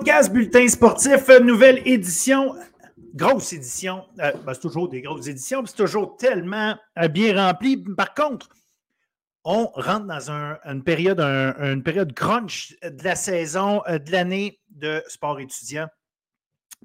Podcast Bulletin Sportif, nouvelle édition, grosse édition. Euh, ben, c'est toujours des grosses éditions, c'est toujours tellement euh, bien rempli. Par contre, on rentre dans une, période, une période crunch de la saison, euh, de l'année de sport étudiant.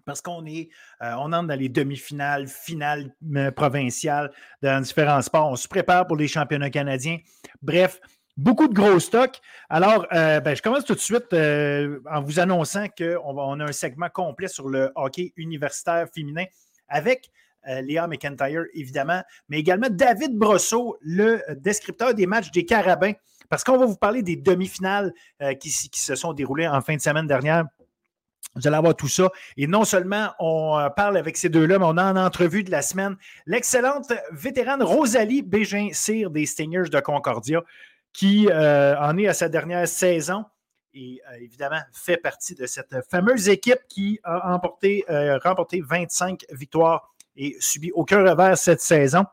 Parce qu'on est, on entre dans les demi-finales, finales provinciales dans différents sports. On se prépare pour les championnats canadiens. Bref, Beaucoup de gros stocks. Alors, euh, ben, je commence tout de suite euh, en vous annonçant qu'on on a un segment complet sur le hockey universitaire féminin avec euh, Léa McIntyre, évidemment, mais également David Brosseau, le descripteur des matchs des Carabins, parce qu'on va vous parler des demi-finales qui, qui, se sont déroulées en fin de semaine dernière. Vous allez avoir tout ça. Et non seulement on parle avec ces deux-là, mais on a en entrevue de la semaine l'excellente vétérane Rosalie Bégin-Cyr des Stingers de Concordia qui euh, en est à sa dernière saison et euh, évidemment fait partie de cette fameuse équipe qui a remporté, euh, remporté 25 victoires et subi aucun revers cette saison.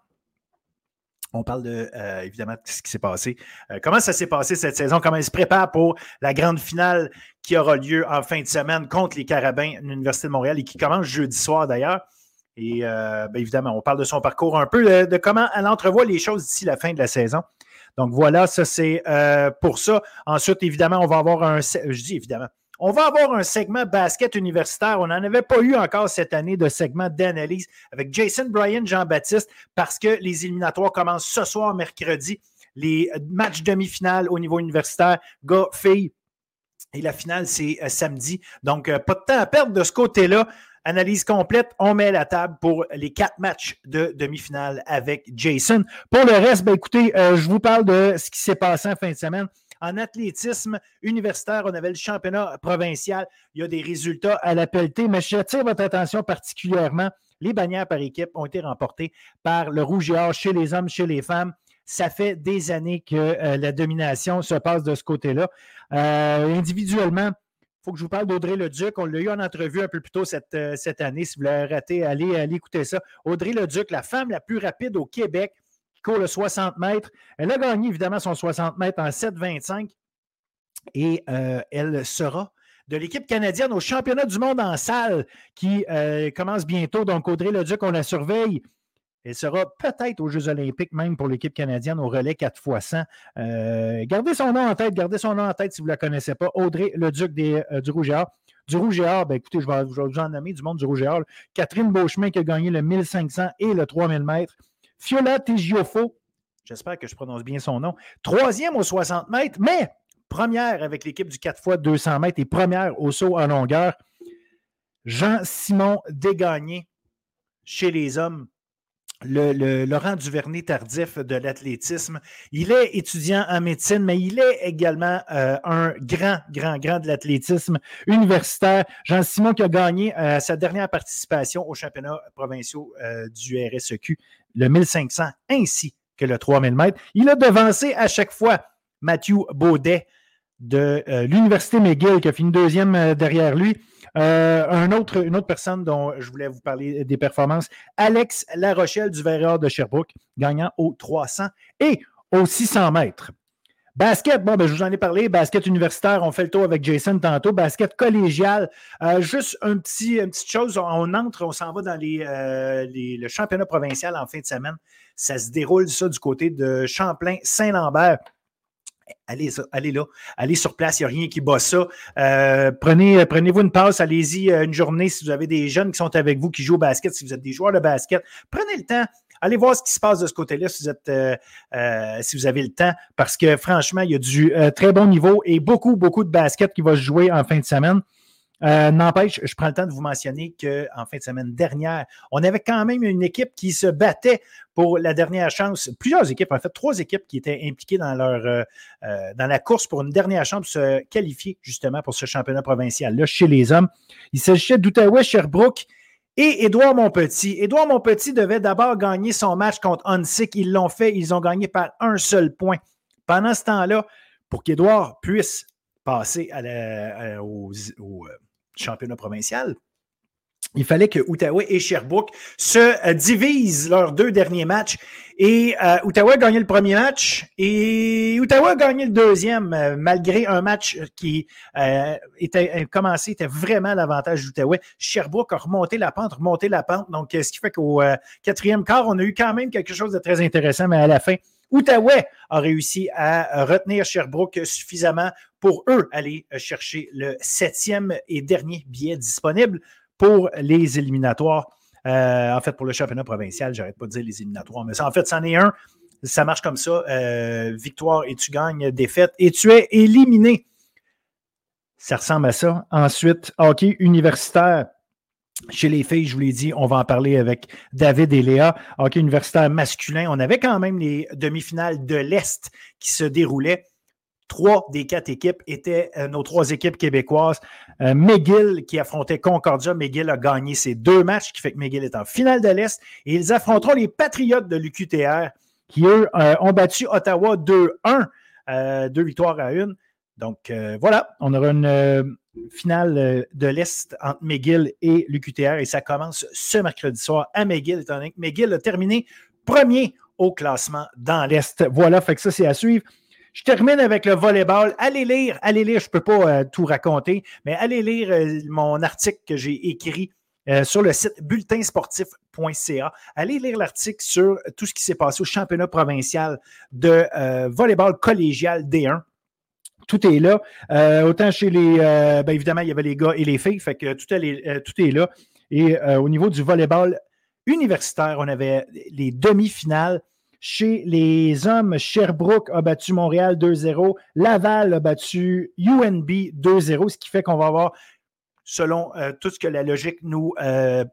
On parle de, évidemment, de ce qui s'est passé. comment ça s'est passé cette saison? Comment il se prépare pour la grande finale qui aura lieu en fin de semaine contre les Carabins de l'Université de Montréal et qui commence jeudi soir d'ailleurs. Et bien évidemment, on parle de son parcours un peu, de comment elle entrevoit les choses d'ici la fin de la saison. Donc voilà, ça c'est euh, pour ça. Ensuite, évidemment, on va avoir un. Je dis évidemment. On va avoir un segment basket universitaire. On n'en avait pas eu encore cette année de segment d'analyse avec Jason Bryan, Jean-Baptiste, parce que les éliminatoires commencent ce soir, mercredi. Les matchs demi-finales au niveau universitaire, gars, filles. Et la finale, c'est euh, samedi. Donc, euh, pas de temps à perdre de ce côté-là. Analyse complète, on met la table pour les quatre matchs de demi-finale avec Jason. Pour le reste, ben, écoutez, euh, je vous parle de ce qui s'est passé en fin de semaine. En athlétisme universitaire, on avait le championnat provincial. Il y a des résultats à la pelletée, mais j'attire votre attention particulièrement. Les bannières par équipe ont été remportées par le Rouge et Or chez les hommes, chez les femmes. Ça fait des années que euh, la domination se passe de ce côté-là. Euh, individuellement, faut que je vous parle d'Audrey Leduc. On l'a eu en entrevue un peu plus tôt cette, euh, cette année. Si vous l'avez raté, allez, allez écouter ça. Audrey Leduc, la femme la plus rapide au Québec, qui court le 60 mètres. Elle a gagné évidemment son 60 mètres en 7,25 et euh, elle sera de l'équipe canadienne au championnat du monde en salle qui euh, commence bientôt. Donc, Audrey Leduc, on la surveille. Elle sera peut-être aux Jeux olympiques, même pour l'équipe canadienne, au relais 4 x 100. gardez son nom en tête, gardez son nom en tête si vous ne la connaissez pas. Audrey Leduc des, euh, du Rouge et Or. Du Rouge et Or, ben, écoutez, je vais, vous en nommer du monde du Rouge et Or. Catherine Beauchemin qui a gagné le 1500 et le 3000 mètres. Fiola Tigiofo, j'espère que je prononce bien son nom, troisième au 60 mètres, mais première avec l'équipe du 4 x 200 mètres et première au saut en longueur. Jean-Simon Dégagné chez les hommes, le, Laurent Duvernay tardif de l'athlétisme. Il est étudiant en médecine, mais il est également euh, un grand, grand, grand de l'athlétisme universitaire. Jean-Simon qui a gagné euh, sa dernière participation aux championnats provinciaux euh, du RSEQ, le 1500 ainsi que le 3000 mètres. Il a devancé à chaque fois Mathieu Baudet de l'Université McGill qui a fini deuxième derrière lui. Euh, un autre, une autre personne dont je voulais vous parler des performances, Alex Larochelle du Verreur de Sherbrooke, gagnant au 300 et au 600 mètres. Basket, bon, ben, je vous en ai parlé. Basket universitaire, on fait le tour avec Jason tantôt. Basket collégial, euh, juste un petit, une petite chose. On entre, on s'en va dans euh, les, le championnat provincial en fin de semaine. Ça se déroule, ça, du côté de Champlain-Saint-Lambert allez, allez là, allez sur place, il n'y a rien qui bat ça. Euh, prenez, prenez-vous une passe, allez-y euh, une journée si vous avez des jeunes qui sont avec vous, qui jouent au basket, si vous êtes des joueurs de basket. Prenez le temps. Allez voir ce qui se passe de ce côté-là si, euh, si vous avez le temps, parce que franchement, il y a du très bon niveau et beaucoup, beaucoup de basket qui va se jouer en fin de semaine. Euh, n'empêche, je prends le temps de vous mentionner qu'en fin de semaine dernière, on avait quand même une équipe qui se battait pour la dernière chance. Plusieurs équipes, en fait, trois équipes qui étaient impliquées dans, leur, euh, euh, dans la course pour une dernière chance pour se qualifier justement pour ce championnat provincial-là chez les hommes. Il s'agissait d'Outaouais, Sherbrooke et Édouard Montpetit. Édouard Montpetit devait d'abord gagner son match contre Hunsick. Ils l'ont fait. Ils ont gagné par un seul point. Pendant ce temps-là, pour qu'Édouard puisse passer à au, championnat provincial, il fallait que Outaouais et Sherbrooke se divisent leurs deux derniers matchs. Et euh, Ottawa a gagné le premier match et Ottawa a gagné le deuxième, euh, malgré un match qui euh, était commencé, était vraiment l'avantage d'Outawa. Sherbrooke a remonté la pente, remonté la pente. Donc, ce qui fait qu'au quatrième quart, on a eu quand même quelque chose de très intéressant, mais à la fin, Outaouais a réussi à retenir Sherbrooke suffisamment pour eux aller chercher le septième et dernier billet disponible pour les éliminatoires euh, en fait, pour le championnat provincial, j'arrête pas de dire les éliminatoires, mais en fait, c'en est un. Ça marche comme ça. Euh, victoire et tu gagnes, défaite et tu es éliminé. Ça ressemble à ça. Ensuite, hockey universitaire. Chez les filles, je vous l'ai dit, on va en parler avec David et Léa. Hockey universitaire masculin, on avait quand même les demi-finales de l'Est qui se déroulaient. Trois des quatre équipes étaient euh, nos trois équipes québécoises. Euh, McGill qui affrontait Concordia. McGill a gagné ses deux matchs, qui fait que McGill est en finale de l'Est. Et ils affronteront les Patriotes de l'UQTR, qui, eux, euh, ont battu Ottawa 2-1, deux victoires à une. Donc, voilà, on aura une finale de l'Est entre McGill et l'UQTR et ça commence ce mercredi soir à McGill, étant donné que McGill a terminé premier au classement dans l'Est. Voilà, fait que ça, c'est à suivre. Je termine avec le volleyball. Allez lire, allez lire, je ne peux pas euh, tout raconter, mais allez lire euh, mon article que j'ai écrit euh, sur le site bulletinsportif.ca. Allez lire l'article sur tout ce qui s'est passé au championnat provincial de volleyball collégial D1 tout est là. autant chez les. bien évidemment, il y avait les gars et les filles, fait que tout est, tout est là. Et au niveau du volleyball universitaire, on avait les demi-finales chez les hommes, Sherbrooke a battu Montréal 2-0. Laval a battu UNB 2-0, ce qui fait qu'on va avoir, selon euh, tout ce que la logique nous euh,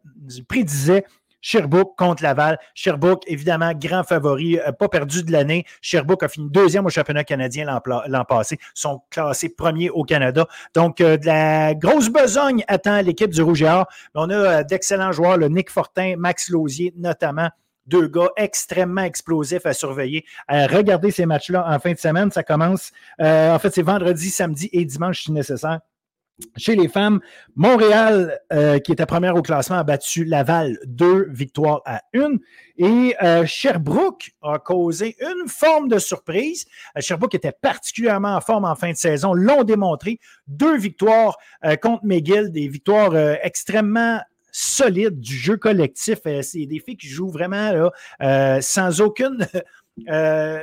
prédisait, Sherbrooke contre Laval. Sherbrooke, évidemment, grand favori, euh, pas perdu de l'année. Sherbrooke a fini deuxième au championnat canadien l'an passé, sont classés premiers au Canada. Donc, de la grosse besogne attend l'équipe du Rouge et Or. On a d'excellents joueurs, le Nick Fortin, Max Lausier notamment, deux gars extrêmement explosifs à surveiller. regardez ces matchs-là en fin de semaine. Ça commence, euh, en fait, c'est vendredi, samedi et dimanche si nécessaire. Chez les femmes, Montréal, euh, qui était première au classement, a battu Laval deux victoires à une. Et euh, Sherbrooke a causé une forme de surprise. Sherbrooke était particulièrement en forme en fin de saison, l'ont démontré. Deux victoires contre McGill, des victoires extrêmement solide du jeu collectif. Euh, c'est des filles qui jouent vraiment euh, sans aucune. Euh,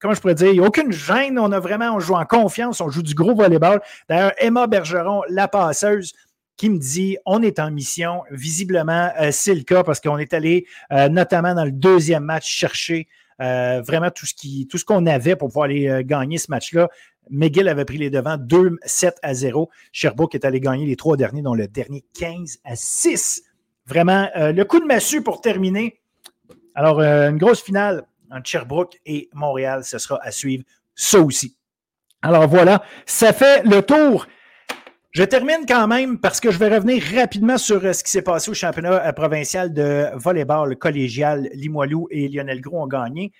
comment je pourrais dire, aucune gêne. On a vraiment, on joue en confiance, on joue du gros volleyball. D'ailleurs, Emma Bergeron, la passeuse, qui me dit on est en mission. Visiblement, c'est le cas parce qu'on est allé notamment dans le deuxième match chercher vraiment tout ce tout ce qu'on avait pour pouvoir aller gagner ce match-là. McGill avait pris les devants 2-7 à 0. Sherbrooke est allé gagner les trois derniers, dont le dernier 15 à 6. Vraiment, euh, le coup de massue pour terminer. Alors, euh, une grosse finale entre Sherbrooke et Montréal, ce sera à suivre, ça aussi. Alors voilà, ça fait le tour. Je termine quand même parce que je vais revenir rapidement sur euh, ce qui s'est passé au championnat provincial de volleyball collégial. Limoilou et Lionel Gros ont gagné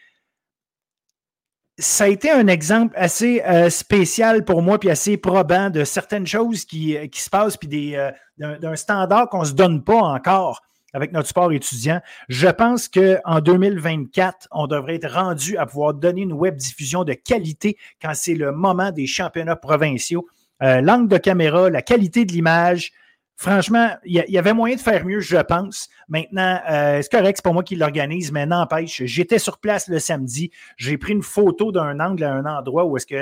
ça a été un exemple assez euh, spécial pour moi, puis assez probant de certaines choses qui, euh, se passent, puis euh, d'un standard qu'on ne se donne pas encore avec notre sport étudiant. Je pense qu'en 2024, on devrait être rendu à pouvoir donner une web diffusion de qualité quand c'est le moment des championnats provinciaux. L'angle de caméra, la qualité de l'image, franchement, il y, avait moyen de faire mieux, je pense. Maintenant, euh, c'est correct, c'est pas moi qui l'organise, mais n'empêche, j'étais sur place le samedi. J'ai pris une photo d'un angle à un endroit où est-ce que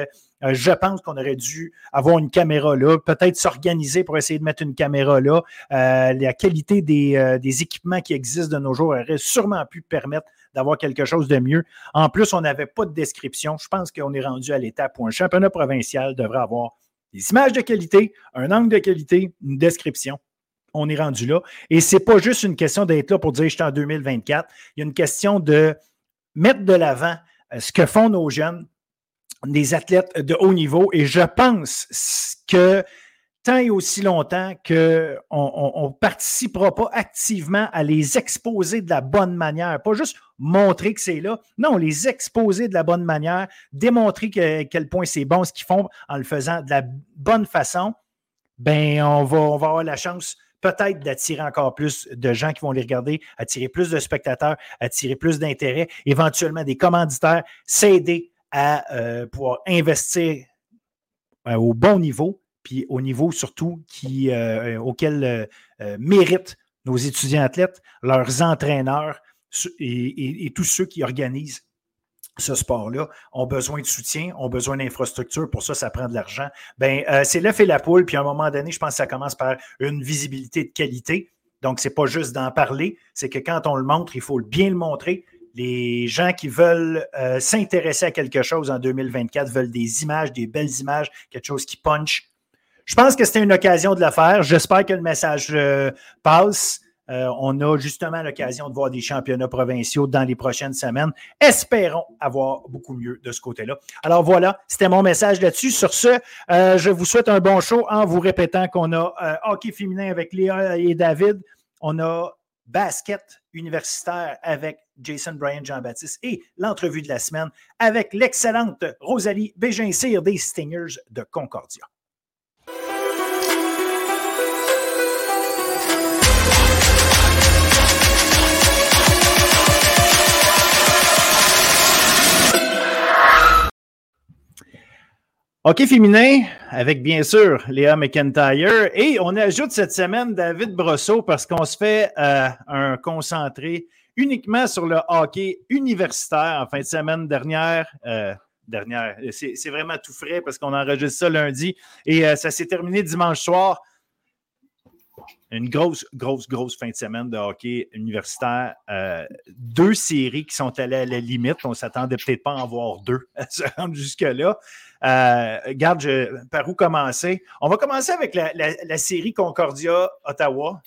euh, je pense qu'on aurait dû avoir une caméra là, peut-être s'organiser pour essayer de mettre une caméra là. Euh, la qualité des, des, équipements qui existent de nos jours aurait sûrement pu permettre d'avoir quelque chose de mieux. En plus, on n'avait pas de description. Je pense qu'on est rendu à l'étape où un championnat provincial devrait avoir des images de qualité, un angle de qualité, une description. On est rendu là. Et ce n'est pas juste une question d'être là pour dire je suis en 2024. Il y a une question de mettre de l'avant euh, ce que font nos jeunes, des athlètes de haut niveau. Et je pense que tant et aussi longtemps qu'on ne participera pas activement à les exposer de la bonne manière, pas juste montrer que c'est là, non, les exposer de la bonne manière, démontrer que, quel point c'est bon ce qu'ils font en le faisant de la bonne façon, ben on va, on va avoir la chance peut-être d'attirer encore plus de gens qui vont les regarder, attirer plus de spectateurs, attirer plus d'intérêt, éventuellement des commanditaires, s'aider à euh, pouvoir investir euh, au bon niveau, puis au niveau surtout qui, euh, auquel méritent nos étudiants athlètes, leurs entraîneurs et tous ceux qui organisent ce sport-là ont besoin de soutien, ont besoin d'infrastructures. Pour ça, ça prend de l'argent. Ben, euh, c'est l'œuf et la poule. Puis à un moment donné, je pense que ça commence par une visibilité de qualité. Donc, ce n'est pas juste d'en parler, c'est que quand on le montre, il faut bien le montrer. Les gens qui veulent euh, s'intéresser à quelque chose en 2024 veulent des images, des belles images, quelque chose qui punch. Je pense que c'était une occasion de le faire. J'espère que le message euh, passe. Euh, on a justement l'occasion de voir des championnats provinciaux dans les prochaines semaines. Espérons avoir beaucoup mieux de ce côté-là. Alors voilà, c'était mon message là-dessus. Sur ce, euh, je vous souhaite un bon show en vous répétant qu'on a euh, hockey féminin avec Léa et David. On a basket universitaire avec Jason Bryan Jean-Baptiste et l'entrevue de la semaine avec l'excellente Rosalie Bégin-Cyr des Stingers de Concordia. Hockey féminin avec bien sûr Léa McIntyre et on ajoute cette semaine David Brosseau parce qu'on se fait euh, un concentré uniquement sur le hockey universitaire en fin de semaine dernière. Euh, dernière, c'est vraiment tout frais parce qu'on enregistre ça lundi et euh, ça s'est terminé dimanche soir une grosse, grosse, grosse fin de semaine de hockey universitaire. Deux séries qui sont allées à la limite. On ne s'attendait peut-être pas à en voir deux à se rendre jusque-là. Euh, garde, par où commencer? On va commencer avec la, série Concordia-Ottawa.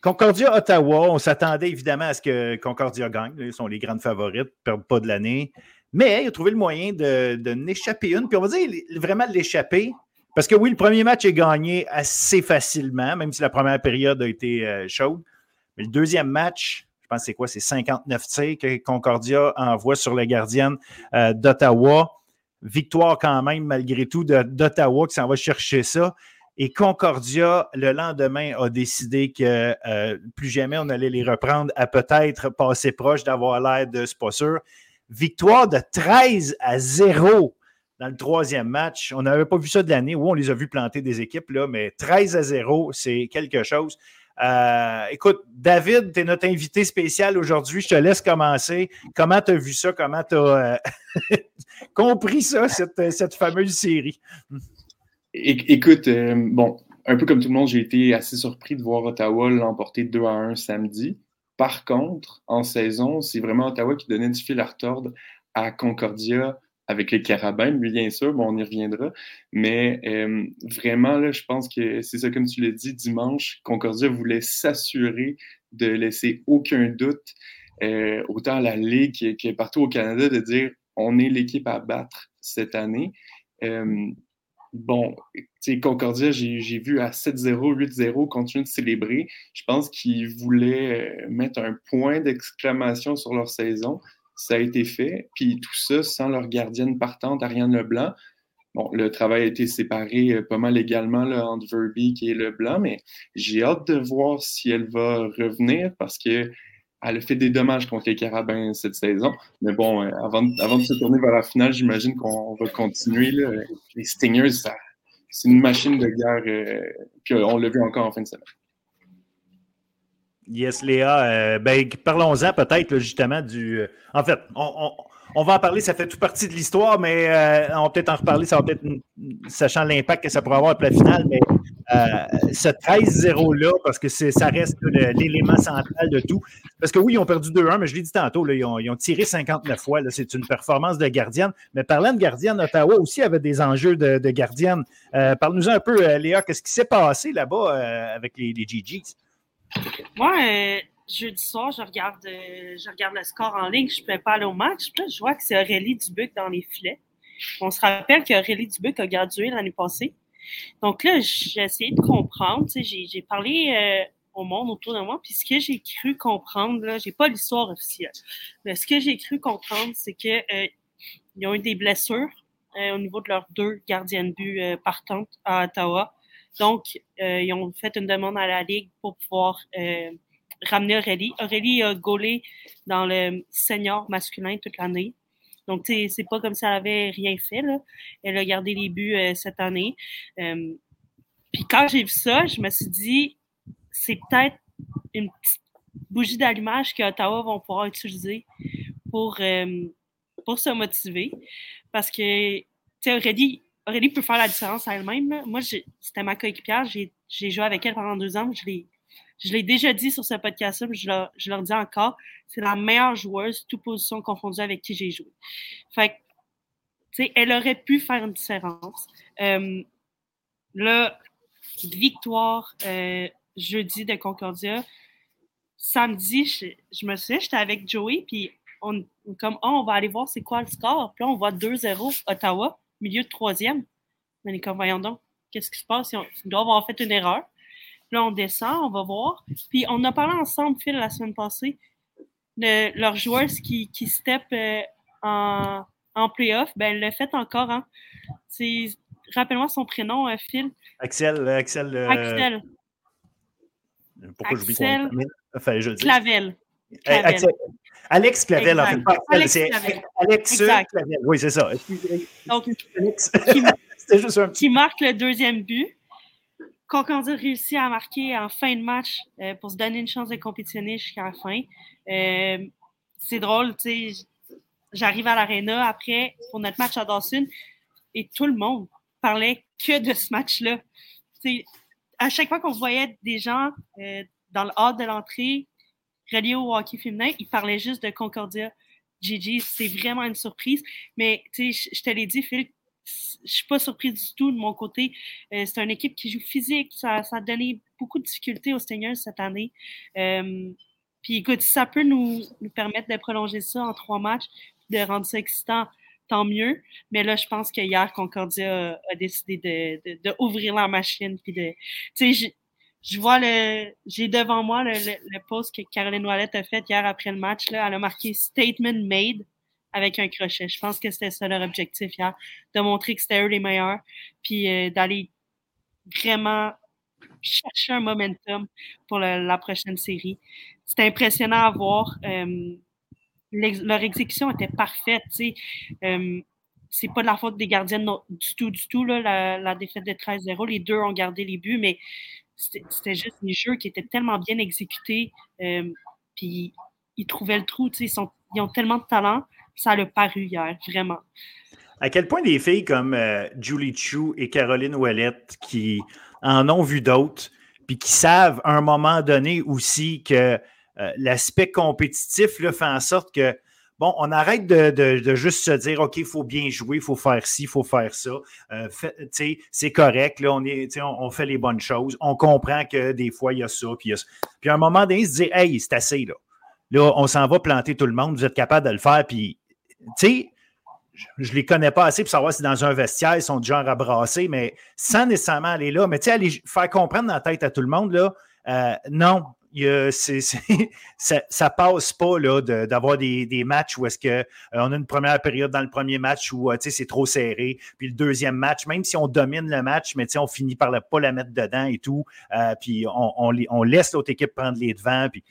Concordia-Ottawa, on s'attendait évidemment à ce que Concordia gagne. Ils sont les grandes favorites, ne perdent pas de l'année. Mais il a trouvé le moyen de, de n'échapper une. Puis on va dire vraiment de l'échapper parce que oui, le premier match est gagné assez facilement, même si la première période a été euh, chaude. Mais le deuxième match, je pense que c'est quoi? C'est 59 tirs que Concordia envoie sur la gardienne euh, d'Ottawa. Victoire quand même, malgré tout, d'Ottawa qui s'en va chercher ça. Et Concordia, le lendemain, a décidé que euh, plus jamais on allait les reprendre à peut-être passer proche d'avoir l'air de ce pas sûr. Victoire de 13 à 0 dans le troisième match. On n'avait pas vu ça de l'année. où on les a vus planter des équipes, là, mais 13 à 0, c'est quelque chose. Euh, écoute, David, tu es notre invité spécial aujourd'hui. Je te laisse commencer. Comment tu as vu ça? Comment tu as euh, compris ça, cette, fameuse série? Écoute, euh, bon, un peu comme tout le monde, j'ai été assez surpris de voir Ottawa l'emporter 2 à 1 samedi. Par contre, en saison, c'est vraiment Ottawa qui donnait du fil à retordre à Concordia avec les carabins, bien sûr, bon, on y reviendra. Mais euh, vraiment, là, je pense que c'est ça, comme tu l'as dit, dimanche, Concordia voulait s'assurer de laisser aucun doute, euh, autant à la Ligue que, partout au Canada, de dire on est l'équipe à battre cette année. Euh, bon, Concordia, j'ai vu à 7-0, 8-0 continuer de célébrer. Je pense qu'ils voulaient mettre un point d'exclamation sur leur saison ça a été fait. Puis tout ça sans leur gardienne partante, Ariane Leblanc. Bon, le travail a été séparé euh, pas mal également là, entre Verby et Leblanc, mais j'ai hâte de voir si elle va revenir parce qu'elle a fait des dommages contre les Carabins cette saison. Mais bon, euh, avant, de se tourner vers la finale, j'imagine qu'on va continuer. Les Stingers, c'est une machine de guerre. Euh, puis on l'a vu encore en fin de semaine. Yes, Léa. Euh, ben, parlons-en peut-être justement du. Euh, en fait, on, va en parler, ça fait tout partie de l'histoire, mais euh, on va peut-être en reparler, ça va peut-être, sachant l'impact que ça pourrait avoir après la finale, mais ce 13-0-là, parce que ça reste l'élément central de tout. Parce que oui, ils ont perdu 2-1, mais je l'ai dit tantôt, ils, ont, tiré 59 fois. C'est une performance de gardienne. Mais parlant de gardienne, Ottawa aussi avait des enjeux de, gardienne. Parle-nous un peu, Léa, qu'est-ce qui s'est passé là-bas avec les, les GGs? Moi, euh, jeudi soir, je regarde, euh, je regarde le score en ligne. Je ne peux pas aller au match. Je vois que c'est Aurélie Dubuc dans les filets. On se rappelle qu'Aurélie Dubuc a gradué l'année passée. Donc là, j'ai essayé de comprendre. J'ai parlé euh, au monde autour de moi. Puis ce que j'ai cru comprendre, là, j'ai pas l'histoire officielle. Mais ce que j'ai cru comprendre, c'est que ils ont eu des blessures au niveau de leurs deux gardiens de but partantes à Ottawa. Donc, ils ont fait une demande à la Ligue pour pouvoir ramener Aurélie. Aurélie a gaulé dans le senior masculin toute l'année. Donc, tu sais, c'est pas comme si elle avait rien fait. Là. Elle a gardé les buts cette année. puis quand j'ai vu ça, je me suis dit, c'est peut-être une petite bougie d'allumage que Ottawa vont pouvoir utiliser pour, euh, pour se motiver. Parce que, tu sais, Aurélie, Aurélie peut faire la différence à elle-même. Moi, c'était ma coéquipière. J'ai joué avec elle pendant deux ans. Je l'ai déjà dit sur ce podcast-là, mais je leur, je leur dis encore, c'est la meilleure joueuse, toute position confondue avec qui j'ai joué. Fait que, tu sais, elle aurait pu faire une différence. Euh, là, victoire euh, jeudi de Concordia, samedi, je, me souviens, j'étais avec Joey, puis on, comme, oh, on va aller voir c'est quoi le score. Puis là, on voit 2-0 Ottawa, milieu de troisième. On est comme, voyons donc, qu'est-ce qui se passe? Ils, doivent avoir fait une erreur. Là, on descend, on va voir. Puis on a parlé ensemble, Phil, la semaine passée, de leurs joueurs qui, qui step euh, en, en playoff. Ben, elle l'a fait encore. Hein. Rappelle-moi son prénom, euh, Phil. Axel. Axel. Euh, Axel. Pourquoi j'oublie son nom? Fallait je le Clavel. Alex Clavel, en fait. Alex Clavel. Alex Clavel. Oui, c'est ça. Donc, juste un qui marque le deuxième but. Concordia réussit à marquer en fin de match euh, pour se donner une chance de compétitionner jusqu'à la fin. Euh, c'est drôle, tu sais, j'arrive à l'aréna après pour notre match à Dawson et tout le monde parlait que de ce match-là. À chaque fois qu'on voyait des gens euh, dans le hall de l'entrée, relié au hockey féminin, il parlait juste de Concordia. Gigi, c'est vraiment une surprise. Mais tu sais, je te l'ai dit, Phil, je suis pas surprise du tout de mon côté. Euh, c'est une équipe qui joue physique. Ça, a donné beaucoup de difficultés aux Stingers cette année. Euh, puis écoute, si ça peut nous, permettre de prolonger ça en trois matchs, de rendre ça excitant, tant mieux. Mais là, je pense que hier, Concordia a, décidé de, de, la machine. Puis de, tu sais, je vois le. J'ai devant moi le, le, post que Caroline Ouellette a fait hier après le match. Là. Elle a marqué Statement made avec un crochet. Je pense que c'était ça leur objectif hier, de montrer que c'était eux les meilleurs, puis euh, d'aller vraiment chercher un momentum pour la prochaine série. C'était impressionnant à voir. Euh, leur exécution était parfaite. Euh, c'est pas de la faute des gardiennes du tout, du tout, là, la, la défaite de 13-0. Les deux ont gardé les buts, mais c'était juste des jeux qui étaient tellement bien exécutés. Euh, puis ils trouvaient le trou. Ils, ils ont tellement de talent. Ça a paru hier, vraiment. À quel point des filles comme euh, Julie Chu et Caroline Ouellette qui en ont vu d'autres, puis qui savent à un moment donné aussi que euh, l'aspect compétitif fait en sorte que bon, on arrête de, juste se dire, OK, il faut bien jouer, il faut faire ci, il faut faire ça. Euh, c'est correct, là, on, est, on, fait les bonnes choses. On comprend que des fois, il y a ça, puis. Puis à un moment donné, se dire, hey, c'est assez, là. Là, on s'en va planter tout le monde, vous êtes capable de le faire, puis, tu sais, je ne les connais pas assez pour savoir si dans un vestiaire, ils sont du genre à brasser, mais sans nécessairement aller là. Mais tu sais, aller faire comprendre dans la tête à tout le monde, là, euh, non, ça, ça passe pas d'avoir des, des, matchs où est-ce qu'on euh, on a une première période dans le premier match où euh, c'est trop serré, puis le deuxième match, même si on domine le match, mais on finit par ne pas la mettre dedans et tout, euh, puis on, on, on, laisse l'autre équipe prendre les devants, puis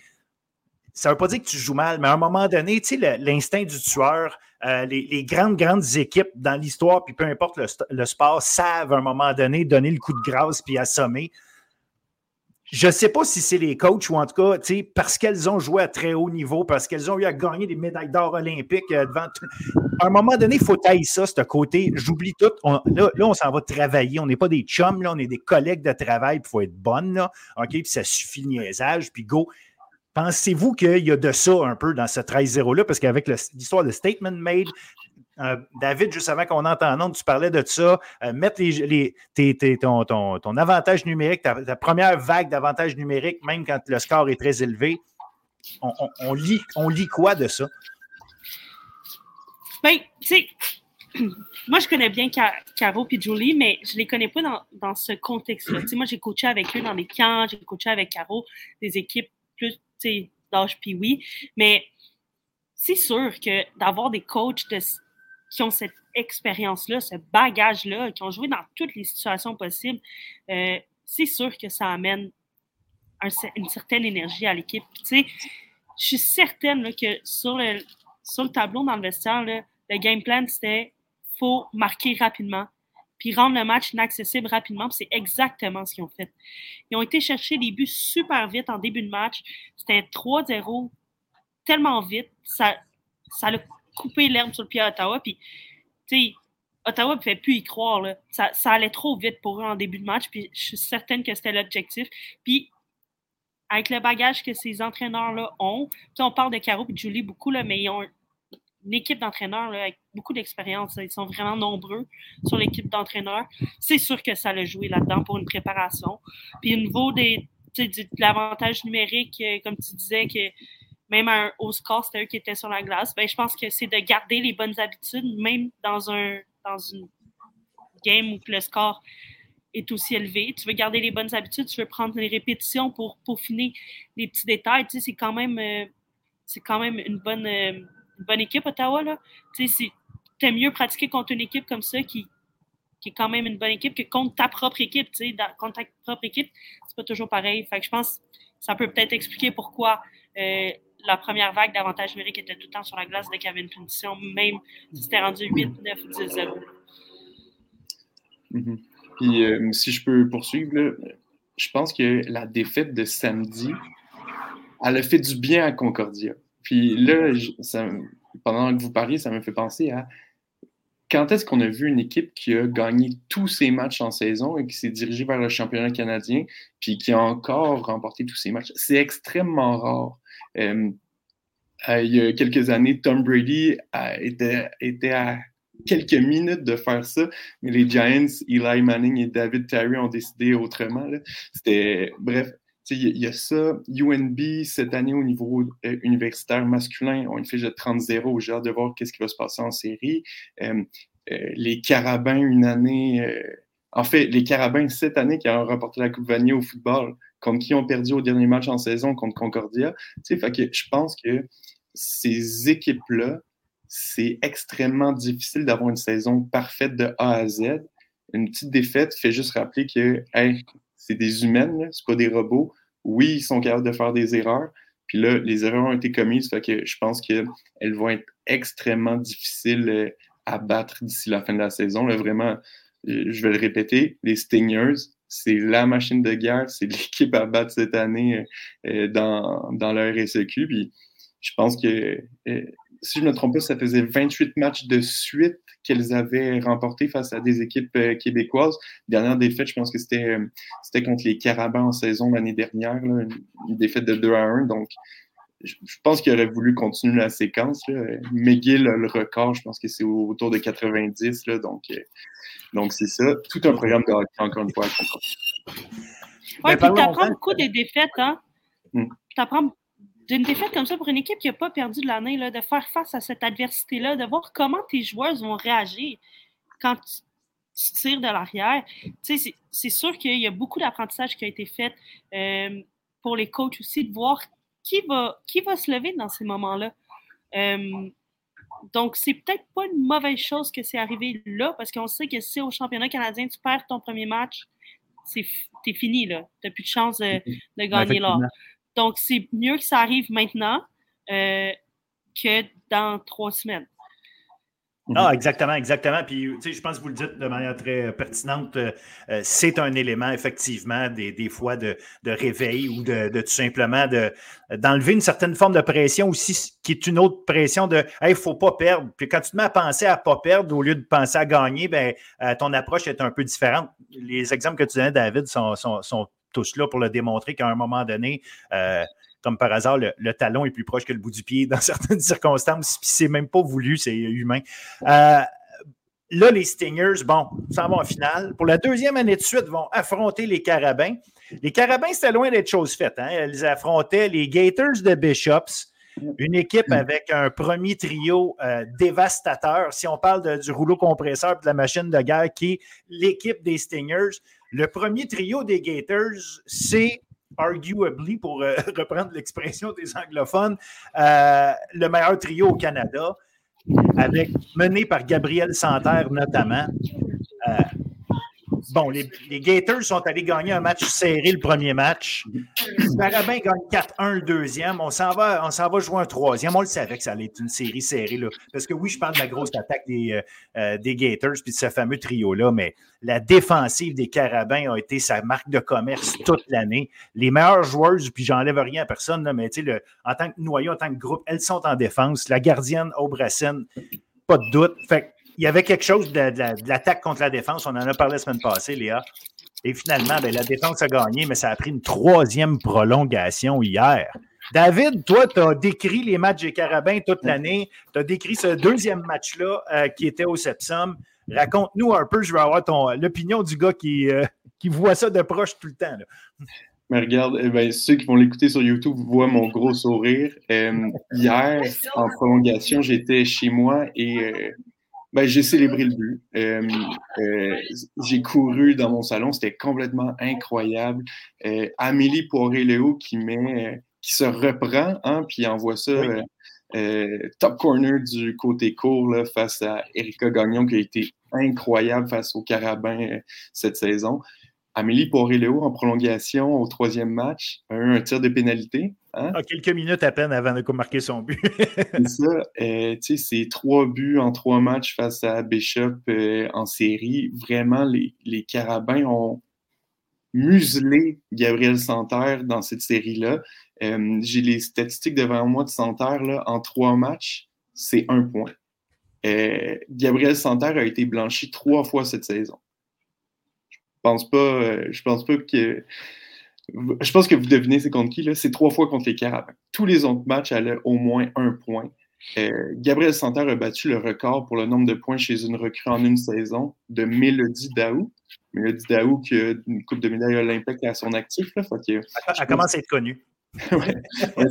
ça ne veut pas dire que tu joues mal, mais à un moment donné, l'instinct du tueur, les, les, grandes, grandes équipes dans l'histoire, puis peu importe le, le, sport, savent à un moment donné donner le coup de grâce puis assommer. Je ne sais pas si c'est les coachs ou en tout cas, parce qu'elles ont joué à très haut niveau, parce qu'elles ont eu à gagner des médailles d'or olympiques euh, devant. À un moment donné, il faut tailler ça, ce côté. J'oublie tout. là, on s'en va travailler. On n'est pas des chums, là, on est des collègues de travail, il faut être bonne. Là, OK? Puis ça suffit le niaisage, puis go. Pensez-vous qu'il y a de ça un peu dans ce 13-0-là? Parce qu'avec l'histoire de Statement Made, euh, David, juste avant qu'on entende nom, tu parlais de ça, euh, mettre les, ton, avantage numérique, ta, première vague d'avantage numérique, même quand le score est très élevé. On, lit, on lit quoi de ça? Bien, tu sais, moi, je connais bien Caro et Julie, mais je ne les connais pas dans, ce contexte-là. moi, j'ai coaché avec eux dans les camps, j'ai coaché avec Caro, des équipes plus, d'âge puis oui, mais c'est sûr que d'avoir des coachs de qui ont cette expérience-là, ce bagage-là, qui ont joué dans toutes les situations possibles, euh, c'est sûr que ça amène une certaine énergie à l'équipe. Tu sais, je suis certaine que sur le, sur le tableau dans le vestiaire, le game plan, c'était faut marquer rapidement, puis rendre le match inaccessible rapidement. C'est exactement ce qu'ils ont fait. Ils ont été chercher des buts super vite en début de match. C'était 3-0 tellement vite. Ça, ça a coupé l'herbe sur le pied à Ottawa. Puis, tu sais, Ottawa ne pouvait plus y croire. Ça, ça, allait trop vite pour eux en début de match. Puis, je suis certaine que c'était l'objectif. Puis, avec le bagage que ces entraîneurs-là ont, on parle de Caro et de Julie beaucoup, là, mais ils ont une équipe d'entraîneurs avec beaucoup d'expérience. Ils sont vraiment nombreux sur l'équipe d'entraîneurs. C'est sûr que ça a joué là-dedans pour une préparation. Puis au niveau des, de l'avantage numérique, euh, comme tu disais, que même au score, c'était eux qui étaient sur la glace, ben, je pense que c'est de garder les bonnes habitudes, même dans, un, dans une game où le score est aussi élevé. Tu veux garder les bonnes habitudes, tu veux prendre les répétitions pour peaufiner les petits détails. Tu sais, c'est quand même, euh, c'est quand même une bonne, euh, bonne équipe, Ottawa. Là. Tu sais, mieux pratiquer contre une équipe comme ça qui, qui est quand même une bonne équipe que contre ta propre équipe. Tu sais, contre ta propre équipe, c'est pas toujours pareil. Fait que je pense que ça peut peut-être expliquer pourquoi euh, la première vague d'avantage numérique était tout le temps sur la glace dès qu'il y avait une punition, même si c'était rendu 8, 9, 10, 0. Puis euh, si je peux poursuivre, je pense que la défaite de samedi, elle a fait du bien à Concordia. Puis là, pendant que vous parliez, ça me fait penser à quand est-ce qu'on a vu une équipe qui a gagné tous ses matchs en saison et qui s'est dirigée vers le championnat canadien, puis qui a encore remporté tous ses matchs? C'est extrêmement rare. Euh, il y a quelques années, Tom Brady était, à quelques minutes de faire ça, mais les Giants, Eli Manning et David Terry ont décidé autrement. C'était, bref, il y, a ça. UNB, cette année, au niveau euh, universitaire masculin, on une fiche de 30-0. J'ai hâte de voir qu'est-ce qui va se passer en série. Euh, les Carabins, une année. en fait, les Carabins, cette année, qui ont remporté la Coupe Vanier au football, contre qui ont perdu au dernier match en saison contre Concordia. Fait que je pense que ces équipes-là, c'est extrêmement difficile d'avoir une saison parfaite de A à Z. Une petite défaite fait juste rappeler que c'est des humaines, c'est pas des robots. Oui, ils sont capables de faire des erreurs. Puis là, les erreurs ont été commises, fait que je pense qu'elles vont être extrêmement difficiles euh, à battre d'ici la fin de la saison. Vraiment, euh, je vais le répéter, les Stingers, c'est la machine de guerre, c'est l'équipe à battre cette année euh, dans, dans leur SEQ. Puis je pense que si je ne me trompe pas, ça faisait 28 matchs de suite qu'elles avaient remporté face à des équipes euh, québécoises. Dernière défaite, je pense que c'était euh, c'était contre les Carabins en saison l'année dernière, une, défaite de 2 à 1. Donc, je, pense qu'il aurait voulu continuer la séquence. McGill a le record, je pense que c'est autour de 90. Là, donc, euh, donc c'est ça. Tout un programme de hockey, encore une fois. Oui, puis tu apprends beaucoup des défaites, hein? Hmm. Tu apprends d'une défaite comme ça pour une équipe qui n'a pas perdu de l'année, de faire face à cette adversité-là, de voir comment tes joueurs vont réagir quand tu, tires de l'arrière. C'est sûr qu'il y a beaucoup d'apprentissage qui a été fait euh, pour les coachs aussi, de voir qui va, qui va se lever dans ces moments-là? Euh, donc, c'est peut-être pas une mauvaise chose que c'est arrivé là, parce qu'on sait que si au championnat canadien, tu perds ton premier match, c'est fini, là. Tu n'as plus de chance de, de gagner là. Donc, c'est mieux que ça arrive maintenant euh, que dans trois semaines. Ah, exactement, exactement. Puis, tu sais, je pense que vous le dites de manière très pertinente. Euh, euh, c'est un élément, effectivement, des, des fois de, de, réveil ou de, de tout simplement d'enlever une certaine forme de pression aussi, qui est une autre pression de il ne faut pas perdre. Puis quand tu te mets à penser à ne pas perdre au lieu de penser à gagner, ben, ton approche est un peu différente. Les exemples que tu donnais, David, sont, sont, sont tous là pour le démontrer qu'à un moment donné, euh, comme par hasard, le, talon est plus proche que le bout du pied dans certaines circonstances, puis c'est même pas voulu, c'est humain. Euh, là, les Stingers, bon, ça va en finale. Pour la deuxième année de suite, vont affronter les Carabins. Les Carabins, c'était loin d'être chose faite. Hein? Ils affrontaient les Gators de Bishops, une équipe avec un premier trio euh, dévastateur. Si on parle du rouleau compresseur et de la machine de guerre, qui est l'équipe des Stingers, le premier trio des Gators, c'est arguably, pour euh, reprendre l'expression des anglophones, euh, le meilleur trio au Canada. avec mené par Gabriel Santerre notamment. Bon, les, Gators sont allés gagner un match serré le premier match. Carabin gagne 4-1 le deuxième. On s'en va, on s'en va jouer un troisième. On le savait que ça allait être une série serrée. Parce que oui, je parle de la grosse attaque des, euh, euh, des Gators puis de ce fameux trio-là, mais la défensive des Carabins a été sa marque de commerce toute l'année. Les meilleures joueuses, puis j'enlève rien à personne, là, mais le, en tant que noyau, en tant que groupe, elles sont en défense. La gardienne Aubrassen, pas de doute. Fait il y avait quelque chose de, l'attaque contre la défense. On en a parlé la semaine passée, Léa. Et finalement, ben, la défense a gagné, mais ça a pris une troisième prolongation hier. David, toi, tu as décrit les matchs des Carabins toute l'année. Tu as décrit ce deuxième match-là euh, qui était au Sepsum. Raconte-nous un peu, je veux avoir l'opinion du gars qui, euh, qui voit ça de proche tout le temps. Mais regarde, eh ben, ceux qui vont l'écouter sur YouTube voient mon gros sourire. Euh, hier, en prolongation, j'étais chez moi et ben, j'ai célébré le but. Euh, euh, j'ai couru dans mon salon, c'était complètement incroyable. Euh, Amélie Poiré-Léo qui met, qui se reprend, hein, puis envoie ça top corner du côté court face à Erika Gagnon qui a été incroyable face au Carabin cette saison. Amélie Poiré-Léo en prolongation au troisième match a eu un tir de pénalité. Hein? Ah, quelques minutes à peine avant de marquer son but. c'est ça. Euh, c'est trois buts en trois matchs face à Bishop euh, en série. Vraiment, les, les, Carabins ont muselé Gabriel Santerre dans cette série-là. Euh, j'ai les statistiques devant moi de Santerre. Là, en trois matchs, c'est un point. Gabriel Santerre a été blanchi trois fois cette saison pense pas, euh, je pense pas que. Je pense que vous devinez c'est contre qui. C'est trois fois contre les Carabins. Tous les autres matchs allaient au moins un point. Euh, Gabriel Santerre a battu le record pour le nombre de points chez une recrue en une saison de Mélodie Daou. Mélodie Daou qui a une coupe de médaille olympique à son actif. Là, elle, commence à être connue. ouais,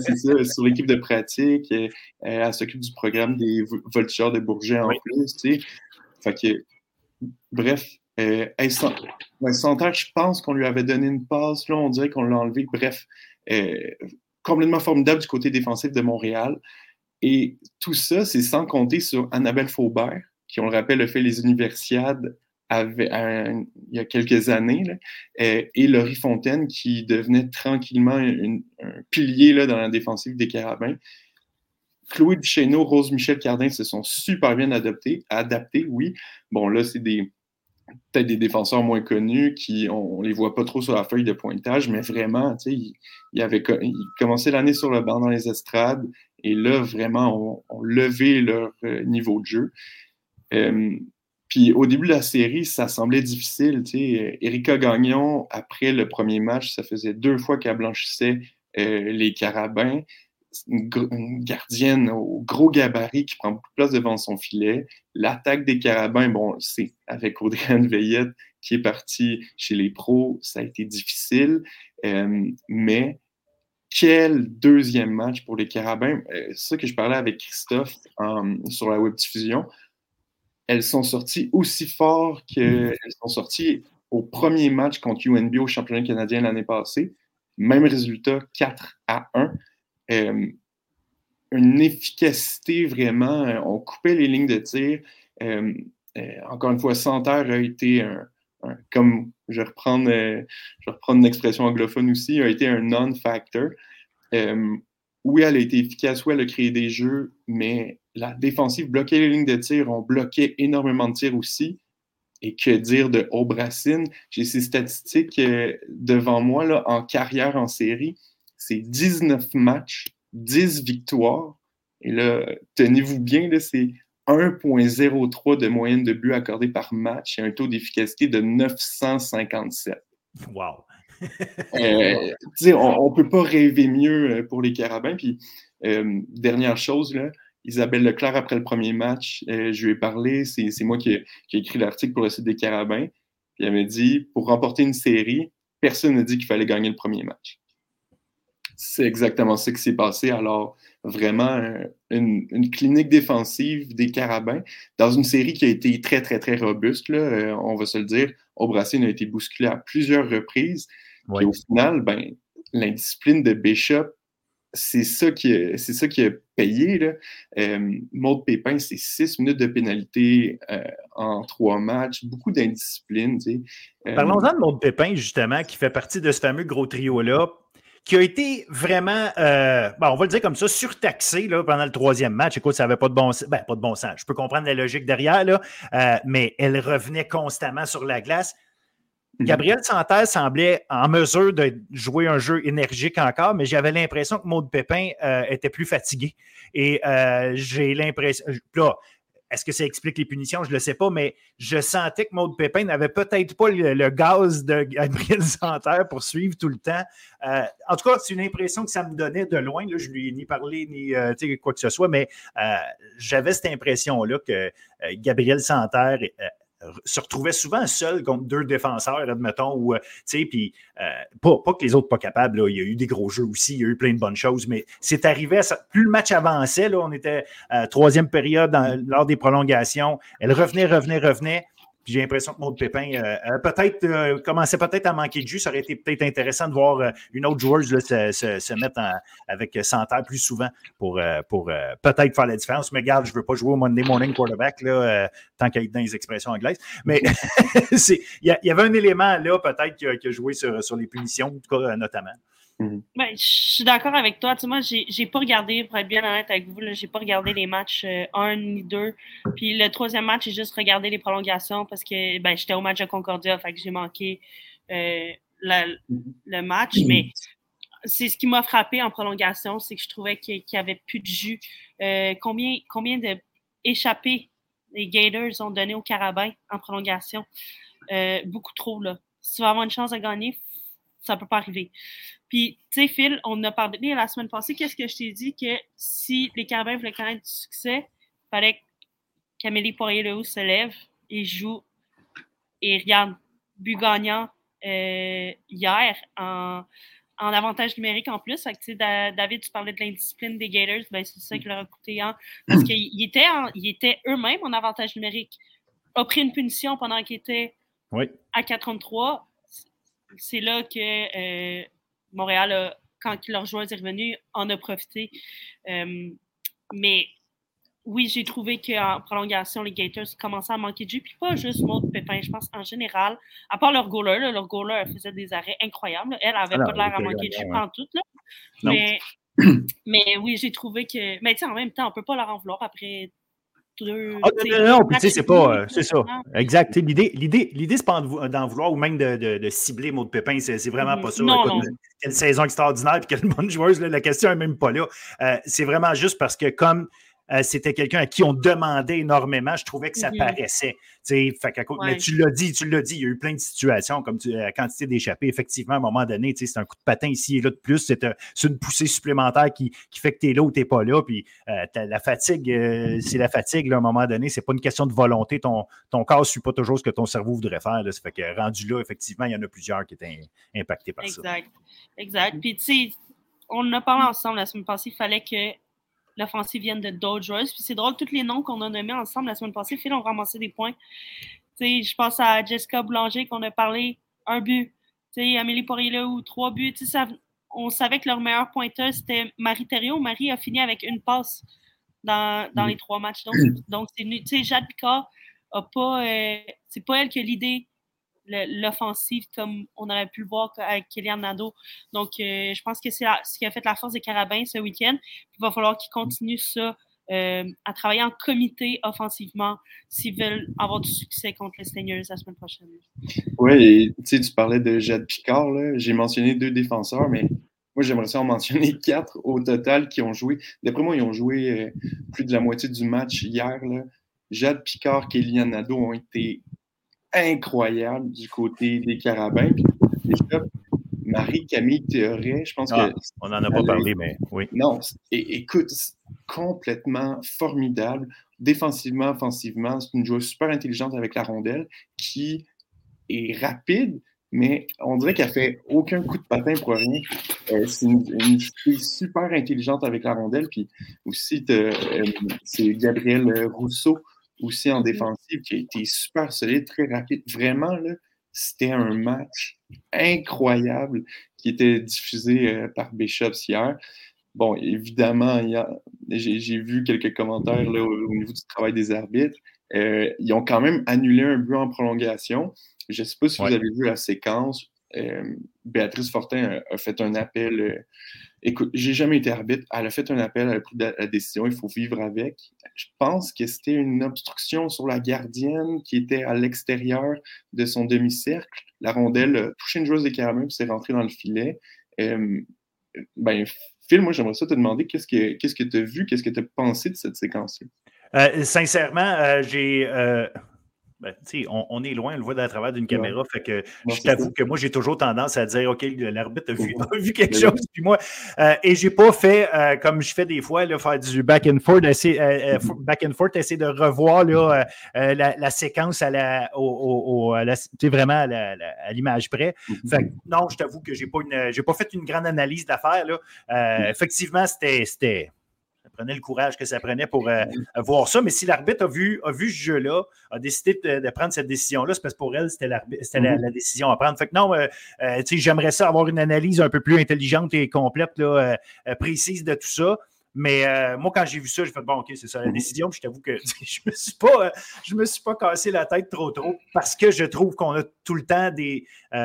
c'est ça, sur l'équipe de pratique. Euh, elle s'occupe du programme des voltigeurs de Bourget en plus. Fait que, bref, euh, je pense qu'on lui avait donné une passe. Là, on dirait qu'on l'a enlevé. Bref, euh, complètement formidable du côté défensif de Montréal. Et tout ça, c'est sans compter sur Annabelle Faubert, qui, on le rappelle, a fait les universiades il y a quelques années, euh, et Laurie Fontaine, qui devenait tranquillement un pilier là, dans la défensive des Carabins. Chloé Duchesneau, Rose Michel Cardin se sont super bien adaptés, adaptés, oui. Bon, là, c'est des, peut-être des défenseurs moins connus qui on, les voit pas trop sur la feuille de pointage, mais vraiment, tu sais, il, l'année sur le banc dans les estrades et là vraiment on, levé leur euh, niveau de jeu. Euh, puis au début de la série, ça semblait difficile. Sais, Erika Gagnon, après le premier match, ça faisait deux fois qu'elle blanchissait euh, les carabins une, gardienne au gros gabarit qui prend beaucoup de place devant son filet. L'attaque des Carabins, bon, c'est avec Audrey Veillette qui est partie chez les pros, ça a été difficile. Euh, mais quel deuxième match pour les Carabins? Euh, ça que je parlais avec Christophe sur la web diffusion. Elles sont sorties aussi fort qu'elles sont sorties au premier match contre UNB au championnat canadien l'année passée. Même résultat, 4 à 1. Euh, une efficacité vraiment. Euh, on coupait les lignes de tir. Euh, encore une fois, Santerre a été un, comme je reprends, je reprends une expression anglophone aussi, a été un non-factor. oui, elle a été efficace, oui, elle a créé des jeux, mais la défensive bloquait les lignes de tir, on bloquait énormément de tirs aussi. Et que dire de Aubracine? J'ai ces statistiques devant moi là, en carrière en série c'est 19 matchs, 10 victoires. Et là, tenez-vous bien, c'est 1,03 de moyenne de buts accordés par match et un taux d'efficacité de 957. Wow! Euh, on ne peut pas rêver mieux euh, pour les Carabins. Puis, euh, dernière chose, là, Isabelle Leclerc, après le premier match, je lui ai parlé, c'est moi qui ai, écrit l'article pour le site des Carabins. Puis elle m'a dit, pour remporter une série, personne n'a dit qu'il fallait gagner le premier match. C'est exactement ce qui s'est passé. Alors, vraiment, une, clinique défensive des Carabins dans une série qui a été très, très, très robuste, là, euh, on va se le dire. Aubracine a été bousculé à plusieurs reprises. Et au final, ben, l'indiscipline de Bishop c'est ça, qui a, c'est ça qui a payé. Là. Euh, Maud Pépin, c'est six minutes de pénalité euh, en trois matchs, beaucoup d'indiscipline. Tu sais. Parlons-en de Maud Pépin, justement, qui fait partie de ce fameux gros trio-là qui a été vraiment, euh, on va le dire comme ça, surtaxé là, pendant le troisième match. Écoute, ça n'avait pas de bon sens. Ben, pas de bon sens. Je peux comprendre la logique derrière, là, euh, mais elle revenait constamment sur la glace. Mhm. Gabriel Santerre semblait en mesure de jouer un jeu énergique encore, mais j'avais l'impression que Maud Pépin euh, était plus fatigué. Et j'ai l'impression. Là, est-ce que ça explique les punitions? Je ne le sais pas, mais je sentais que Maude Pépin n'avait peut-être pas le, gaz de Gabriel Santerre pour suivre tout le temps. Euh, en tout cas, c'est une impression que ça me donnait de loin. Je lui ai ni parlé ni euh, quoi que ce soit, mais euh, j'avais cette impression-là que Gabriel Santerre se retrouvait souvent seul contre deux défenseurs, admettons, ou, euh, tu sais, puis euh, pas, pas, que les autres pas capables, il y a eu des gros jeux aussi, il y a eu plein de bonnes choses, mais c'est arrivé, plus le match avançait, là, on était euh, troisième période lors des prolongations, elle revenait, revenait, revenait, j'ai l'impression que Maud Pépin euh, peut-être euh, commençait peut-être à manquer de jus. Ça aurait été peut-être intéressant de voir euh, une autre joueuse se, mettre avec Santerre plus souvent pour, pour peut-être faire la différence. Mais regarde, je ne veux pas jouer au Monday Morning Quarterback là, tant qu'il est dans les expressions anglaises. Mais il y, avait un élément là, peut-être, qui, a joué sur, sur les punitions, en tout cas, notamment. Mhm. Ben, je suis d'accord avec toi. Tu sais, moi, j'ai pas regardé, pour être bien honnête avec vous, j'ai pas regardé les matchs 1 euh, ni 2. Puis le troisième match, j'ai juste regardé les prolongations parce que ben, j'étais au match de Concordia, fait que j'ai manqué euh, le match. Mhm. Mais c'est ce qui m'a frappé en prolongation, c'est que je trouvais qu'il n'y avait plus de jus. Euh, combien, combien d'échappées les Gators ont donné au Carabin en prolongation? beaucoup trop, là. Si tu veux avoir une chance de gagner, ça ne peut pas arriver. Puis, tu sais, Phil, on a parlé la semaine passée. Qu'est-ce que je t'ai dit? Que si les Carabins voulaient connaître du succès, il fallait qu'Amélie Poirier-Lehoux se lève et joue. Et regarde, but gagnant euh, hier en, avantage numérique en plus. Fait David, tu parlais de l'indiscipline des Gators. Ben, c'est ça qui leur a coûté. Hein, parce qu'ils étaient, étaient eux-mêmes en avantage numérique. A pris une punition pendant qu'ils étaient à 4-3. C'est là que. Euh, Montréal, quand leur joueur est revenu, en a profité. Euh, mais oui, j'ai trouvé qu'en prolongation, les Gators commençaient à manquer de jus. Puis pas juste Maud Pépin, je pense en général. À part leur goaler, leur goaler faisait des arrêts incroyables. Elle avait pas l'air à manquer de jus en tout. Mais, mais oui, j'ai trouvé que. Mais tu en même temps, on peut pas leur en vouloir après ah, non, non, puis tu sais, c'est pas. Euh, c'est ça. Exact. L'idée, l'idée, l'idée, c'est pas d'en vouloir ou même de, de, de cibler Maud Pépin. C'est, vraiment mm-hmm. pas ça. Non, non. Quelle saison extraordinaire, puis quelle bonne joueuse. la question n'est même pas là. Euh, c'est vraiment juste parce que comme euh, c'était quelqu'un à qui on demandait énormément. Je trouvais que ça mhm. paraissait. Fait Mais tu l'as dit, tu l'as dit, il y a eu plein de situations, comme tu, la quantité d'échappées. Effectivement, à un moment donné, c'est un coup de patin ici et là de plus. C'est une poussée supplémentaire qui, fait que tu es là ou tu n'es pas là. Puis euh, la fatigue, euh, c'est la fatigue, à un moment donné. C'est pas une question de volonté. Ton, ton corps ne suit pas toujours ce que ton cerveau voudrait faire. Là. Ça fait que rendu là, effectivement, il y en a plusieurs qui étaient impactés par ça. Exact. Exact. Puis tu sais, on en a parlé ensemble la semaine passée, il fallait que l'offensive vienne de Dodgers. Puis c'est drôle, tous les noms qu'on a nommés ensemble la semaine passée, Phil, ont ramassé des points. sais, je pense à Jessica Boulanger qu'on a parlé, un but. sais, Amélie Poirier ou trois buts. Ça, on savait que leur meilleur pointeur, c'était Marie Thériault. Marie a fini avec une passe dans, dans les trois matchs. Donc, donc c'est Jade Picard a pas. Euh, c'est pas elle qui a l'idée l'offensive comme on aurait pu le voir avec Kélian Nado. Donc, euh, je pense que c'est ce qui a fait la force des Carabins ce week-end. Il va falloir qu'ils continuent ça, euh, à travailler en comité offensivement s'ils veulent avoir du succès contre les Seigneurs la semaine prochaine. Oui, tu tu parlais de Jade Picard. J'ai mentionné deux défenseurs, mais moi, j'aimerais ça en mentionner quatre au total qui ont joué. D'après moi, ils ont joué euh, plus de la moitié du match hier. Là. Jade Picard, Kélian Nado ont été incroyable du côté des Carabins. Marie-Camille Théoret, je pense ah, que. On n'en a pas parlé, mais oui. Non, écoute, complètement formidable. Défensivement, offensivement, c'est une joueuse super intelligente avec la rondelle qui est rapide, mais on dirait qu'elle fait aucun coup de patin pour rien. Euh, c'est une, fille super intelligente avec la rondelle. Puis aussi, euh, c'est Gabriel Rousseau aussi en défensive qui a été super solide, très rapide. Vraiment, là, c'était un match incroyable qui était diffusé euh, par Bishops hier. bon, évidemment, j'ai vu quelques commentaires là, au, niveau du travail des arbitres. Euh, ils ont quand même annulé un but en prolongation. Je ne sais pas si vous avez vu la séquence. Euh, Béatrice Fortin a, fait un appel. Euh, écoute, j'ai jamais été arbitre. Elle a fait un appel, elle a pris la décision, il faut vivre avec. Je pense que c'était une obstruction sur la gardienne qui était à l'extérieur de son demi-cercle. La rondelle a touché une joueuse des Carabins et s'est rentrée dans le filet. Euh, ben, Phil, moi, j'aimerais ça te demander qu'est-ce que tu as vu, qu'est-ce que tu as pensé de cette séquence-là? sincèrement, j'ai ben, on, on, est loin, on le voit à travers d'une caméra. Fait que je t'avoue que moi, j'ai toujours tendance à dire OK, l'arbitre a, vu, quelque chose. Puis moi, euh, et j'ai pas fait euh, comme je fais des fois, là, faire du back and forth, essayer, euh, mm-hmm. back and forth, essayer de revoir là, la, la, séquence à la, au, à la, vraiment à l'image près. Mm-hmm. Fait que, non, je t'avoue que j'ai pas une, j'ai pas fait une grande analyse d'affaires. Là. Effectivement, c'était prenait le courage que ça prenait pour euh, voir ça. Mais si l'arbitre a vu, a vu ce jeu-là, a décidé de, prendre cette décision-là, c'est parce que pour elle, c'était la, mm-hmm. décision à prendre. Fait que non, euh, euh, j'aimerais ça avoir une analyse un peu plus intelligente et complète, là, précise de tout ça. Mais moi, quand j'ai vu ça, j'ai fait bon, OK, c'est ça la mm-hmm. décision. Puis je t'avoue que je me suis pas, je me suis pas cassé la tête trop trop parce que je trouve qu'on a tout le temps des. tu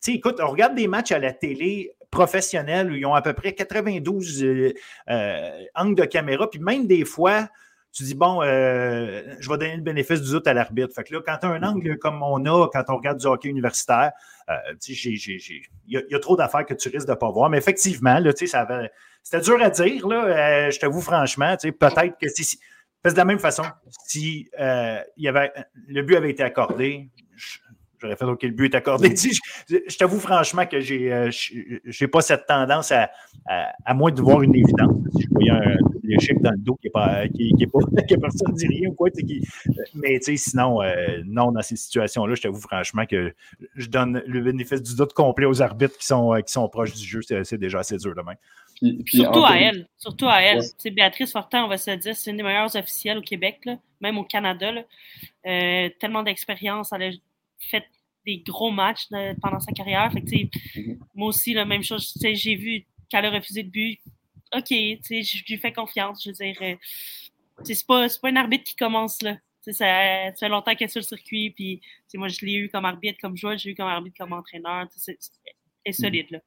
sais, écoute, on regarde des matchs à la télé professionnels où ils ont à peu près 92 euh, euh, angles de caméra. Puis même des fois, tu dis, bon, euh, je vais donner le bénéfice du doute à l'arbitre. Fait que là, quand tu as un angle comme on a quand on regarde du hockey universitaire, il y, a trop d'affaires que tu risques de ne pas voir. Mais effectivement, là, ça c'était dur à dire, là, je t'avoue franchement. Peut-être que si, de la même façon, si il y avait, le but avait été accordé, J'aurais fait OK, le but est accordé. je, t'avoue franchement que j'ai n'ai euh, pas cette tendance à, à, moins de voir une évidence. Si je voyais un échec dans le dos qui est pas, qui, qui est pas que personne ne dit rien ou quoi. Qui, mais sinon, euh, non, dans ces situations-là, je t'avoue franchement que je donne le bénéfice du doute complet aux arbitres qui sont, euh, qui sont proches du jeu. C'est déjà assez dur demain. surtout, à elle, surtout à elle. Béatrice Fortin, on va se dire, c'est une des meilleures officielles au Québec, même au Canada. tellement d'expérience. Elle a fait des gros matchs pendant sa carrière. Fait mhm. Moi aussi, la même chose. J'ai vu qu'elle a refusé le but. OK, je lui fais confiance. Je veux dire, euh, c'est pas, pas un arbitre qui commence là. Ça, ça, fait longtemps qu'elle est sur le circuit. Puis, moi, je l'ai eu comme arbitre, comme joueur, j'ai eu comme arbitre, comme entraîneur. C'est mhm. solide. Là.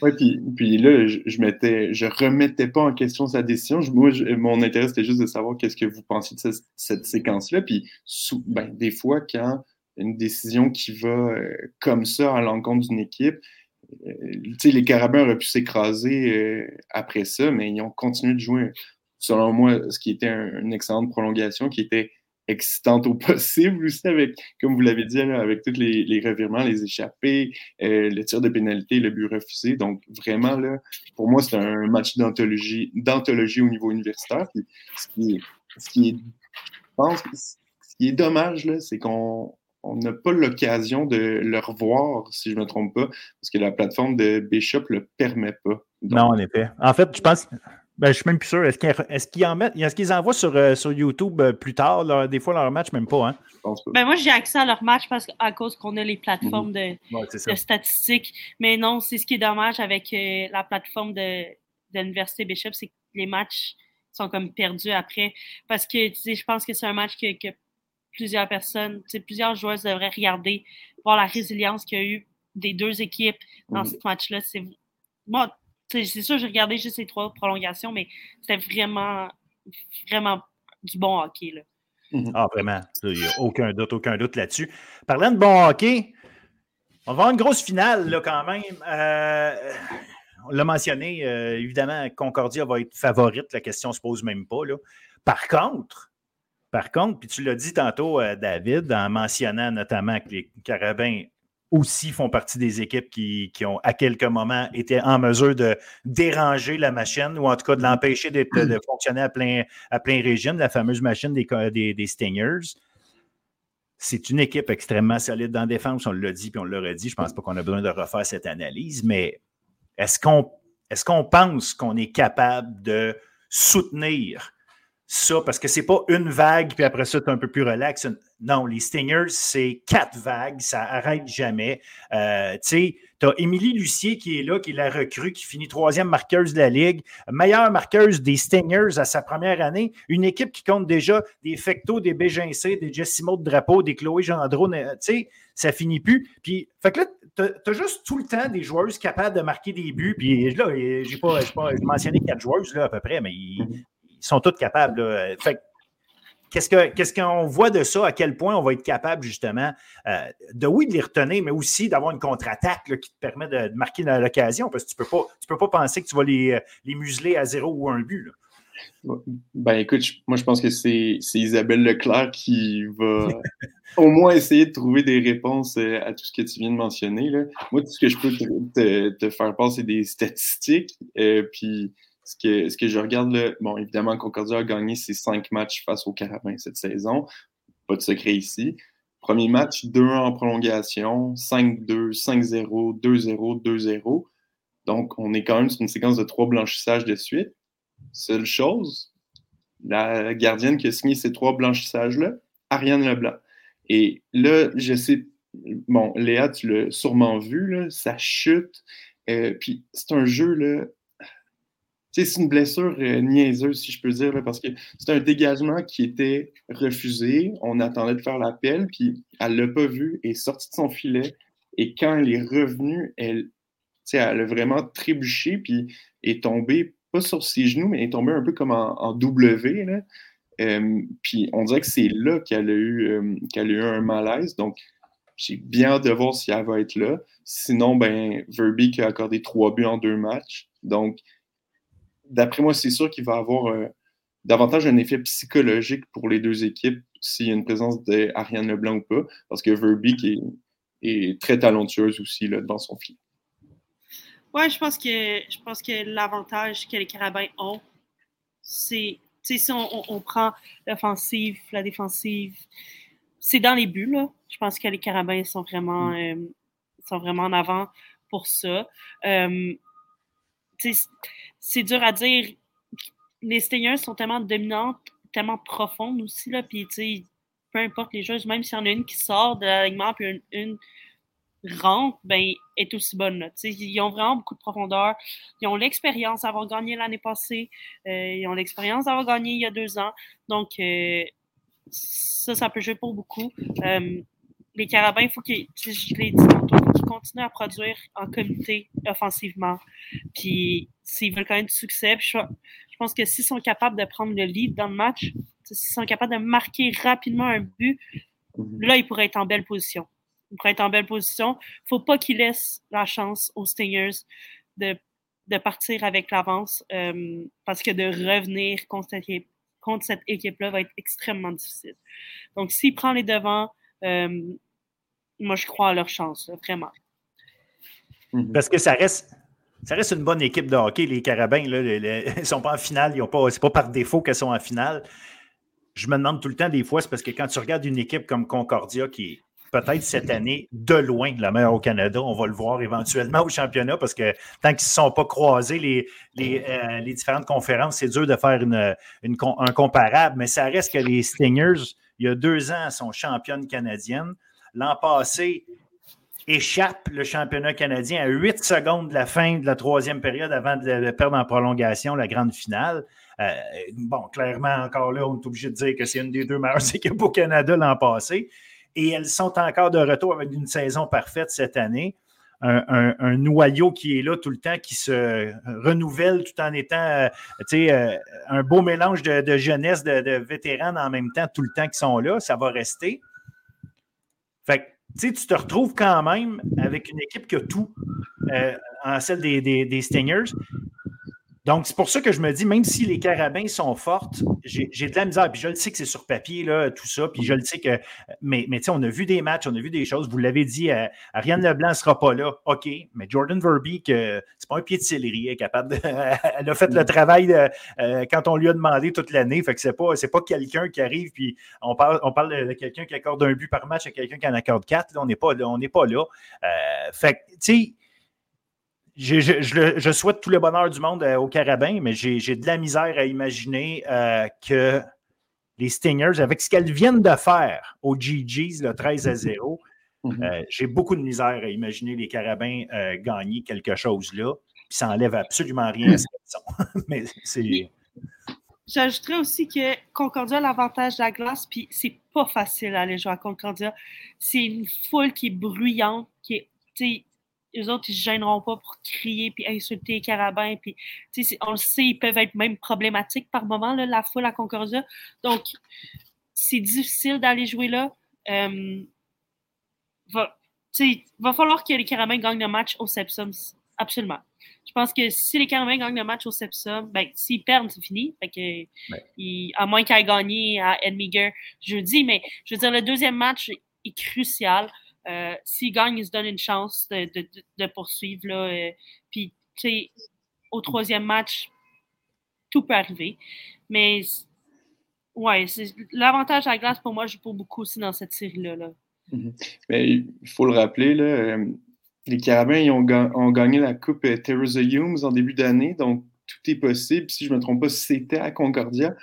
Oui, puis, puis là, je, je, mettais, je remettais pas en question sa décision. moi, mon intérêt, c'était juste de savoir qu'est-ce que vous pensiez de cette, cette séquence-là. Puis, ben, des fois, quand une décision qui va euh, comme ça à l'encontre d'une équipe. Euh, les Carabins auraient pu s'écraser euh, après ça, mais ils ont continué de jouer, selon moi, ce qui était une excellente prolongation, qui était excitante au possible aussi, avec, comme vous l'avez dit, avec tous les, revirements, les échappées, le tir de pénalité, le but refusé. Donc, vraiment, là, pour moi, c'est un match d'anthologie, d'anthologie au niveau universitaire. ce, qui est, je pense, ce qui est dommage, c'est qu'on on n'a pas l'occasion de le revoir, si je ne me trompe pas, parce que la plateforme de Bishop ne le permet pas. non, en effet. En fait, je pense. Ben, je suis même plus sûr. Est-ce qu'ils en mettent, est-ce qu'ils envoient sur, euh, sur YouTube euh, plus tard, des fois leur match, même pas, hein? Ben, moi, j'ai accès à leur match parce à cause qu'on a les plateformes de, statistiques. Mais non, c'est ce qui est dommage avec euh, la plateforme de, l'Université Bishop, c'est que les matchs sont comme perdus après. Parce que je pense que c'est un match que, que plusieurs personnes, plusieurs joueurs devraient regarder, voir la résilience qu'il y a eu des deux équipes dans ce match-là. C'est moi, c'est sûr, j'ai regardé juste ces trois prolongations, mais c'était vraiment, vraiment du bon hockey. Là. Mhm. Ah, vraiment. Il n'y a aucun doute, aucun doute là-dessus. Parlant de bon hockey, on va avoir une grosse finale là, quand même. Euh, on l'a mentionné, euh, évidemment, Concordia va être favorite, la question ne se pose même pas. Là. Par contre, par contre, puis tu l'as dit tantôt, euh, David, en mentionnant notamment que les Carabins aussi font partie des équipes qui, ont, à quelques moments, été en mesure de déranger la machine ou en tout cas de l'empêcher de fonctionner à plein, à plein régime, la fameuse machine des, des, Stingers. C'est une équipe extrêmement solide dans la défense, on l'a dit puis on l'aurait dit. Je ne pense pas qu'on a besoin de refaire cette analyse, mais est-ce qu'on est qu'on pense qu'on est capable de soutenir ça, parce que c'est pas une vague, puis après ça, tu es un peu plus relax. Non, les Stingers, c'est quatre vagues, ça arrête jamais. Euh, tu sais, tu as Émilie Lucier qui est là, qui la recrue, qui finit troisième marqueuse de la Ligue, meilleure marqueuse des Stingers à sa première année. Une équipe qui compte déjà des Fecto, des Bégincé, des Jessimo de Drapeau, des Chloé Gendron. Tu sais, ça finit plus. Puis, fait que là, tu as, juste tout le temps des joueuses capables de marquer des buts. Puis là, j'ai pas, pas mentionné quatre joueuses là, à peu près, mais ils, sont tous capables. qu'est-ce qu'on voit de ça? À quel point on va être capable, justement, euh, de oui, de les retenir, mais aussi d'avoir une contre-attaque qui te permet de, marquer l'occasion, parce que tu ne peux, pas, peux pas penser que tu vas les, les, museler à zéro ou un but. Ben écoute, moi je pense que c'est Isabelle Leclerc qui va au moins essayer de trouver des réponses euh, à tout ce que tu viens de mentionner. Moi, tout ce que je peux te, te, faire passer, c'est des statistiques. Euh, puis ce que, ce que je regarde, là, bon, évidemment, Concordia a gagné ses cinq matchs face au Carabin cette saison. Pas de secret ici. Premier match, 2-1 en prolongation, 5-2, 5-0, 2-0, 2-0. Donc, on est quand même sur une séquence de trois blanchissages de suite. Seule chose, la gardienne qui a signé ces trois blanchissages-là, Ariane Leblanc. Et là, je sais, bon, Léa, tu l'as sûrement vu, là, ça chute. Euh, puis c'est un jeu, là, c'est une blessure euh, niaiseuse, si je peux dire, parce que c'est un dégagement qui était refusé. On attendait de faire l'appel, puis elle ne l'a pas vu, est sortie de son filet. Et quand elle est revenue, elle, elle a vraiment trébuché, puis est tombée, pas sur ses genoux, mais est tombée un peu comme en, W. Là. Euh, puis on dirait que c'est là qu'elle a, eu, euh, qu'elle a eu un malaise. Donc, j'ai bien hâte de voir si elle va être là. Sinon, ben, Verbeek a accordé trois buts en deux matchs. Donc, d'après moi, c'est sûr qu'il va avoir euh, davantage un effet psychologique pour les deux équipes s'il y a une présence d'Ariane Leblanc ou pas, parce que Verbeek est, est très talentueuse aussi là, dans son film. Oui, je pense que je pense que l'avantage que les Carabins ont, c'est si on, on, prend l'offensive, la défensive, c'est dans les buts. Là. Je pense que les Carabins sont vraiment, mm. euh, sont vraiment en avant pour ça. Euh, c'est dur à dire. Les Stingers sont tellement dominantes, tellement profondes aussi, là, puis peu importe les joueurs, même s'il y en a une qui sort de l'alignement, puis une, rentre, ben, est aussi bonne. Là. Ils ont vraiment beaucoup de profondeur. Ils ont l'expérience d'avoir gagné l'année passée. Euh, ils ont l'expérience d'avoir gagné il y a deux ans. Donc, euh, ça, ça peut jouer pour beaucoup. Euh, les Carabins, il faut qu'ils, je l'ai dit tantôt, qu'ils continuent à produire en comité offensivement. Puis s'ils veulent quand même du succès, je, pense que s'ils sont capables de prendre le lead dans le match, s'ils sont capables de marquer rapidement un but, mhm. là, ils pourraient être en belle position. Ils pourraient être en belle position. Il ne faut pas qu'ils laissent la chance aux Stingers de, de partir avec l'avance euh, parce que de revenir contre cette, équipe-là va être extrêmement difficile. Donc, s'ils prennent les devants, euh, moi, je crois à leur chance, vraiment. Mhm. Parce que ça reste, ça reste une bonne équipe de hockey. Les Carabins, là, ils ne sont pas en finale. Ce n'est pas par défaut qu'elles sont en finale. Je me demande tout le temps, des fois, c'est parce que quand tu regardes une équipe comme Concordia, qui est peut-être cette année de loin la meilleure au Canada, on va le voir éventuellement au championnat, parce que tant qu'ils ne se sont pas croisés, les, les, euh, différentes conférences, c'est dur de faire une, un comparable. Mais ça reste que les Stingers, il y a deux ans, sont championnes canadiennes. L'an passé, échappe le championnat canadien à 8 secondes de la fin de la troisième période avant de perdre en prolongation la grande finale. Euh, bon, clairement, encore là, on est obligé de dire que c'est une des deux meilleures équipes au Canada l'an passé. Et elles sont encore de retour avec une saison parfaite cette année. Un, noyau qui est là tout le temps, qui se renouvelle tout en étant euh, euh, un beau mélange de, jeunesse, de, de, vétérans en même temps, tout le temps qui sont là. Ça va rester. Fait tu te retrouves quand même avec une équipe qui a tout euh, en celle des, des Stingers. Donc, c'est pour ça que je me dis, même si les carabins sont fortes, j'ai de la misère. Puis je le sais que c'est sur papier, là, tout ça. Puis je le sais que. Mais, mais tu sais, on a vu des matchs, on a vu des choses. Vous l'avez dit, euh, Ariane Leblanc ne sera pas là. OK. Mais Jordan Verbeek, euh, c'est pas un pied de céleri. Elle est capable de, Elle a fait le travail euh, quand on lui a demandé toute l'année. Fait que c'est pas, pas quelqu'un qui arrive. Puis on parle, on parle de, quelqu'un qui accorde un but par match à quelqu'un qui en accorde quatre. on n'est pas, pas là. fait que, tu sais je, souhaite tout le bonheur du monde au Carabin, mais j'ai de la misère à imaginer que les Stingers, avec ce qu'elles viennent de faire au GGs, le 13 à 0, mhm. euh, j'ai beaucoup de misère à imaginer les Carabins euh, gagner quelque chose là. Puis ça n'enlève absolument rien à ce qu'ils Mais c'est. J'ajouterais aussi que Concordia a l'avantage de la glace, puis c'est pas facile d'aller jouer à Concordia. C'est une foule qui est bruyante, qui est les autres, ils se gêneront pas pour crier puis insulter les carabins. Puis, on le sait, ils peuvent être même problématiques par moment, là, la foule à Concordia. Donc, c'est difficile d'aller jouer là. Euh, va, va falloir que les carabins gagnent le match au Sepsum. Absolument. Je pense que si les carabins gagnent le match au Sepsum, ben, s'ils perdent, c'est fini. Fait que, à moins qu'ils aient gagné à Edmiger jeudi. Mais je veux dire, le deuxième match est crucial. Euh, s'il gagne, il se donne une chance de, poursuivre. Là, euh, puis, tu sais, au troisième match, tout peut arriver. Mais, ouais, l'avantage à la glace, pour moi, joue pour beaucoup aussi dans cette série-là. Là. Mhm. Mais il faut le rappeler, euh, les Carabins ont, gagné la Coupe Teresa Humes en début d'année, donc tout est possible. Si je ne me trompe pas, c'était à Concordia.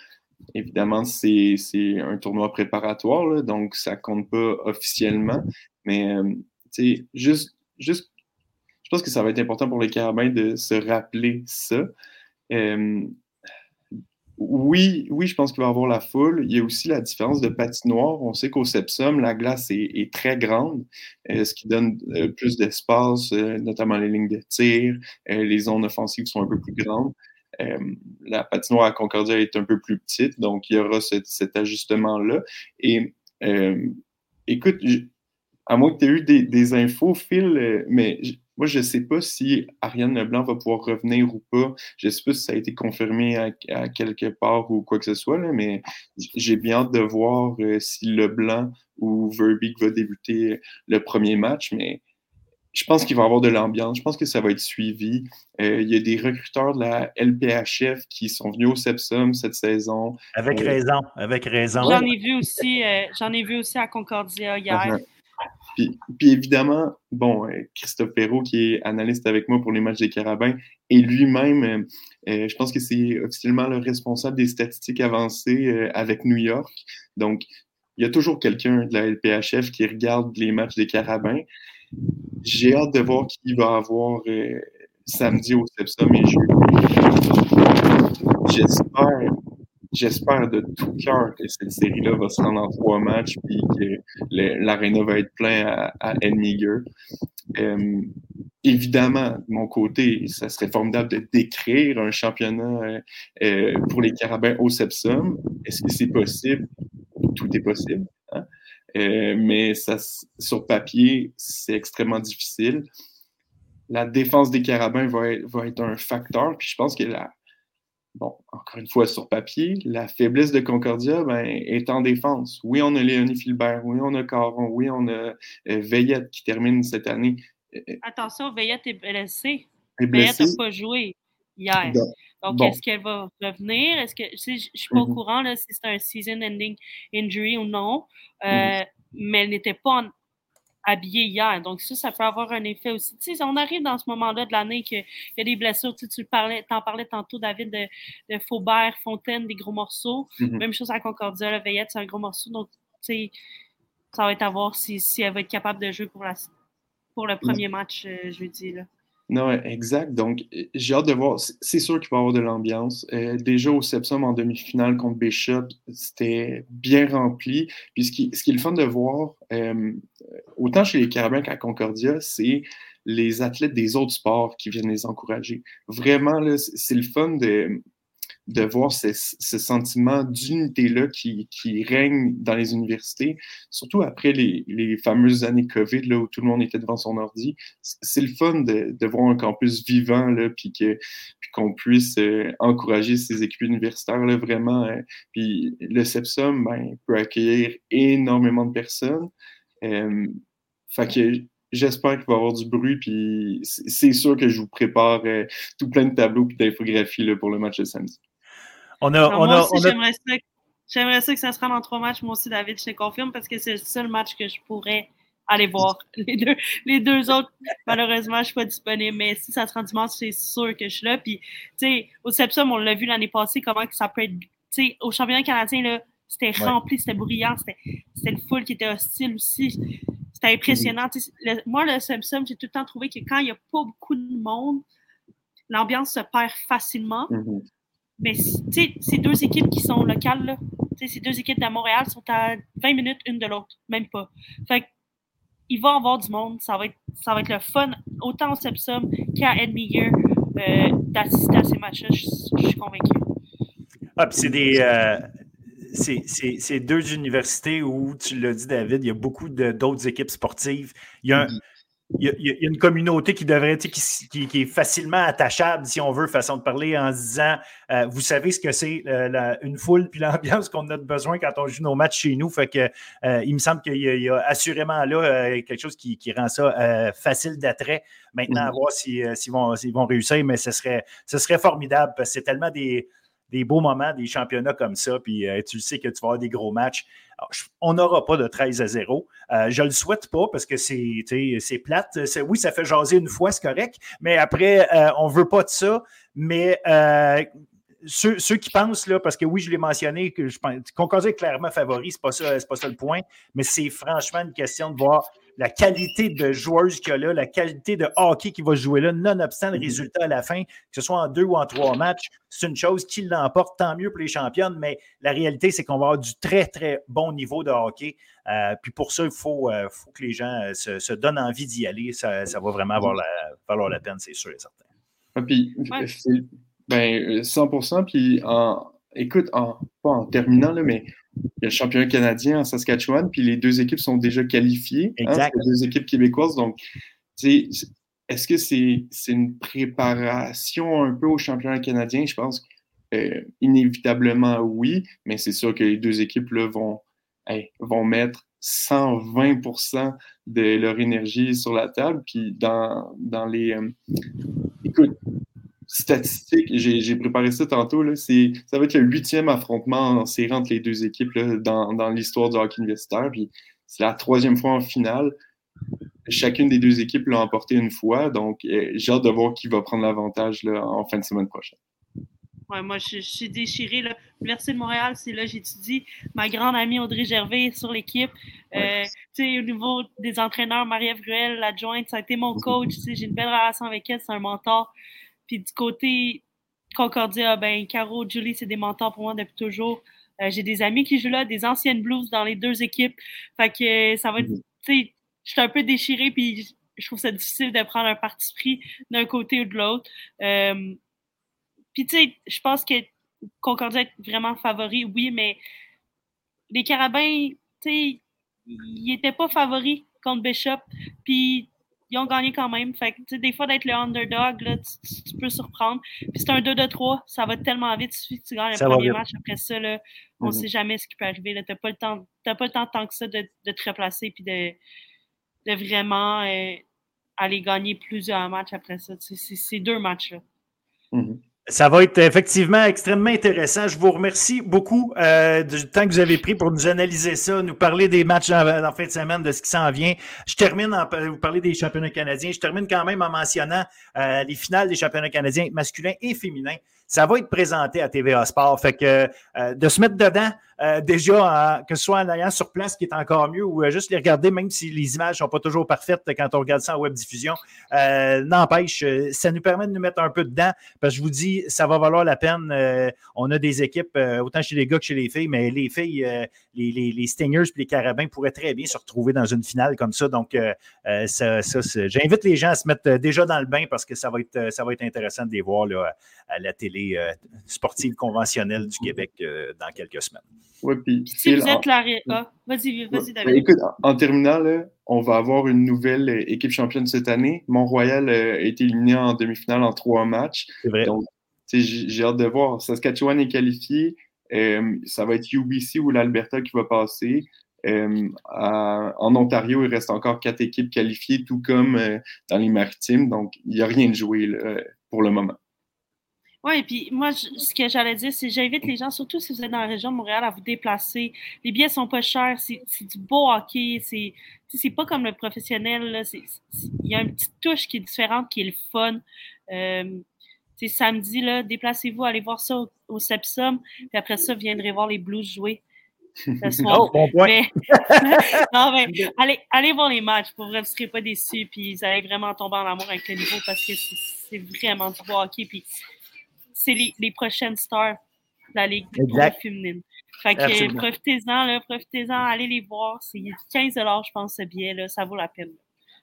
Évidemment, c'est un tournoi préparatoire, donc ça compte pas officiellement. Mais, euh, juste, juste, je pense que ça va être important pour les Carabins de se rappeler ça. Euh, oui, oui, je pense qu'il va y avoir la foule. Il y a aussi la différence de patinoire. On sait qu'au Sepsum, la glace est, très grande, euh, ce qui donne plus d'espace, notamment les lignes de tir. les zones offensives sont un peu plus grandes. La patinoire à Concordia est un peu plus petite, donc il y aura cet ajustement-là. Et écoute, à moins que tu aies eu des, infos, Phil, euh, mais moi, je ne sais pas si Ariane Leblanc va pouvoir revenir ou pas. Je ne sais pas si ça a été confirmé à, quelque part ou quoi que ce soit, mais j'ai bien hâte de voir euh, si Leblanc ou Verbeek va débuter le premier match. Mais je pense qu'il va y avoir de l'ambiance. Je pense que ça va être suivi. Euh, il y a des recruteurs de la LPHF qui sont venus au Sepsum cette saison. Avec raison, avec raison. J'en ai vu aussi, j'en ai vu aussi à Concordia hier. Uh-huh. Puis, évidemment, bon, euh, Christophe Perrault, qui est analyste avec moi pour les matchs des Carabins, et lui-même, euh, euh, je pense que c'est officiellement le responsable des statistiques avancées avec New York. Donc, il y a toujours quelqu'un de la LPHF qui regarde les matchs des Carabins. J'ai hâte de voir qui va avoir samedi au Sepsum et J'espère j'espère de tout cœur que cette série-là va se rendre en trois matchs puis que l'aréna va être plein à, à euh, évidemment, de mon côté, ça serait formidable de décrire un championnat euh, euh, pour les Carabins au Sepsum. Est-ce que c'est possible? Tout est possible. Hein? Mais ça, sur papier, c'est extrêmement difficile. La défense des Carabins va être, va être un facteur. Puis je pense que la, bon, encore une fois, sur papier, la faiblesse de Concordia ben, est en défense. Oui, on a Léonie Filbert, oui, on a Caron, oui, on a euh, Veillette qui termine cette année. Euh, euh, Attention, Veillette est blessée. Veillette n'a pas joué hier. Donc, est-ce qu'elle va revenir? Est-ce que je ne suis pas au mm-hmm. courant là, si c'est un season-ending injury ou non, mm-hmm. mais elle n'était pas en, habillé hier. Donc, ça, ça peut avoir un effet aussi. Tu sais, on arrive dans ce moment-là de l'année qu'il y a des blessures. Tu, tu parlais, en parlais tantôt, David, de, Faubert, Fontaine, des gros morceaux. Mm-hmm. Même chose à Concordia, la Veillette, c'est un gros morceau. Donc, tu sais, ça va être à voir si, si elle va être capable de jouer pour, la, pour le premier match euh, jeudi. Là. Non, exact. Donc, j'ai hâte de voir. C'est sûr qu'il va y avoir de l'ambiance. Euh, déjà au Sepsum en demi-finale contre Bishop, c'était bien rempli. Puis ce qui, ce qui, est le fun de voir, euh, autant chez les Carabins qu'à Concordia, c'est les athlètes des autres sports qui viennent les encourager. Vraiment, c'est le fun de, de voir ce, sentiment d'unité-là qui, règne dans les universités, surtout après les, fameuses années COVID là, où tout le monde était devant son ordi. C'est le fun de, voir un campus vivant, là, puis qu'on puisse euh, encourager ces équipes universitaires, là, vraiment. Euh, puis le CEPSOM ben, peut accueillir énormément de personnes. Euh, fait que j'espère qu'il va y avoir du bruit, puis c'est sûr que je vous prépare tout plein de tableaux et d'infographies pour le match de samedi. On a, J'aimerais ça, que ça se rende en trois matchs. Moi aussi, David, je te confirme parce que c'est le seul match que je pourrais allez voir. Les deux, les deux autres, malheureusement, je ne suis pas disponible, mais si ça se rend dimanche, c'est sûr que je suis là. Puis, tu sais, au Sepsum, on l'a vu l'année passée, comment que ça peut être. Tu sais, au championnat canadien, là, c'était rempli, c'était bruyant, c'était le full qui était hostile aussi. C'était impressionnant. moi, le Sepsum, j'ai tout le temps trouvé que quand il n'y a pas beaucoup de monde, l'ambiance se perd facilement. Mm-hmm. Mais, tu sais, ces deux équipes qui sont locales, là, ces deux équipes de Montréal sont à 20 minutes une de l'autre, même pas. Fait il va y avoir du monde, ça va être, ça va être le fun, autant au Sepsum qu'à Edmeyer, euh, d'assister à ces matchs-là, je, suis convaincu. Ah, puis c'est des. Euh, c'est deux universités où, tu l'as dit, David, il y a beaucoup d'autres équipes sportives. Il y a un, mm-hmm il y, a, une communauté qui devrait, qui, qui, est facilement attachable, si on veut, façon de parler, en se disant, euh, vous savez ce que c'est euh, une foule puis l'ambiance qu'on a besoin quand on joue nos matchs chez nous. Fait que euh, il me semble qu'il y, a assurément là quelque chose qui, rend ça facile d'attrait. Maintenant, à mm-hmm. voir s'ils vont, vont réussir, mais ce serait, ce serait formidable parce que c'est tellement des des beaux moments, des championnats comme ça, puis euh, tu le sais que tu vas avoir des gros matchs. on n'aura pas de 13 à 0. Euh, je ne le souhaite pas parce que c'est plate. Oui, ça fait jaser une fois, c'est correct, mais après, euh, on ne veut pas de ça. Mais ceux, qui pensent, là, parce que oui, je l'ai mentionné, que je pense, Concordia est clairement favori, ce n'est pas, ça, pas ça le point, mais c'est franchement une question de voir la qualité de joueuse qu'il y a là, la qualité de hockey qui va jouer là, nonobstant le mhm. résultat à la fin, que ce soit en deux ou en trois matchs, c'est une chose qui l'emporte, tant mieux pour les championnes, mais la réalité, c'est qu'on va avoir du très, très bon niveau de hockey. Euh, puis pour ça, il faut, euh, faut que les gens euh, se, donnent envie d'y aller. Ça, va vraiment avoir la, valoir la peine, c'est sûr et certain. Ah, puis, ben, 100% puis en, écoute, en, pas en terminant, là, mais il y a le championnat canadien en Saskatchewan, puis les deux équipes sont déjà qualifiées. Hein, exact. les deux équipes québécoises. Donc, est-ce que c'est une préparation un peu au championnat canadien? Je pense euh, inévitablement oui, mais c'est sûr que les deux équipes là, vont, vont mettre 120% de leur énergie sur la table. Puis dans, dans les. Euh, écoute, statistique, j'ai préparé ça tantôt, là, ça va être le huitième affrontement en série entre les deux équipes dans, dans l'histoire du hockey universitaire. Puis c'est la troisième fois en finale. Chacune des deux équipes l'a emporté une fois, donc euh, j'ai hâte de voir qui va prendre l'avantage en fin de semaine prochaine. Ouais, moi, je, suis déchirée. L'Université de Montréal, c'est là j'étudie. Ma grande amie Audrey Gervais sur l'équipe. Euh, au niveau des entraîneurs, Marie-Ève Gruel, l'adjointe, ça a été mon coach. J'ai une belle relation avec elle, c'est un mentor. Puis du côté Concordia, ben Caro, Julie, c'est des mentors pour moi depuis toujours. Euh, j'ai des amis qui jouent là, des anciennes Blues dans les deux équipes. Fait que euh, ça va être, mhm. tu sais, je suis un peu déchirée, puis je trouve ça difficile de prendre un parti pris d'un côté ou de l'autre. Euh, puis tu sais, je pense que Concordia est vraiment favori, oui, mais les Carabins, tu sais, ils n'étaient pas favoris contre Bishop. Puis ils ont gagné quand même. Fait que, des fois, d'être le underdog, là, tu, peux surprendre. Puis c'est un 2-2-3, ça va tellement vite. Que tu gagnes le premier match. Après ça, là, on ne mm-hmm. sait jamais ce qui peut arriver. Tu n'as pas, le temps, pas le temps tant que ça de, de te replacer puis de, de vraiment euh, aller gagner plusieurs matchs après ça. C'est deux matchs-là. Mm-hmm. Ça va être effectivement extrêmement intéressant. Je vous remercie beaucoup euh, du temps que vous avez pris pour nous analyser ça, nous parler des matchs en, fin de semaine, de ce qui s'en vient. Je termine en vous parler des championnats canadiens. Je termine quand même en mentionnant euh, les finales des championnats canadiens masculins et féminins. Ça va être présenté à TVA Sport. Fait que euh, de se mettre dedans, euh, déjà, que ce soit en ayant sur place, qui est encore mieux, ou euh, juste les regarder, même si les images ne sont pas toujours parfaites quand on regarde ça en web diffusion. Euh, n'empêche, ça nous permet de nous mettre un peu dedans, parce que je vous dis, ça va valoir la peine. on a des équipes, autant chez les gars que chez les filles, mais les filles, les, les, Stingers et les Carabins pourraient très bien se retrouver dans une finale comme ça. Donc, ça, j'invite les gens à se mettre déjà dans le bain parce que ça va être, ça va être intéressant de les voir là, à la télé sportive conventionnelle du Québec dans quelques semaines. Oui, puis si vous êtes la... Ah, vas-y, vas-y, David. Ben, écoute, en, terminant, on va avoir une nouvelle euh, équipe championne cette année. Mont-Royal euh, a été éliminé en demi-finale en trois matchs. C'est vrai. Donc, j'ai hâte de voir. Saskatchewan est qualifié. Euh, ça va être UBC ou l'Alberta qui va passer. en Ontario, il reste encore quatre équipes qualifiées, tout comme dans les maritimes. Donc, il n'y a rien de joué pour le moment. Oui, et puis moi, ce que j'allais dire, c'est j'invite les gens, surtout si vous êtes dans la région de Montréal, à vous déplacer. Les billets sont pas chers, c'est du beau hockey, c'est c'est pas comme le professionnel. Il y a une petite touche qui est différente, qui est le fun. Euh, samedi, là, déplacez-vous, allez voir ça au, Sepsum, puis après ça, viendrez voir les Blues jouer. Oh, bon point. non, mais allez, allez voir les matchs, pour vrai, vous ne serez pas déçus, puis vous allez vraiment tomber en amour avec le niveau parce que c'est vraiment du beau hockey, puis c'est les, prochaines stars de la Ligue féminine. Fait que profitez-en, profitez-en, allez les voir. C'est 15 je pense, ce billet, là, ça vaut la peine.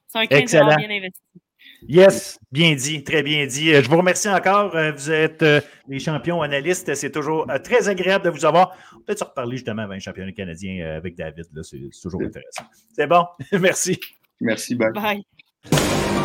C'est un 15 bien investi. Yes, bien dit, très bien dit. Euh, je vous remercie encore. Euh, vous êtes euh, les champions analystes. C'est toujours très agréable de vous avoir. On peut-être se reparler justement avec un championnat canadien avec David. C'est toujours intéressant. C'est bon. Merci. Merci, bye. Bye.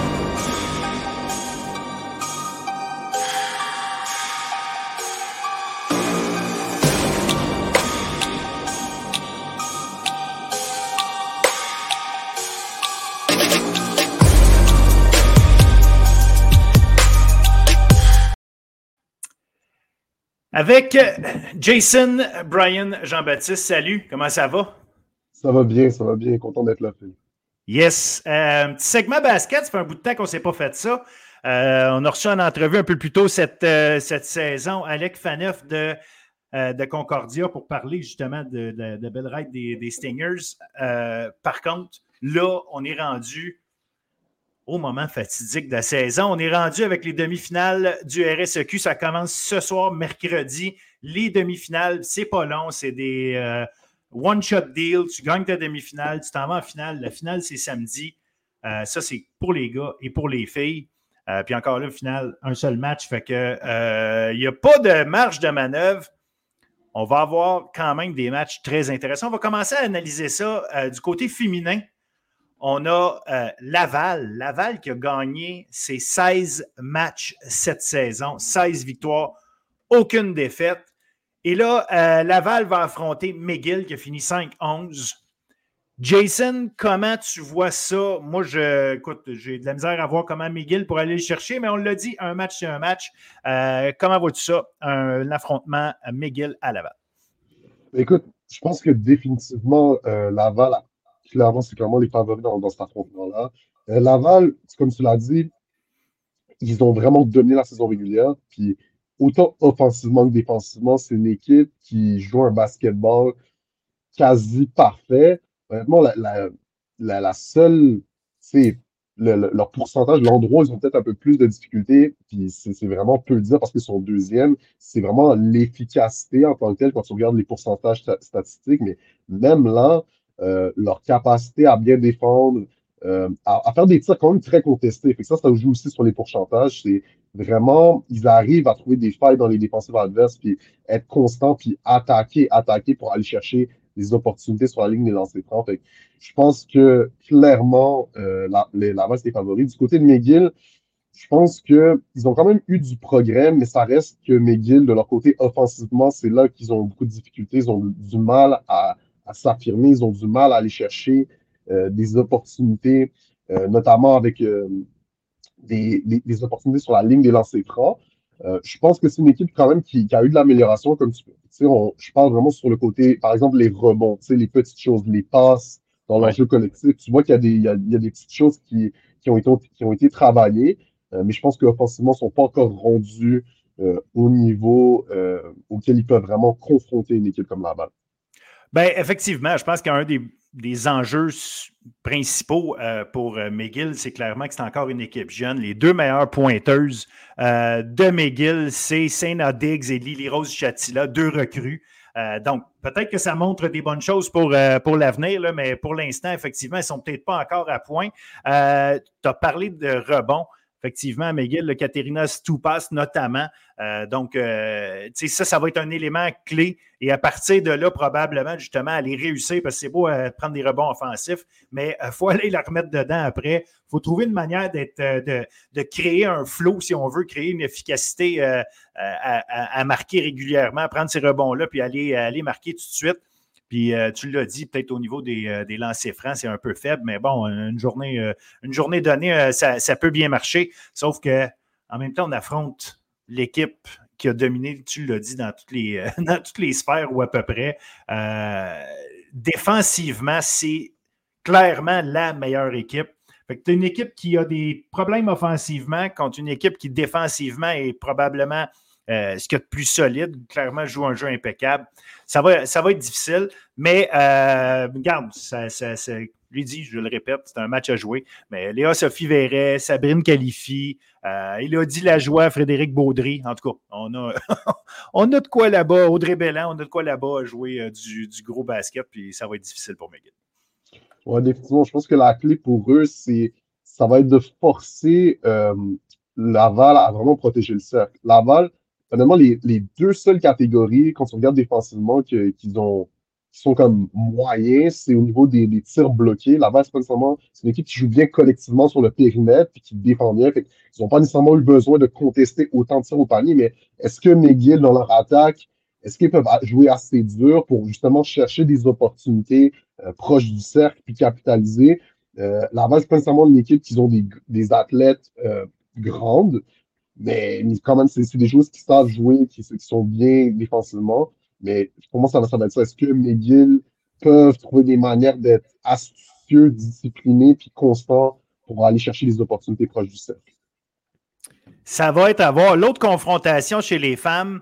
Avec euh, Jason, Brian, Jean-Baptiste, salut, comment ça va? Ça va bien, ça va bien, content d'être là. Yes. Euh, petit segment basket, ça fait un bout de temps qu'on ne s'est pas fait ça. Euh, on a reçu en entrevue un peu plus tôt cette, cette saison Alec Faneuf de, de Concordia pour parler justement de, de, Belle Ride des, des Stingers. par contre, là, on est rendu au moment fatidique de la saison. On est rendu avec les demi-finales du RSEQ. Ça commence ce soir, mercredi. Les demi-finales, c'est pas long, c'est des euh, one-shot deals. Tu gagnes ta demi-finale, tu t'en vas en finale. La finale, c'est samedi. Euh, ça, c'est pour les gars et pour les filles. Euh, puis encore là, finale, un seul match. Fait que il n'y a pas de marge de manœuvre. On va avoir quand même des matchs très intéressants. On va commencer à analyser ça du côté féminin on a euh, Laval. Laval qui a gagné ses 16 matchs cette saison, 16 victoires, aucune défaite. Et là, euh, Laval va affronter McGill qui a fini 5-11. Jason, comment tu vois ça? Moi, je, écoute, j'ai de la misère à voir comment McGill pourrait aller le chercher, mais on l'a dit, un match, c'est un match. Euh, comment vois-tu ça, un, affrontement McGill à Laval? Écoute, je pense que définitivement, Laval a clairement, c'est clairement les favoris dans, dans cet affrontement-là. Euh, Laval, comme tu l'as dit, ils ont vraiment dominé la saison régulière. Puis autant offensivement que défensivement, c'est une équipe qui joue un basketball quasi parfait. Honnêtement, la, la, la, seule, c'est le, leur pourcentage, l'endroit où ils ont peut-être un peu plus de difficultés, puis c'est vraiment peu dire parce qu'ils sont deuxièmes, c'est vraiment l'efficacité en tant que telle quand tu regardes les pourcentages statistiques. Mais même là, euh, leur capacité à bien défendre, euh, à, faire des tirs quand même très contestés. Fait ça, ça joue aussi sur les pourcentages. C'est vraiment, ils arrivent à trouver des failles dans les défensives adverses, puis être constants, puis attaquer, attaquer pour aller chercher des opportunités sur la ligne des lancers francs. je pense que clairement, euh, la, les Laval, c'est favoris. Du côté de McGill, je pense qu'ils ont quand même eu du progrès, mais ça reste que McGill, de leur côté, offensivement, c'est là qu'ils ont beaucoup de difficultés. Ils ont du mal à, à s'affirmer, ils ont du mal à aller chercher euh, des opportunités, euh, notamment avec euh, des, des, opportunités sur la ligne des lancers francs. je pense que c'est une équipe quand même qui, a eu de l'amélioration, comme tu sais, je parle vraiment sur le côté, par exemple, les rebonds, les petites choses, les passes dans l'enjeu collectif. Tu vois qu'il y, a des, il y a, des petites choses qui, qui, ont, été, qui ont été travaillées, mais je pense qu'offensivement, ils ne sont pas encore rendus au niveau auquel ils peuvent vraiment confronter une équipe comme la balle. Bien, effectivement, je pense qu'un des, des enjeux principaux euh, pour euh, McGill, c'est clairement que c'est encore une équipe jeune. Les deux meilleures pointeuses euh, de McGill, c'est Saint Diggs et Lily Rose Chatila, deux recrues. donc, peut-être que ça montre des bonnes choses pour, pour l'avenir, mais pour l'instant, effectivement, elles ne sont peut-être pas encore à point. tu as parlé de rebond effectivement, McGill, le Katerina Stupas notamment. Euh, donc, euh, ça, ça va être un élément clé. Et à partir de là, probablement, justement, aller réussir, parce que c'est beau euh, prendre des rebonds offensifs, mais il faut aller la remettre dedans après. Il faut trouver une manière de, créer un flow, si on veut, créer une efficacité à, à, marquer régulièrement, prendre ces rebonds-là, puis aller, aller marquer tout de suite. Puis euh, tu l'as dit, peut-être au niveau des, euh, des lancers francs, c'est un peu faible, mais bon, une journée, euh, une journée donnée, ça, peut bien marcher. Sauf que en même temps, on affronte l'équipe qui a dominé, tu l'as dit, dans toutes, les, dans toutes les sphères ou à peu près. Défensivement, c'est clairement la meilleure équipe. Fait tu as une équipe qui a des problèmes offensivement contre une équipe qui défensivement est probablement euh, ce qu'il y a de plus solide. Clairement, joue un jeu impeccable. Ça va, ça va être difficile, mais euh, regarde, ça, ça, lui dit, je le répète, c'est un match à jouer. Mais Léa Sophie Verret, Sabrine qualifie. Euh, il a dit la joie Frédéric Baudry. En tout cas, on a, on a de quoi là-bas. Audrey Bellan, on a de quoi là-bas à jouer euh, du, gros basket, puis ça va être difficile pour McGill. Oui, définitivement. Je pense que la clé pour eux, c'est ça va être de forcer Laval à vraiment protéger le cercle. Laval, honnêtement, les, deux seules catégories, quand on regarde défensivement, qu'ils ont qui sont comme moyens, c'est au niveau des, tirs bloqués. Laval, c'est pas nécessairement, c'est une équipe qui joue bien collectivement sur le périmètre et qui défend bien. ils n'ont pas nécessairement eu besoin de contester autant de tirs au panier, mais est-ce que McGill, dans leur attaque, est-ce qu'ils peuvent jouer assez dur pour justement chercher des opportunités euh, proches du cercle puis capitaliser? Euh, Laval, c'est pas une équipe qui ont des, athlètes euh, grandes, mais, quand même, c'est des joueurs qui savent jouer, qui, sont bien défensivement. Mais pour moi, ça, va être ça. Est-ce que McGill peuvent trouver des manières d'être astucieux, disciplinés, puis constants pour aller chercher les opportunités proches du cercle? Ça va être à voir. L'autre confrontation chez les femmes,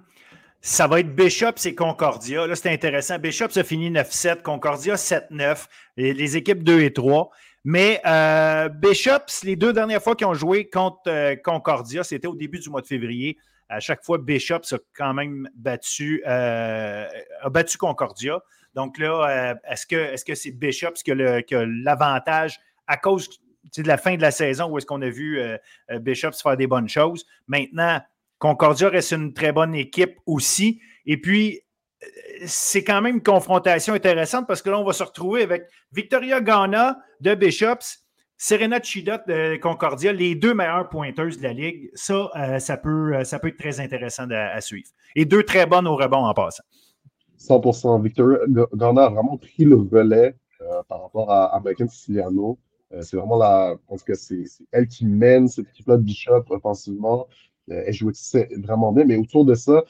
ça va être Bishop et Concordia. Là, c'est intéressant. Bishop se finit 9-7, Concordia 7-9, les, équipes 2 et 3. Mais euh, Bishop, les deux dernières fois qu'ils ont joué contre euh, Concordia, c'était au début du mois de février. À chaque fois, Bishop a quand même battu, euh, a battu Concordia. Donc là, est-ce que c'est -ce c'est Bishop qui a l'avantage à cause de la fin de la saison où est-ce qu'on a vu euh, Bishop faire des bonnes choses? Maintenant, Concordia reste une très bonne équipe aussi. Et puis, c'est quand même une confrontation intéressante parce que là, on va se retrouver avec Victoria Ghana de Bishops Serena Chidot de Concordia, les deux meilleures pointeuses de la Ligue, ça, euh, ça, peut, euh, ça peut être très intéressant à, suivre. Et deux très bonnes au rebond en passant. 100% Victoria Garner a vraiment pris le relais euh, par rapport à, à Siciliano. c'est vraiment la. Je pense que c'est elle qui mène cette équipe-là de Bishop offensivement. Elle joue vraiment bien, mais autour de ça,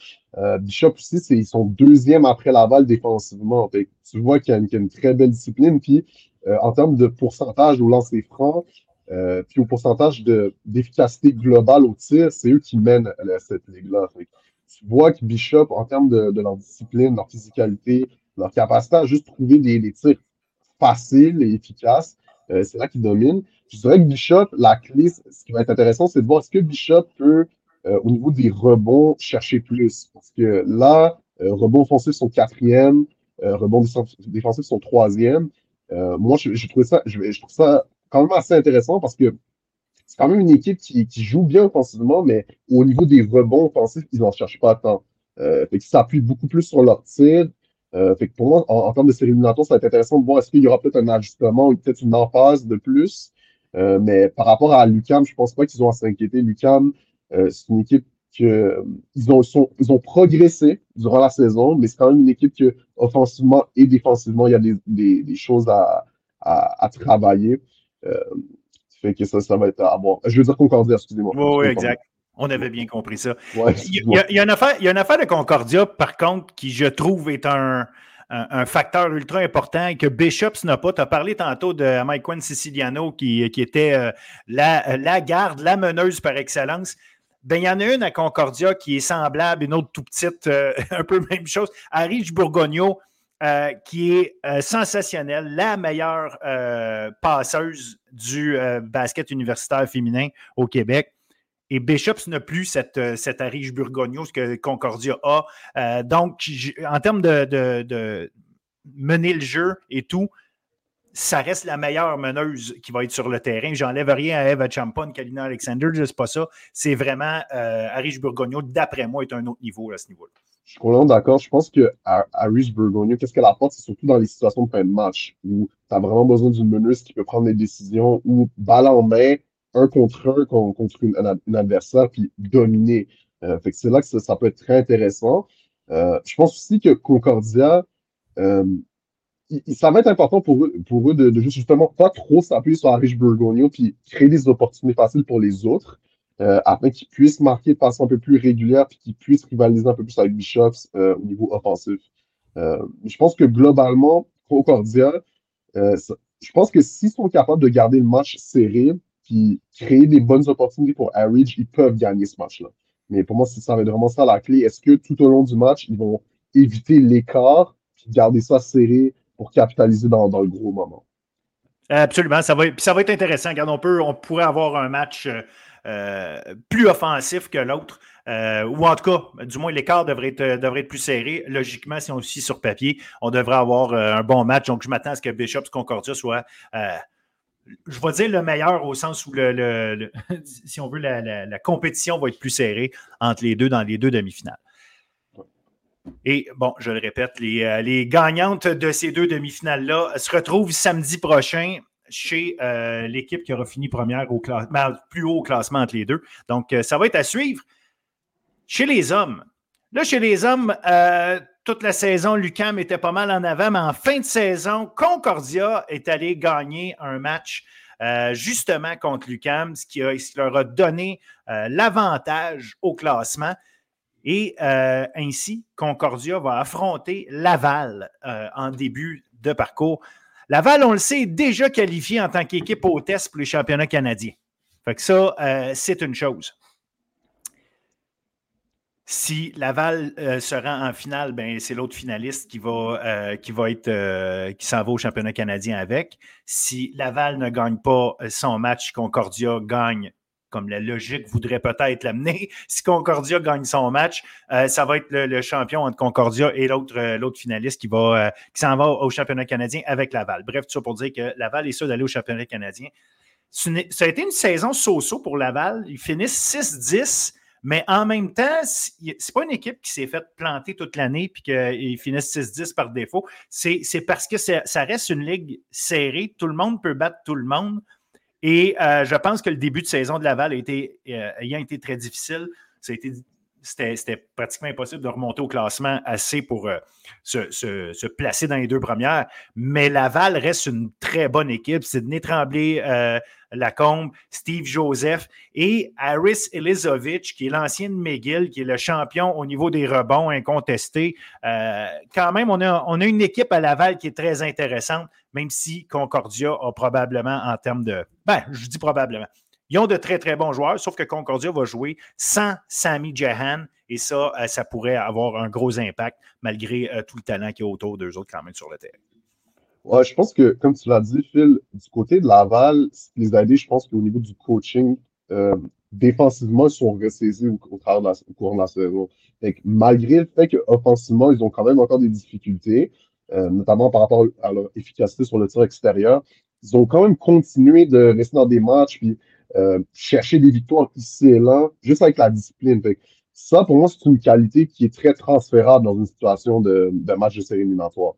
Bishop aussi, c'est ils sont deuxième après Laval défensivement. tu vois qu'il y, a une très belle discipline. Puis euh, en termes de pourcentage au lancer franc, euh, puis au pourcentage d'efficacité globale au tir, c'est eux qui mènent cette ligue-là. Tu vois que Bishop, en termes de, leur discipline, leur physicalité, leur capacité à juste trouver des, tirs faciles et efficaces, euh, c'est là qu'ils dominent. Je dirais que Bishop, la clé, ce qui va être intéressant, c'est de voir est-ce que Bishop peut, au niveau des rebonds, chercher plus. Parce que là, rebonds offensifs sont quatrième, rebonds défensifs sont troisième. Euh, moi, je, trouve ça, je, trouve ça quand même assez intéressant parce que c'est quand même une équipe qui, joue bien offensivement, mais au niveau des rebonds offensifs, ils n'en cherchent pas tant. Euh, fait qu'ils s'appuient beaucoup plus sur leur tir. Euh, fait que pour moi, en, termes de série éliminatoire, ça va être intéressant de voir est-ce qu'il y aura peut-être un ajustement ou peut-être une emphase de plus. Euh, mais par rapport à Lucam, je pense pas qu'ils ont à s'inquiéter. Lucam, euh, c'est une équipe ils, ont, ils ont progressé durant la saison, mais c'est quand même une équipe que, offensivement et défensivement, il y a des, choses à, travailler. Euh, fait que ça, ça va être à voir. Je veux dire Concordia, excusez-moi. Oui, exact. On avait bien compris ça. il, y a, une affaire, il y a une affaire de Concordia, par contre, qui, je trouve, est un, facteur ultra important et que Bishops n'a pas. Tu as parlé tantôt de Mike Quinn Siciliano qui, était euh, la, la, garde, la meneuse par excellence. Ben, il y en a une à Concordia qui est semblable, une autre tout petite, euh, un peu même chose. Arich Bourgogno, euh, qui est euh, sensationnelle, la meilleure passeuse du basket universitaire féminin au Québec. Et Bishops n'a plus cette, cette Bourgogno, ce que Concordia a. donc, en termes de, de, mener le jeu et tout, ça reste la meilleure meneuse qui va être sur le terrain. J'enlève rien à Eva Champon, Kalina Alexander, sais pas ça. C'est vraiment euh, Arish d'après moi, est un autre niveau à ce niveau-là. Je suis complètement d'accord. Je pense que Arish qu'est-ce qu'elle apporte, c'est surtout dans les situations de fin de match où tu as vraiment besoin d'une meneuse qui peut prendre des décisions ou balle en main, un contre un contre une, adversaire, puis dominer. Euh, fait que c'est là que ça, peut être très intéressant. Euh, je pense aussi que Concordia, euh, ça va être important pour eux, de, de justement pas trop s'appuyer sur Rich Burgonio puis créer des opportunités faciles pour les autres. euh, afin qu'ils puissent marquer de façon un peu plus régulière et qu'ils puissent rivaliser un peu plus avec Bishops euh, au niveau offensif. Euh, je pense que globalement, Concordia, je pense que s'ils sont capables de garder le match serré puis créer des bonnes opportunités pour Harridge, ils peuvent gagner ce match-là. Mais pour moi, ça va être vraiment ça la clé. Est-ce que tout au long du match, ils vont éviter l'écart puis garder ça serré pour capitaliser dans, dans le gros moment? Absolument, ça va, ça va être intéressant. Regarde, on, peut, on pourrait avoir un match euh, plus offensif que l'autre. Euh, ou en tout cas, du moins, l'écart devrait être, plus serré. Logiquement, si on suit sur papier, on devrait avoir euh, un bon match. Donc, je m'attends à ce que Bishops Concordia soit, je vais dire le meilleur au sens où, si on veut, la, compétition va être plus serrée entre les deux dans les deux demi-finales. Et bon, je le répète, les, les gagnantes de ces deux demi-finales-là se retrouvent samedi prochain chez euh, l'équipe qui aura fini première au classement, plus haut au classement entre les deux. Donc, euh, ça va être à suivre. Chez les hommes, là, chez les hommes, euh, toute la saison, Lucam était pas mal en avant, mais en fin de saison, Concordia est allé gagner un match justement contre Lucam, ce qui leur a donné l'avantage au classement. Et ainsi, Concordia va affronter Laval en début de parcours. Laval, on le sait, est déjà qualifié en tant qu'équipe hôtesse pour les championnats canadiens. Fait que ça, euh, c'est une chose. Si Laval euh, se rend en finale, ben, c'est l'autre finaliste qui va, euh, qui va être qui s'en va au championnat canadien avec. Si Laval ne gagne pas son match, Concordia gagne comme la logique voudrait peut-être l'amener. Si Concordia gagne son match, euh, ça va être le, champion entre Concordia et l'autre euh, finaliste qui, euh, qui s'en va au championnat canadien avec Laval. Bref, tout ça pour dire que Laval est sûr d'aller au championnat canadien. Ça a été une saison so-so pour Laval. Ils finissent 6-10. Mais en même temps, c'est pas une équipe qui s'est fait planter toute l'année puis qu'ils finissent 6-10 par défaut. C'est parce que ça reste une ligue serrée. Tout le monde peut battre tout le monde. Et euh, je pense que le début de saison de Laval a été, euh, ayant été très difficile, c'était pratiquement impossible de remonter au classement assez pour euh, se, placer dans les deux premières. Mais Laval reste une très bonne équipe. Sidney Tremblay, Lacombe, Steve Joseph et Harris Elizovic, qui est l'ancien de McGill, qui est le champion au niveau des rebonds incontestés. quand même, on a, on a une équipe à Laval qui est très intéressante même si Concordia a probablement en termes de. Ben, je dis probablement. Ils ont de très, très bons joueurs, sauf que Concordia va jouer sans Sami Jahan, et ça, euh, ça pourrait avoir un gros impact malgré euh, tout le talent qu'il y a autour d'eux autres quand même sur le terrain. Ouais, je pense que, comme tu l'as dit, Phil, du côté de Laval, les aider, je pense qu'au niveau du coaching, euh, défensivement, ils sont ressaisis au, au, cours de la saison. malgré le fait qu'offensivement, ils ont quand même encore des difficultés, notamment par rapport à leur efficacité sur le tir extérieur. Ils ont quand même continué de rester dans des matchs puis euh, chercher des victoires ici et là, juste avec la discipline. ça, pour moi, c'est une qualité qui est très transférable dans une situation de, match de série éliminatoire.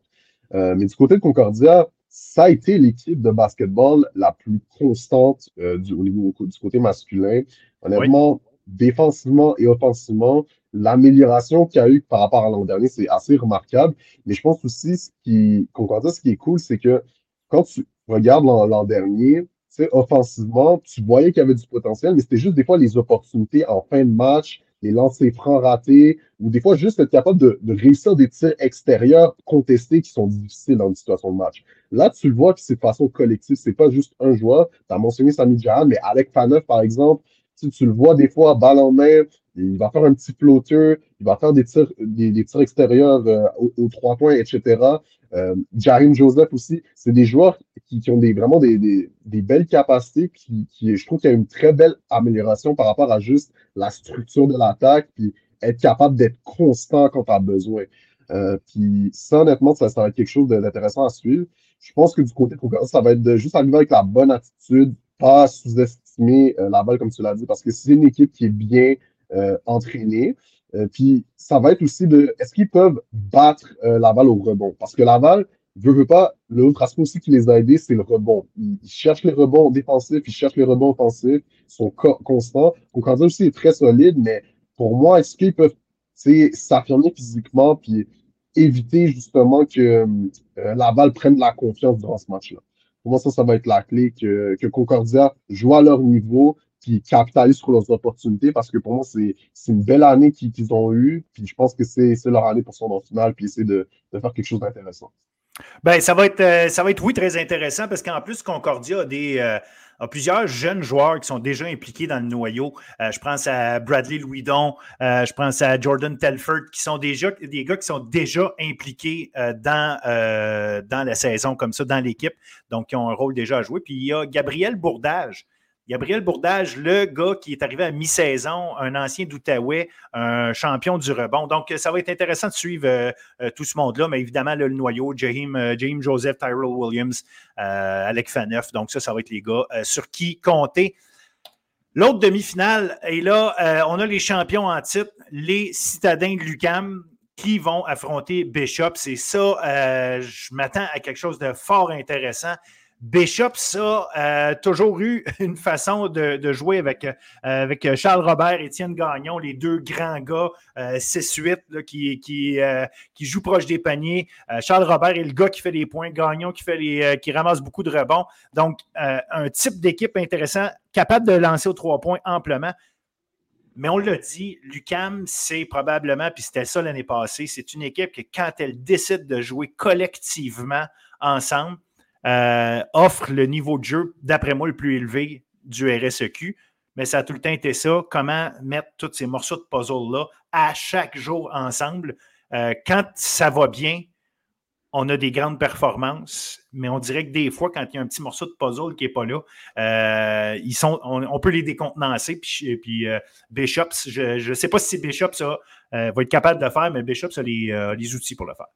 Euh, mais du côté de Concordia, ça a été l'équipe de basketball la plus constante du, au niveau du côté masculin. Honnêtement, défensivement et offensivement, l'amélioration qu'il y a eu par rapport à l'an dernier, c'est assez remarquable. Mais je pense aussi, ce qui, ce qui est cool, c'est que quand tu regardes l'an dernier, offensivement, tu voyais qu'il y avait du potentiel, mais c'était juste des fois les opportunités en fin de match, les lancers francs ratés, ou des fois juste être capable de, réussir des tirs extérieurs contestés qui sont difficiles dans une situation de match. Là, tu le vois que c'est de façon collective, c'est pas juste un joueur. Tu as mentionné Sami Jahan, mais Alec Faneuf, par exemple, tu, tu le vois des fois balle en main, il va faire un petit flotteur, il va faire des tirs, des, tirs extérieurs euh, aux, trois points, etc. Euh, Jarim Joseph aussi, c'est des joueurs qui, ont des, vraiment des, belles capacités, qui, je trouve qu'il y a une très belle amélioration par rapport à juste la structure de l'attaque, puis être capable d'être constant quand tu as besoin. Euh, puis ça, honnêtement, ça, ça va être quelque chose d'intéressant à suivre. Je pense que du côté de ça va être de juste arriver avec la bonne attitude, pas sous-estimer la balle, comme tu l'as dit, parce que c'est une équipe qui est bien entraîner. Euh, puis ça va être aussi de est-ce qu'ils peuvent battre euh, Laval au rebond? Parce que Laval, veut, pas, l'autre aspect aussi qui les a aidés, c'est le rebond. Ils, cherchent les rebonds défensifs, ils cherchent les rebonds offensifs, ils sont constants. Concordia aussi est très solide, mais pour moi, est-ce qu'ils peuvent s'affirmer physiquement puis éviter justement que Laval prenne de la confiance durant ce match-là? Pour moi, ça, ça va être la clé que Concordia joue à leur niveau, qui capitalisent sur leurs opportunités parce que pour moi, c'est une belle année qu'ils ont eue. Puis je pense que c'est leur année pour son en finale, puis essayer de, de faire quelque chose d'intéressant. Ben, ça va être, euh, ça va être, oui, très intéressant parce qu'en plus, Concordia a des. Euh, plusieurs jeunes joueurs qui sont déjà impliqués dans le noyau. Euh, je pense à Bradley Louidon, je pense à Jordan Telford, qui sont déjà des gars qui sont déjà impliqués dans, dans la saison comme ça, dans l'équipe, donc qui ont un rôle déjà à jouer. Puis il y a Gabriel Bourdage, Gabriel Bourdage, le gars qui est arrivé à mi-saison, un ancien d'Outaouais, un champion du rebond. Donc, ça va être intéressant de suivre euh, euh, tout ce monde-là, mais évidemment, le noyau, euh, James Joseph, Tyrell Williams, Alec Faneuf. Donc, ça, ça va être les gars sur qui compter. L'autre demi-finale, et là, on a les champions en titre, les citadins de Lucam, qui vont affronter Bishop. C'est ça, je m'attends à quelque chose de fort intéressant. Bishop, ça, a toujours eu une façon de, jouer avec, euh, avec Charles Robert, Étienne Gagnon, les deux grands gars, 6-8, euh, qui, qui, euh, qui, jouent proche des paniers. Charles Robert est le gars qui fait des points, Gagnon qui, fait les, qui ramasse beaucoup de rebonds. Donc, un type d'équipe intéressant, capable de lancer aux trois points amplement. Mais on l'a dit, Lucam, c'est probablement, puis c'était ça l'année passée, c'est une équipe que quand elle décide de jouer collectivement ensemble, euh, offre le niveau de jeu, d'après moi, le plus élevé du RSEQ. Mais ça a tout le temps été ça. Comment mettre tous ces morceaux de puzzle-là à chaque jour ensemble. Euh, quand ça va bien, on a des grandes performances, mais on dirait que des fois, quand il y a un petit morceau de puzzle qui n'est pas là, euh, ils sont, on, peut les décontenancer. Puis, puis Bishops, je ne sais pas si Bishops va être capable de le faire, mais Bishops a les outils pour le faire.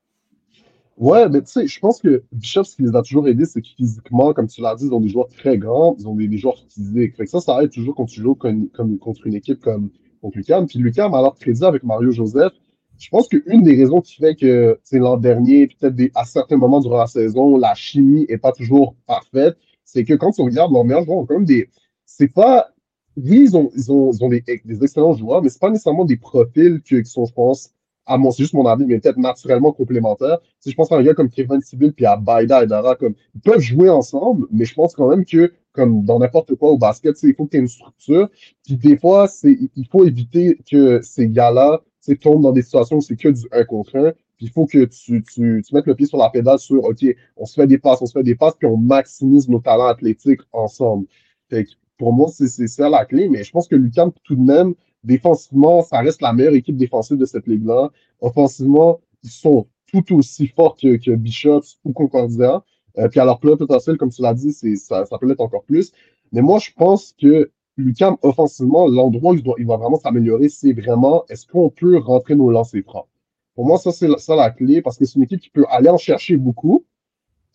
Ouais, mais tu sais, je pense que Bishop, ce qui les a toujours aidés, c'est que physiquement, comme tu l'as dit, ils ont des joueurs très grands, ils ont des, joueurs physiques. Fait que ça, ça aide toujours quand tu joues comme, contre une équipe comme contre Lucam. Puis Lucam, alors crédit avec Mario Joseph, je pense qu'une des raisons qui fait que c'est l'an dernier, peut-être à certains moments durant la saison, la chimie est pas toujours parfaite, c'est que quand tu regardes leurs meilleurs joueurs, comme des. C'est pas. Oui, ils ont, ils ont, ils ont des, des, excellents joueurs, mais c'est pas nécessairement des profils qui sont, je pense, à mon, c'est juste mon avis, mais peut-être naturellement complémentaire. Si je pense à un gars comme Kevin Sibyl puis à Baida et Dara, comme, ils peuvent jouer ensemble, mais je pense quand même que, comme dans n'importe quoi au basket, il faut que tu aies une structure. Puis des fois, c'est, il faut éviter que ces gars-là tombent dans des situations où c'est que du 1 contre 1. Puis il faut que tu, tu, tu mettes le pied sur la pédale sur, OK, on se fait des passes, on se fait des passes, puis on maximise nos talents athlétiques ensemble. Fait que pour moi, c'est, c'est ça la clé, mais je pense que Lucam, tout de même, Défensivement, ça reste la meilleure équipe défensive de cette ligue-là. Offensivement, ils sont tout aussi forts que, que Bishops ou Concordia. Euh, puis alors, plein potentiel, comme tu l'as dit, ça, ça peut l'être encore plus. Mais moi, je pense que Lucam, offensivement, l'endroit où il, doit, va vraiment s'améliorer, c'est vraiment est-ce qu'on peut rentrer nos lancers francs? Pour moi, ça, c'est ça la clé, parce que c'est une équipe qui peut aller en chercher beaucoup.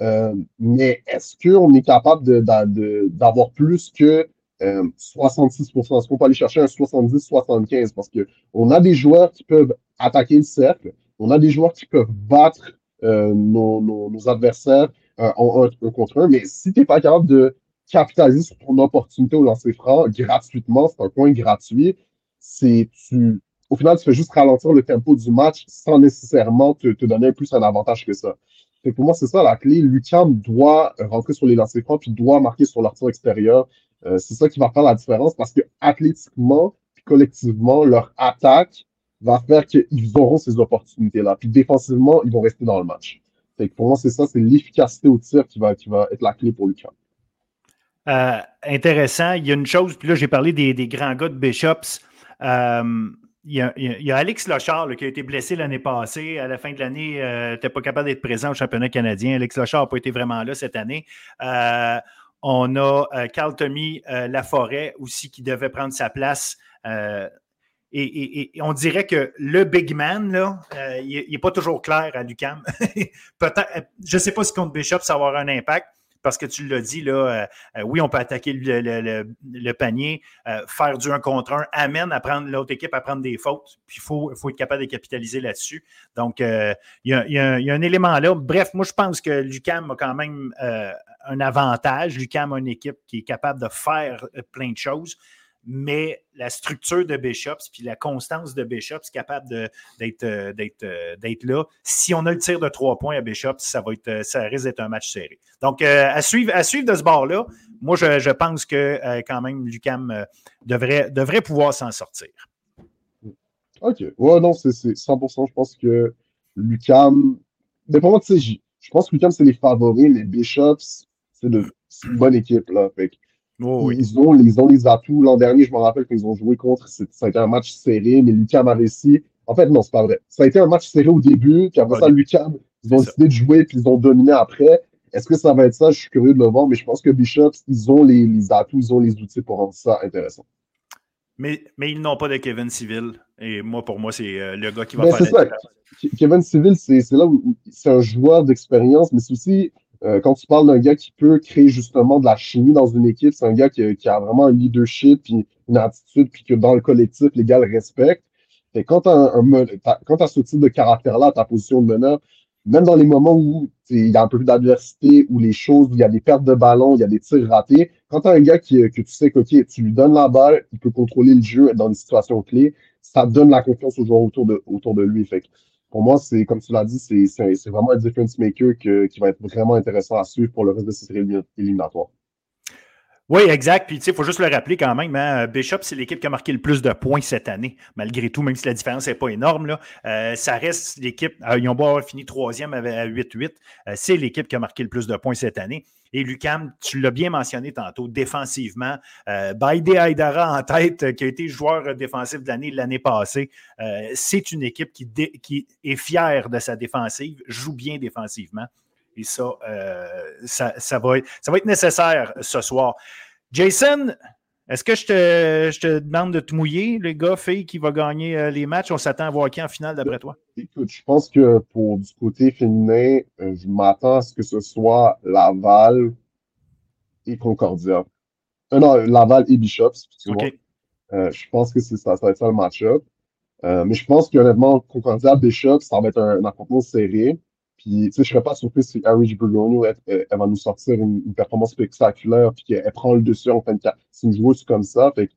Euh, mais est-ce qu'on est capable d'avoir plus que 66%. Euh, Est-ce qu'on peut aller chercher un 70-75? Parce qu'on a des joueurs qui peuvent attaquer le cercle, on a des joueurs qui peuvent battre euh, nos, adversaires euh, en un, contre un, mais si tu n'es pas capable de capitaliser sur ton opportunité au lancer franc gratuitement, c'est un point gratuit. Au final, tu fais juste ralentir le tempo du match sans nécessairement te, donner plus un avantage que ça. pour moi, c'est ça la clé. Lucam doit rentrer sur les lancers francs puis doit marquer sur leur extérieur. Euh, c'est ça qui va faire la différence parce que athlétiquement, collectivement, leur attaque va faire qu'ils auront ces opportunités-là. Puis défensivement, ils vont rester dans le match. pour moi, c'est ça, c'est l'efficacité au tir qui va, être la clé pour Lucas. Euh, intéressant. Il y a une chose, puis là, j'ai parlé des, grands gars de Bishops. Euh, il, y a, Alex Lochard qui a été blessé l'année passée. À la fin de l'année, il n'était pas capable d'être présent au championnat canadien. Alex Lochard n'a pas été vraiment là cette année. On a euh, Carl Tommy euh, Laforêt aussi qui devait prendre sa place. Euh, et, on dirait que le big man, là, il n'est pas toujours clair à Lucam. Peut-être, je ne sais pas si contre Bishop, ça va avoir un impact parce que tu l'as dit, là, oui, on peut attaquer le, panier, faire du 1 contre 1, amène à prendre l'autre équipe à prendre des fautes, puis il faut, être capable de capitaliser là-dessus. Donc, il y, a, un élément là. Bref, moi, je pense que Lucam a quand même un avantage. Lucam a une équipe qui est capable de faire euh, plein de choses. Mais la structure de Bishops puis la constance de Bishops capable d'être euh, euh, d'être là. Si on a le tir de trois points à Bishops, ça, va être, ça risque d'être un match serré. Donc, à, suivre, à suivre de ce bord-là, moi, je, pense que quand même, Lucam devrait, devrait pouvoir s'en sortir. OK. Ouais, non, c'est 100%. Je pense que Lucam. Moi, tu sais, je pense que Lucam, c'est les favoris. Les Bishops, c'est une bonne équipe. Là. Oh, ils, ont, ils ont les atouts. L'an dernier, je me rappelle qu'ils ont joué contre. Ça a été un match serré, mais Lucam a réussi. En fait, non, c'est pas vrai. Ça a été un match serré au début, puis après ça, Lucam, ils ont décidé de jouer, puis ils ont dominé après. Est-ce que ça va être ça? Je suis curieux de le voir, mais je pense que Bishops, ils ont les, les atouts, ils ont les outils pour rendre ça intéressant. Mais, mais ils n'ont pas de Kevin Civil. Et moi, pour moi, c'est euh, le gars qui va ben, faire la Kevin Civil, c'est là où c'est un joueur d'expérience, mais c'est aussi euh, quand tu parles d'un gars qui peut créer justement de la chimie dans une équipe, c'est un gars qui, a vraiment un leadership, puis une attitude, puis que dans le collectif, les gars le respectent. Et quand tu as, ce type de caractère-là, ta position de meneur, même dans les moments où il y a un peu d'adversité, où les choses, où il y a des pertes de ballon, il y a des tirs ratés, quand tu as un gars qui, que tu sais que tu lui donnes la balle, il peut contrôler le jeu dans des situations clés, ça donne la confiance aux joueurs autour de, autour de lui. Fait pour moi, c'est comme tu l'as dit, c'est vraiment un difference maker qui va être vraiment intéressant à suivre pour le reste de cette éliminatoire. Oui, exact. Puis, tu sais, il faut juste le rappeler quand même. Hein, Bishop, c'est l'équipe qui a marqué le plus de points cette année, malgré tout, même si la différence n'est pas énorme. Là, euh, ça reste l'équipe. Euh, ils ont beau avoir fini troisième à 8-8. Euh, c'est l'équipe qui a marqué le plus de points cette année. Et Lucam, tu l'as bien mentionné tantôt, défensivement, euh, Baïdé Aydara en tête, qui a été joueur défensif de l'année l'année passée, c'est une équipe qui, qui est fière de sa défensive, joue bien défensivement. Et ça, euh, ça, va être, ça va être nécessaire ce soir. Jason, est-ce que je te, demande de te mouiller, les gars, filles, qui va gagner euh, les matchs? On s'attend à voir qui en finale d'après toi? Écoute, je pense que pour du côté féminin, euh, je m'attends à ce que ce soit Laval et Concordia. non, Laval et Bishops. je pense que ça, ça va être ça le match-up. mais je pense qu'honnêtement, Concordia, Bishops, ça va être un, un affrontement serré. Puis, je ne serais pas surpris si Harry Bergonio, elle, va nous sortir une, performance spectaculaire, puis qu'elle prend le dessus en fin de C'est une joueuse comme ça. Fait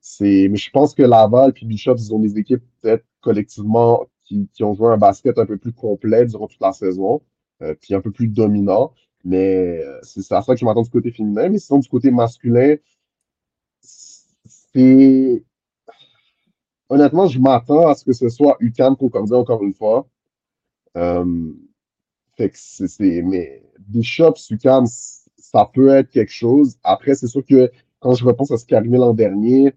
c'est, mais je pense que Laval puis Bishop, ils ont des équipes peut-être collectivement qui, qui, ont joué un basket un peu plus complet durant toute la saison, euh, puis un peu plus dominant. Mais euh, c'est à ça que je m'attends du côté féminin. Mais sinon, du côté masculin, c'est. Honnêtement, je m'attends à ce que ce soit UCAM Concordia encore une fois. Euh, fait que c'est, mais Bishop, ça peut être quelque chose. Après, c'est sûr que quand je repense à ce qui est arrivé l'an dernier,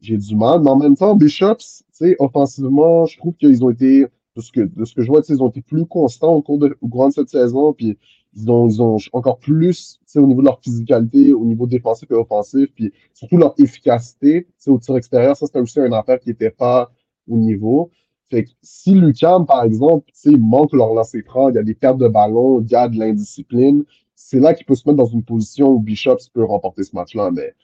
j'ai du mal. Mais en même temps, Bishops, offensivement, je trouve qu'ils ont été, de ce que, de ce que je vois, ils ont été plus constants au cours de, au cours de cette saison. Puis ils ont, ils ont encore plus, au niveau de leur physicalité, au niveau défensif et offensif, puis surtout leur efficacité, au tir extérieur. Ça, c'était aussi un affaire qui n'était pas au niveau. Si Lucam, par exemple, manque leur lancer franc, il y a des pertes de ballon, il y a de l'indiscipline, c'est là qu'il peut se mettre dans une position où Bishops peut remporter ce match-là. Mais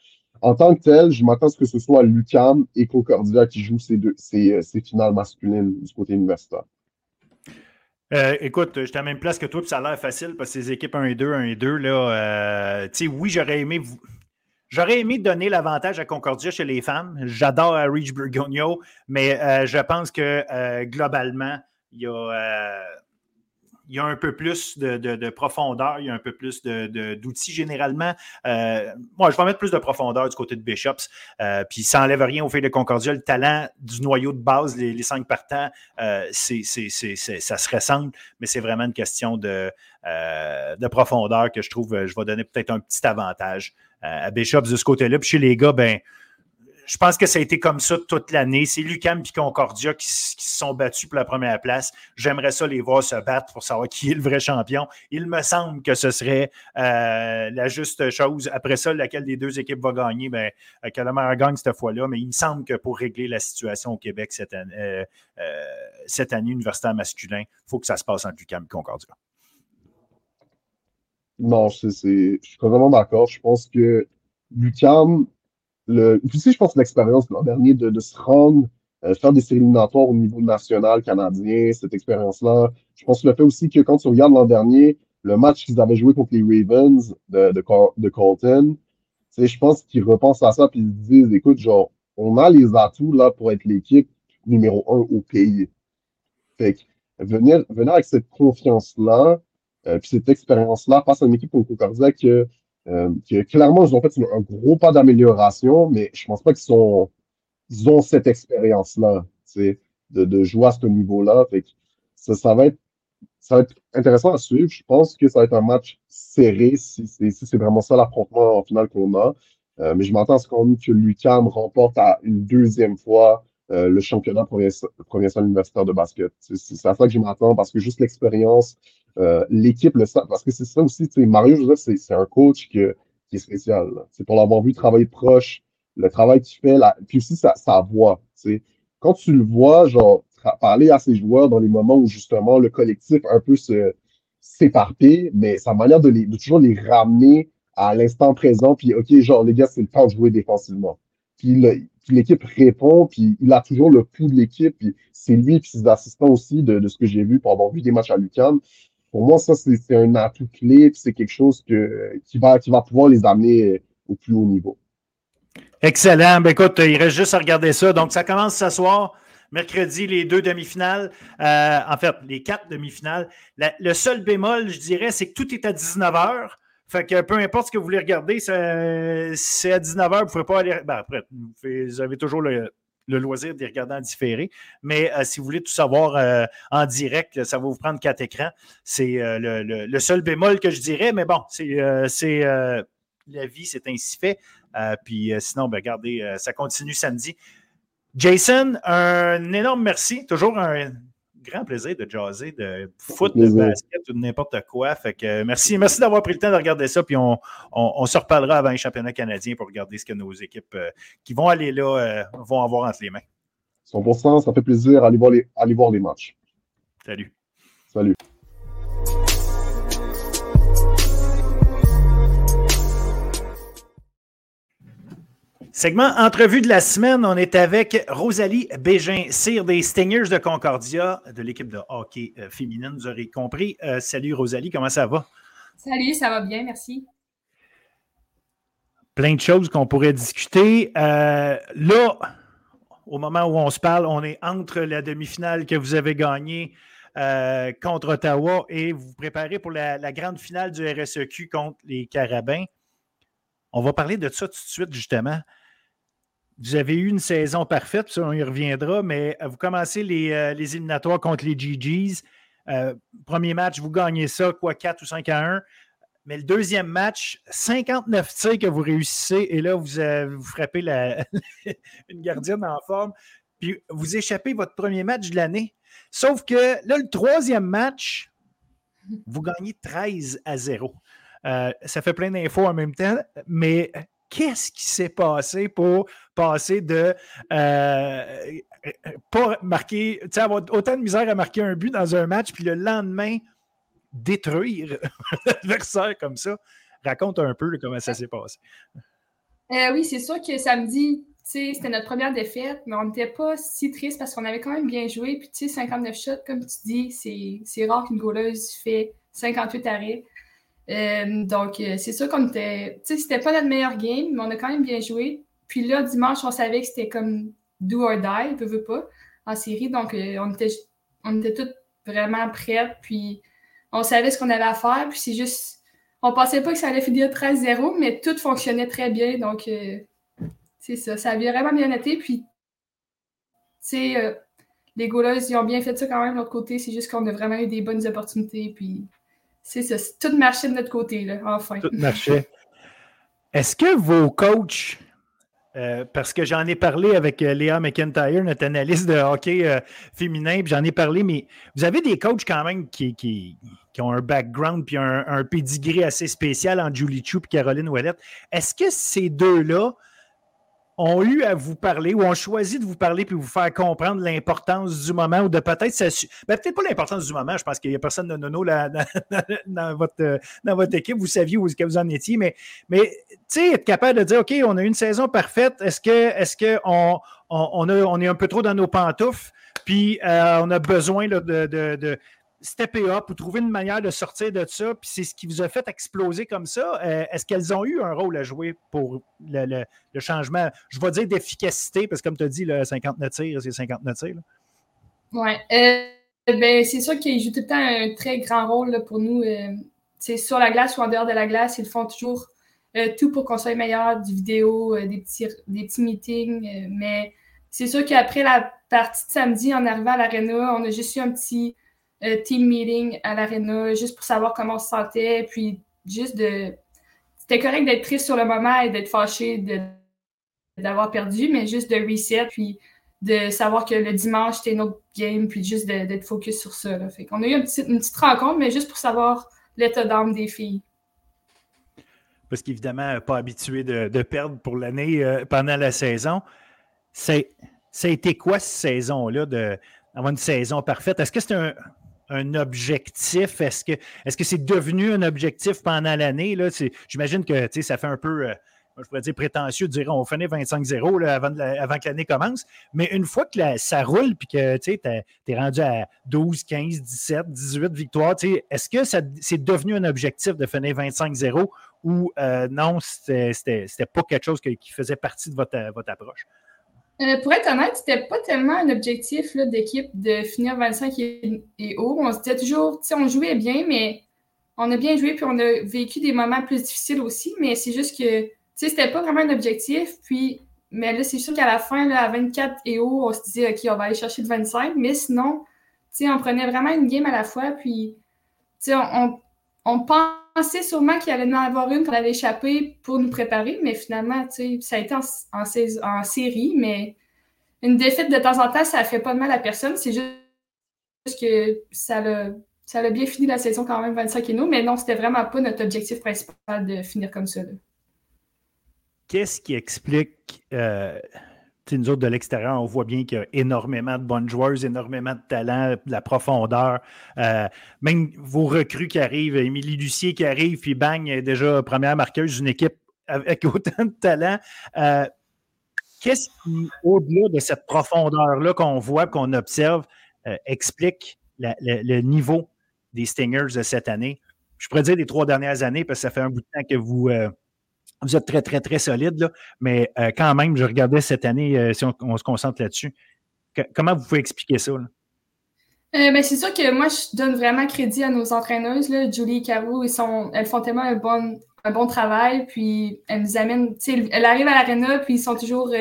en tant que tel, je m'attends à ce que ce soit Lucam et Concordia qui jouent ces, deux, ces, euh, ces finales masculines du côté universitaire. Euh, écoute, je suis à la même place que toi, puis ça a l'air facile parce que ces équipes 1 et 2, 1 et 2, là, euh, oui, j'aurais aimé J'aurais aimé donner l'avantage à Concordia chez les femmes. J'adore Rich Burgonio, mais euh, je pense que euh, globalement, il y, a, euh, il y a un peu plus de, profondeur, il y a un peu plus d'outils généralement. moi, je vais mettre plus de profondeur du côté de Bishops. puis ça n'enlève rien au fait de Concordia. Le talent du noyau de base, les, cinq partants, ça se ressemble, mais c'est vraiment une question de, de profondeur que je trouve, je vais donner peut-être un petit avantage à Bishops de ce côté-là. Puis chez les gars, ben, je pense que ça a été comme ça toute l'année. C'est Lucam et Concordia qui, se sont battus pour la première place. J'aimerais ça les voir se battre pour savoir qui est le vrai champion. Il me semble que ce serait euh, la juste chose. Après ça, laquelle des deux équipes va gagner, ben, euh, que la meilleure gagne cette fois-là. Mais il me semble que pour régler la situation au Québec cette année, euh, cette année universitaire masculin, il faut que ça se passe entre Lucam et Concordia. Non, je suis vraiment d'accord. Je pense que Lucam, le, aussi, je pense l'expérience l'an dernier de, de, se rendre, euh, faire des séries éliminatoires au niveau national canadien, cette expérience-là. Je pense le fait aussi que quand tu regardes l'an dernier, le match qu'ils avaient joué contre les Ravens de, de, de Colton, je pense qu'ils repensent à ça puis ils se disent, écoute, genre, on a les atouts là pour être l'équipe numéro un au pays. Fait que venir, venir avec cette confiance-là, euh, puis cette expérience-là face à une équipe au Concordia que, euh, que clairement, ils ont fait un gros pas d'amélioration, mais je pense pas qu'ils ils ont cette expérience-là, de, de jouer à ce niveau-là. Ça, va être ça va être intéressant à suivre. Je pense que ça va être un match serré si, c'est vraiment ça l'affrontement en finale qu'on a. Euh, mais je m'entends à ce qu'on que Lucam remporte à une deuxième fois euh, le championnat provincial universitaire de basket. C'est à ça que je m'attends parce que juste l'expérience, euh, l'équipe le. Parce que c'est ça aussi, Mario Joseph, c'est un coach qui est spécial. C'est pour l'avoir vu travailler proche, le travail qu'il fait, puis aussi sa, sa voix. Quand tu le vois, genre, parler à ses joueurs dans les moments où justement le collectif un peu se s'éparpille, mais sa manière de, les, de toujours les ramener à l'instant présent, puis OK, genre, les gars, c'est le temps de jouer défensivement. Puis l'équipe répond, puis il a toujours le pouls de l'équipe, puis c'est lui puis ses assistants aussi, de, ce que j'ai vu pour avoir vu des matchs à Lucan. Pour moi, ça, c'est un atout clé, puis c'est quelque chose que, qui, va, qui va pouvoir les amener au plus haut niveau. Excellent. Ben, écoute, il reste juste à regarder ça. Donc, ça commence ce soir. Mercredi, les deux demi-finales. Euh, en fait, les quatre demi-finales. le seul bémol, je dirais, c'est que tout est à 19h. Fait que peu importe ce que vous voulez regarder, c'est à 19h, vous ne pouvez pas aller. Ben, après, vous avez toujours le, loisir d'y regarder en différé. Mais euh, si vous voulez tout savoir euh, en direct, ça va vous prendre quatre écrans. C'est le, seul bémol que je dirais. Mais bon, c'est la vie, c'est ainsi fait. puis sinon, ben, regardez, ça continue samedi. Jason, un énorme merci. Toujours un grand plaisir de jaser, de foot, de basket ou de n'importe quoi. Fait que merci. Merci d'avoir pris le temps de regarder ça. Puis on, se reparlera avant les championnats canadiens pour regarder ce que nos équipes euh, qui vont aller là euh, vont avoir entre les mains. 100%, ça fait plaisir. Allez voir les, allez voir les matchs. Salut. Salut. Segment entrevue de la semaine, on est avec Rosalie Bégin, cire des Stingers de Concordia, de l'équipe de hockey euh, féminine, vous aurez compris. Euh, salut Rosalie, comment ça va? Salut, ça va bien, merci. Plein de choses qu'on pourrait discuter. Euh, là, au moment où on se parle, on est entre la demi-finale que vous avez gagnée contre Ottawa et vous vous préparez pour la, la, grande finale du RSEQ contre les Carabins. On va parler de ça tout de suite, justement. Vous avez eu une saison parfaite, ça, on y reviendra, mais euh, vous commencez les, euh, les éliminatoires contre les GGs. Euh, premier match, vous gagnez ça, quoi, 4 ou 5 à 1. Mais le deuxième match, 59 tirs que vous réussissez, et là, vous, vous frappez la, une gardienne en forme, puis vous échappez votre premier match de l'année. Sauf que là, le troisième match, vous gagnez 13 à 0. Ça fait plein d'infos en même temps, mais qu'est-ce qui s'est passé pour passer de euh, pas marquer, tu sais, avoir autant de misère à marquer un but dans un match, puis le lendemain, détruire l'adversaire comme ça? Raconte un peu comment ça s'est passé. Euh, oui, c'est sûr que samedi, c'était notre première défaite, mais on n'était pas si triste parce qu'on avait quand même bien joué. Puis, tu sais, 59 shots, comme tu dis, c'est rare qu'une goleuse fait 58 arrêts. Euh, donc, euh, c'est sûr qu'on était. Tu sais, c'était pas notre meilleur game, mais on a quand même bien joué. Puis là, dimanche, on savait que c'était comme do or die, peu veut pas, en série. Donc, euh, on était, on était toutes vraiment prêtes. Puis, on savait ce qu'on avait à faire. Puis, c'est juste. On pensait pas que ça allait finir 13-0, mais tout fonctionnait très bien. Donc, c'est ça. Ça avait vraiment bien été. Puis, tu sais, les goalers, ils ont bien fait ça quand même de l'autre côté. C'est juste qu'on a vraiment eu des bonnes opportunités. Puis, c'est ça, tout marchait de notre côté, là, enfin. Tout marchait. Est-ce que vos coachs, euh, parce que j'en ai parlé avec euh, Léa McIntyre, notre analyste de hockey euh, féminin, puis j'en ai parlé, mais vous avez des coachs quand même qui, ont un background puis un, un pedigree assez spécial en Julie Chou et Caroline Ouellette. Est-ce que ces deux-là ont eu à vous parler ou ont choisi de vous parler puis vous faire comprendre l'importance du moment ou de peut-être ben, peut-être pas l'importance du moment, je pense qu'il n'y a personne de nono là, dans, votre, équipe, vous saviez où que vous en étiez, mais, mais être capable de dire OK, on a une saison parfaite, est-ce que est-ce qu'on on, on, on est un peu trop dans nos pantoufles, puis euh, on a besoin de, de, stepper up ou trouver une manière de sortir de ça, puis c'est ce qui vous a fait exploser comme ça. Euh, est-ce qu'elles ont eu un rôle à jouer pour le, changement, je vais dire d'efficacité, parce que comme tu as dit, le 59 tirs, c'est 59 tirs. Oui. Euh, ben, c'est sûr qu'ils jouent tout le temps un très grand rôle pour nous. euh, sur la glace ou en dehors de la glace, ils font toujours tout pour qu'on soit meilleur, du vidéo, des, petits, des petits meetings. mais c'est sûr qu'après la partie de samedi, en arrivant à l'aréna, on a juste eu un petit euh, team meeting à l'Arena, juste pour savoir comment on se sentait, puis juste de. C'était correct d'être triste sur le moment et d'être fâché d'avoir perdu, mais juste de reset, puis de savoir que le dimanche, c'était une autre game, puis juste d'être focus sur ça. Là. Fait qu'on a eu une petite, rencontre, mais juste pour savoir l'état d'âme des filles. Parce qu'évidemment, pas habitué de, perdre pour l'année euh, pendant la saison. Ça a été quoi cette saison-là, d'avoir une saison parfaite? Est-ce que c'est un, un objectif? Est-ce que est-ce c'est devenu un objectif pendant l'année? J'imagine que ça fait un peu, euh, je pourrais dire prétentieux de dire on finit 25-0 avant, que l'année commence. Mais une fois que ça roule puis que tu es, rendu à 12, 15, 17, 18 victoires, est-ce que c'est devenu un objectif de finir 25-0 ou euh, non, c'était pas quelque chose qui faisait partie de votre approche? Euh, pour être honnête, c'était pas tellement un objectif d'équipe de finir 25 et, haut. On se disait toujours, tu sais, on jouait bien, mais on a bien joué, puis on a vécu des moments plus difficiles aussi, mais c'est juste que, tu sais, c'était pas vraiment un objectif. Puis, mais là, c'est sûr qu'à la fin, là, à 24 et haut, on se disait, OK, on va aller chercher le 25, mais sinon, tu sais, on prenait vraiment une game à la fois, puis, tu sais, on, on pense pensais sûrement qu'il allait en avoir une qu'on allait échapper pour nous préparer, mais finalement, ça a été en, série, mais une défaite de temps en temps, ça fait pas de mal à personne. C'est juste que ça a, ça bien fini la saison quand même 25 et nous, mais non, c'était vraiment pas notre objectif principal de finir comme ça. Qu'est-ce qui explique euh, nous autres de l'extérieur, on voit bien qu'il y a énormément de bonnes joueuses, énormément de talent, de la profondeur. Euh, même vos recrues qui arrivent, Émilie Lucier qui arrive, puis bang, est déjà première marqueuse d'une équipe avec autant de talent. Euh, qu'est-ce qui, au-delà de cette profondeur-là qu'on voit, qu'on observe, euh, explique le niveau des Stingers de cette année? Je pourrais dire des trois dernières années, parce que ça fait un bout de temps que vous vous êtes très, très, très solide, là, mais euh, quand même, je regardais cette année, euh, si on, se concentre là-dessus. comment vous pouvez expliquer ça? Euh, ben, c'est sûr que moi, je donne vraiment crédit à nos entraîneuses. Là. Julie et Caro, elles font tellement un bon, un bon travail, puis elles nous amènent. Elles arrivent à l'aréna, puis ils sont toujours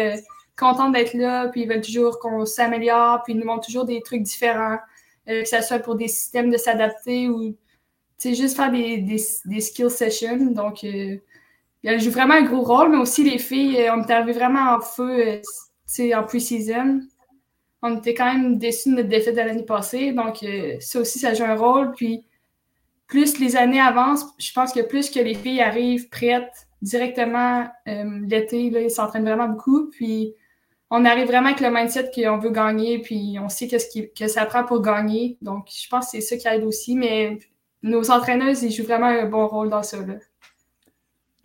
contentes d'être là, puis ils veulent toujours qu'on s'améliore, puis ils nous montrent toujours des trucs différents, que ce soit pour des systèmes de s'adapter ou juste faire des, des, des skill sessions. Donc, elle joue vraiment un gros rôle, mais aussi les filles, euh, on est arrivé vraiment en feu euh, en pre-season. On était quand même déçus de notre défaite de l'année passée, donc euh, ça aussi, ça joue un rôle. Puis plus les années avancent, je pense que plus que les filles arrivent prêtes directement l'été, ils s'entraînent vraiment beaucoup. Puis on arrive vraiment avec le mindset qu'on veut gagner, puis on sait ce que ça prend pour gagner. Donc je pense que c'est ça qui aide aussi, mais nos entraîneuses, ils jouent vraiment un bon rôle dans ça. Là.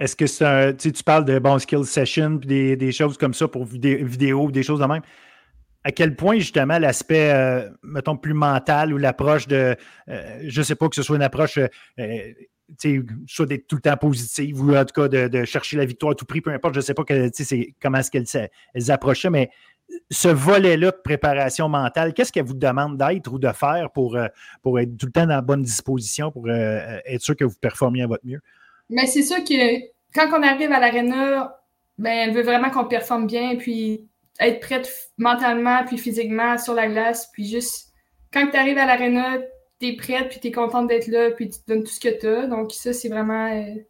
Est-ce que c'est tu parles de bon skill session des, des, choses comme ça pour vidéo, vidéo des choses de même? À quel point, justement, l'aspect, euh, mettons, plus mental ou l'approche de, euh, je ne sais pas, que ce soit une approche, euh, soit d'être tout le temps positive ou en tout cas de, chercher la victoire à tout prix, peu importe, je ne sais pas que, comment est-ce qu'elles elles approchaient, mais ce volet-là de préparation mentale, qu'est-ce qu'elle vous demande d'être ou de faire pour, pour être tout le temps dans la bonne disposition, pour être sûr que vous performiez à votre mieux? Mais c'est sûr que quand on arrive à l'aréna, ben, elle veut vraiment qu'on performe bien, puis être prête mentalement, puis physiquement sur la glace, puis juste, quand tu arrives à l'aréna, tu es prête, puis tu es contente d'être là, puis tu te donnes tout ce que tu as. Donc, ça, c'est vraiment. Euh,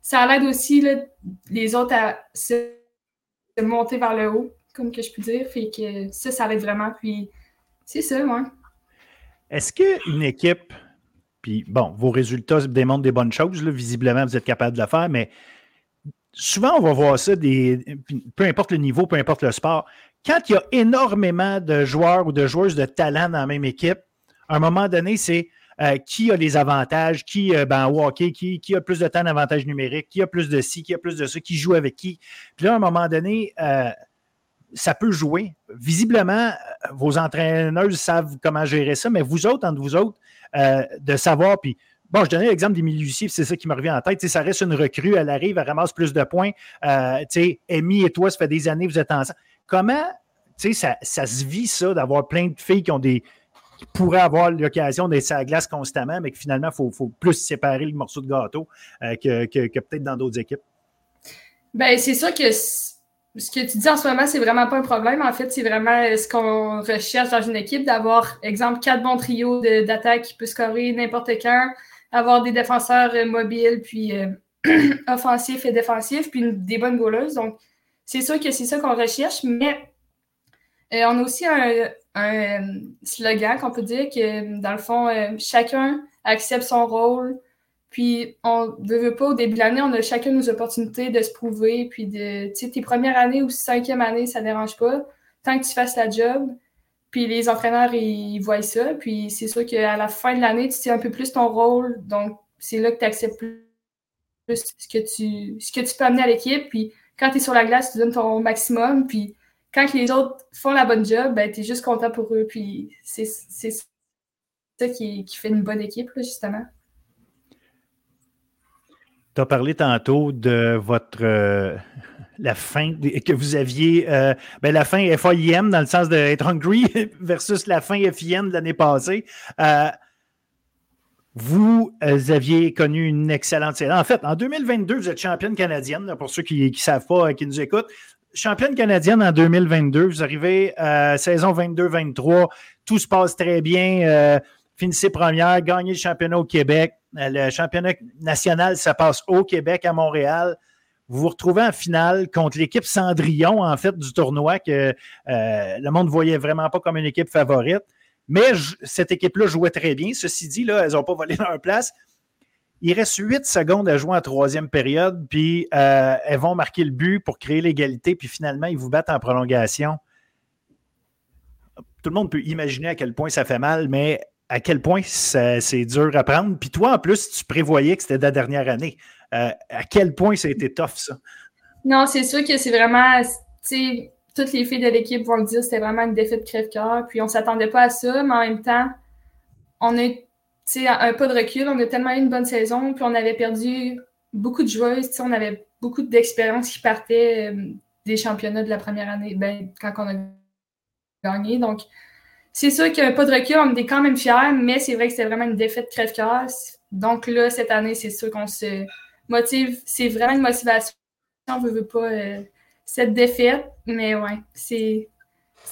ça aide aussi là, les autres à se, monter vers le haut, comme que je peux dire. Fait que ça, ça aide vraiment. Puis, c'est ça, moi. Est-ce qu'une équipe puis bon, vos résultats démontrent des bonnes choses. visiblement, vous êtes capable de le faire, mais souvent, on va voir ça, peu importe le niveau, peu importe le sport. Quand il y a énormément de joueurs ou de joueuses de talent dans la même équipe, à un moment donné, c'est euh, qui a les avantages, qui, euh, ben, qui, qui, a plus de temps d'avantage numérique, qui a plus de ci, qui a plus de ça, qui joue avec qui. Puis là, à un moment donné, euh, ça peut jouer. Visiblement, vos entraîneurs savent comment gérer ça, mais vous autres, entre vous autres, de savoir, puis Bon, je donnais l'exemple d'Émilie Lucier, c'est ça qui me revient en tête. ça reste une recrue, elle arrive, elle ramasse plus de points. Euh, Amy et toi, ça fait des années que vous êtes ensemble. Comment ça, ça se vit, ça, d'avoir plein de filles qui ont des qui pourraient avoir l'occasion d'être à la glace constamment, mais que finalement, il faut, plus séparer le morceau de gâteau euh, que, que, peut-être dans d'autres équipes? Bien, c'est sûr que ce que tu dis en ce moment, c'est vraiment pas un problème. En fait, c'est vraiment ce qu'on recherche dans une équipe, d'avoir, exemple, quatre bons trios d'attaque qui peuvent scorer n'importe quand, avoir des défenseurs euh, mobiles, puis euh, offensifs et défensifs, puis des bonnes goaleuses. Donc, c'est sûr que c'est ça qu'on recherche, mais euh, on a aussi un, slogan qu'on peut dire que, dans le fond, chacun accepte son rôle. Puis, on ne veut pas, au début de l'année, on a chacun nos opportunités de se prouver. Puis, de, tu sais, tes premières années ou cinquième année, ça ne dérange pas. Tant que tu fasses la job, puis les entraîneurs, ils voient ça. Puis c'est sûr qu'à la fin de l'année, tu sais un peu plus ton rôle. Donc, c'est là que tu acceptes plus ce que tu, ce que tu peux amener à l'équipe. Puis quand tu es sur la glace, tu donnes ton maximum. Puis quand les autres font la bonne job, ben, tu es juste content pour eux. Puis c'est ça qui, qui, fait une bonne équipe, justement. Tu as parlé tantôt de votre. Euh, la fin que vous aviez, euh, ben la fin FAIM dans le sens d'être hungry versus la fin FIN de l'année passée. Euh, vous aviez connu une excellente saison. En fait, en 2022, vous êtes championne canadienne, pour ceux qui ne savent pas, qui nous écoutent. Championne canadienne en 2022, vous arrivez à saison 22-23, tout se passe très bien, finissez première, gagnez le championnat au Québec. Le championnat national, ça passe au Québec, à Montréal vous vous retrouvez en finale contre l'équipe Cendrillon, en fait, du tournoi que euh, le monde ne voyait vraiment pas comme une équipe favorite. Mais cette équipe-là jouait très bien. Ceci dit, là, elles n'ont pas volé leur place. Il reste huit secondes à jouer en troisième période, puis euh, elles vont marquer le but pour créer l'égalité, puis finalement, ils vous battent en prolongation. Tout le monde peut imaginer à quel point ça fait mal, mais à quel point c'est dur à prendre. Puis toi, en plus, tu prévoyais que c'était la dernière année. Euh, à quel point ça a été tough, ça? Non, c'est sûr que c'est vraiment. Toutes les filles de l'équipe vont le dire, c'était vraiment une défaite crève-cœur. Puis on ne s'attendait pas à ça, mais en même temps, on a un peu de recul. On a tellement eu une bonne saison, puis on avait perdu beaucoup de joueuses. On avait beaucoup d'expérience qui partaient euh, des championnats de la première année, ben, quand on a gagné. Donc, c'est sûr qu'il n'y a pas de recul, on était quand même fiers, mais c'est vrai que c'était vraiment une défaite crève-cœur. Donc là, cette année, c'est sûr qu'on se motive. C'est vraiment une motivation. On ne veut pas euh, cette défaite. Mais ouais, c'est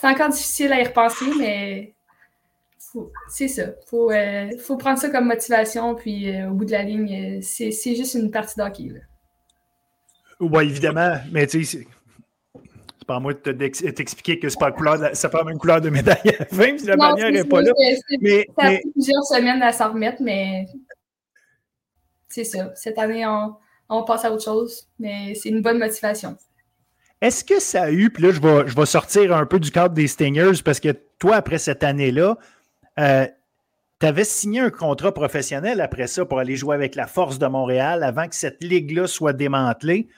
encore difficile à y repenser, mais c'est ça. Il faut, euh, faut, prendre ça comme motivation. Puis euh, au bout de la ligne, c'est juste une partie d'hockey. Oui, évidemment. Mais tu sais, c'est pas à moi de t'expliquer que c'est pas, pas la même couleur de médaille à la fin, si la manière n'est pas là. Mais, ça a plusieurs semaines à s'en remettre, mais c'est ça. Cette année, on, passe à autre chose, mais c'est une bonne motivation. Est-ce que ça a eu, puis là, je vais, je vais sortir un peu du cadre des Stingers, parce que toi, après cette année-là, euh, tu avais signé un contrat professionnel après ça pour aller jouer avec la Force de Montréal avant que cette ligue-là soit démantelée.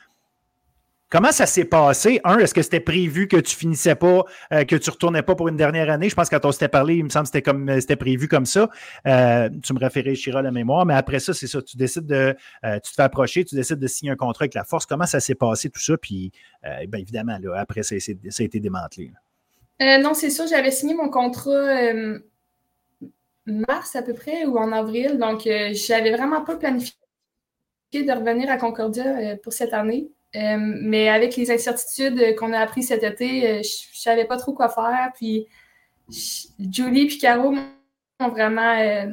Comment ça s'est passé? Un, est-ce que c'était prévu que tu finissais pas, euh, que tu retournais pas pour une dernière année? Je pense que quand on s'était parlé, il me semble que c'était euh, c'était prévu comme ça. Euh, tu me référais Chira la mémoire, mais après ça, c'est ça. Tu décides de tu te fais approcher, tu décides de signer un contrat avec la force. Comment ça s'est passé tout ça? Puis bien évidemment, après, ça, ça, a été démantelé. non, c'est sûr, j'avais signé mon contrat mars à peu près ou en avril. Donc, j'avais vraiment pas planifié de revenir à Concordia pour cette année. Euh, mais avec les incertitudes qu'on a apprises cet été, euh, je ne savais pas trop quoi faire. Puis Julie et Caro m'ont vraiment euh,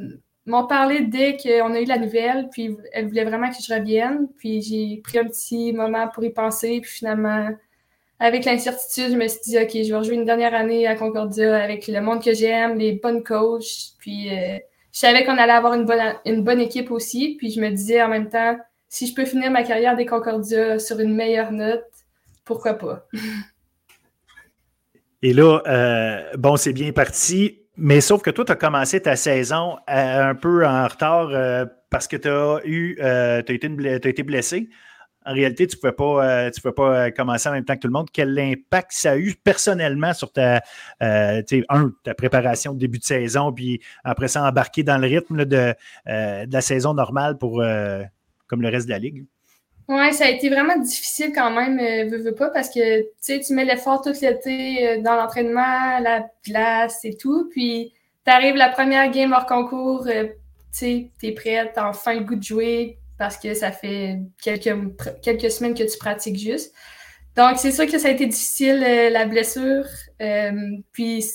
m'ont parlé dès qu'on a eu la nouvelle. Puis elles voulaient vraiment que je revienne. Puis j'ai pris un petit moment pour y penser. Puis finalement, avec l'incertitude, je me suis dit, OK, je vais rejouer une dernière année à Concordia avec le monde que j'aime, les bonnes coachs. Puis je savais qu'on allait avoir une bonne, une bonne équipe aussi. Puis je me disais en même temps, si je peux finir ma carrière des Concordia sur une meilleure note, pourquoi pas? Et là, euh, bon, c'est bien parti, mais sauf que toi, tu as commencé ta saison euh, un peu en retard euh, parce que tu as eu, été, blessé. en réalité, tu ne pouvais pas, pas commencer en même temps que tout le monde. Quel impact ça a eu personnellement sur ta, un, ta préparation de début de saison, puis après ça, embarquer dans le rythme de la saison normale pour, comme le reste de la ligue? Oui, ça a été vraiment difficile quand même, euh, veux, pas, parce que tu mets l'effort tout l'été euh, dans l'entraînement, la place et tout, puis tu arrives la première game hors concours, euh, tu es prête, t'as enfin le goût de jouer parce que ça fait quelques, quelques semaines que tu pratiques juste. Donc, c'est sûr que ça a été difficile, la blessure. puis,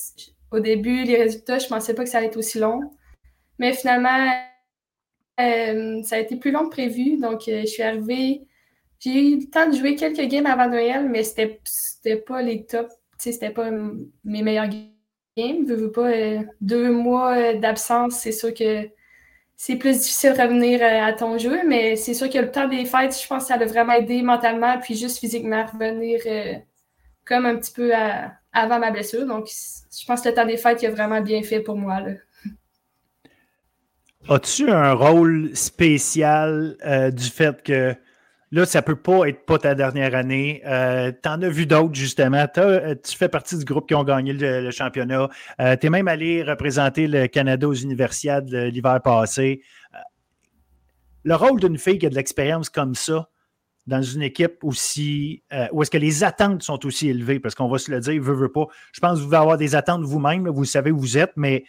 au début, les résultats, je pensais pas que ça allait être aussi long. Mais finalement, euh, ça a été plus long que prévu. Donc, euh, je suis arrivée. J'ai eu le temps de jouer quelques games avant Noël, mais c'était, pas les tops. C'était pas mes meilleurs games. Veux pas euh, deux mois d'absence, c'est sûr que c'est plus difficile de revenir à ton jeu, mais c'est sûr que le temps des fêtes, je pense que ça a vraiment aidé mentalement, puis juste physiquement revenir comme un petit peu avant ma blessure. Donc, je pense que le temps des fêtes, il a vraiment bien fait pour moi. Là. As-tu un rôle spécial euh, du fait que là, ça ne peut pas être pas ta dernière année? Euh, tu en as vu d'autres, justement? Euh, tu fais partie du groupe qui ont gagné le, championnat. tu es même allé représenter le Canada aux Universiades l'hiver passé. le rôle d'une fille qui a de l'expérience comme ça, dans une équipe aussi, où est-ce que les attentes sont aussi élevées, parce qu'on va se le dire, veut, veut pas. Je pense que vous devez avoir des attentes vous-même, vous savez où vous êtes, mais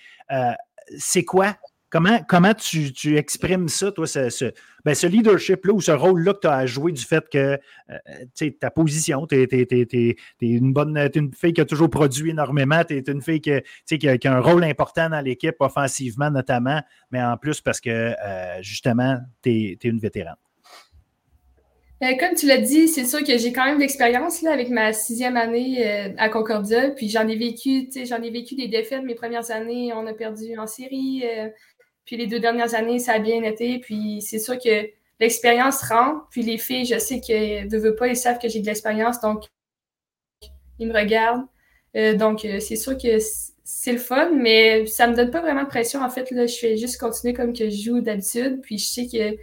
c'est quoi Comment, comment tu, tu, exprimes ça, toi, ce, ben, ce leadership-là ou ce rôle-là que tu as à jouer du fait que euh, ta position, tu es, une bonne une fille qui a toujours produit énormément, tu es une fille qui, qui, a, qui a un rôle important dans l'équipe, offensivement notamment, mais en plus parce que euh, justement, tu es, une vétérane. Euh, comme tu l'as dit, c'est sûr que j'ai quand même l'expérience avec ma sixième année à Concordia, puis j'en ai vécu, j'en ai vécu des défaites mes premières années. On a perdu en série, puis les deux dernières années, ça a bien été. Puis c'est sûr que l'expérience rentre. Puis les filles, je sais que ne veulent pas, ils savent que j'ai de l'expérience. Donc, ils me regardent. Euh, donc, euh, c'est sûr que c'est le fun, mais ça me donne pas vraiment de pression. En fait, là, je fais juste continuer comme que je joue d'habitude. Puis je sais que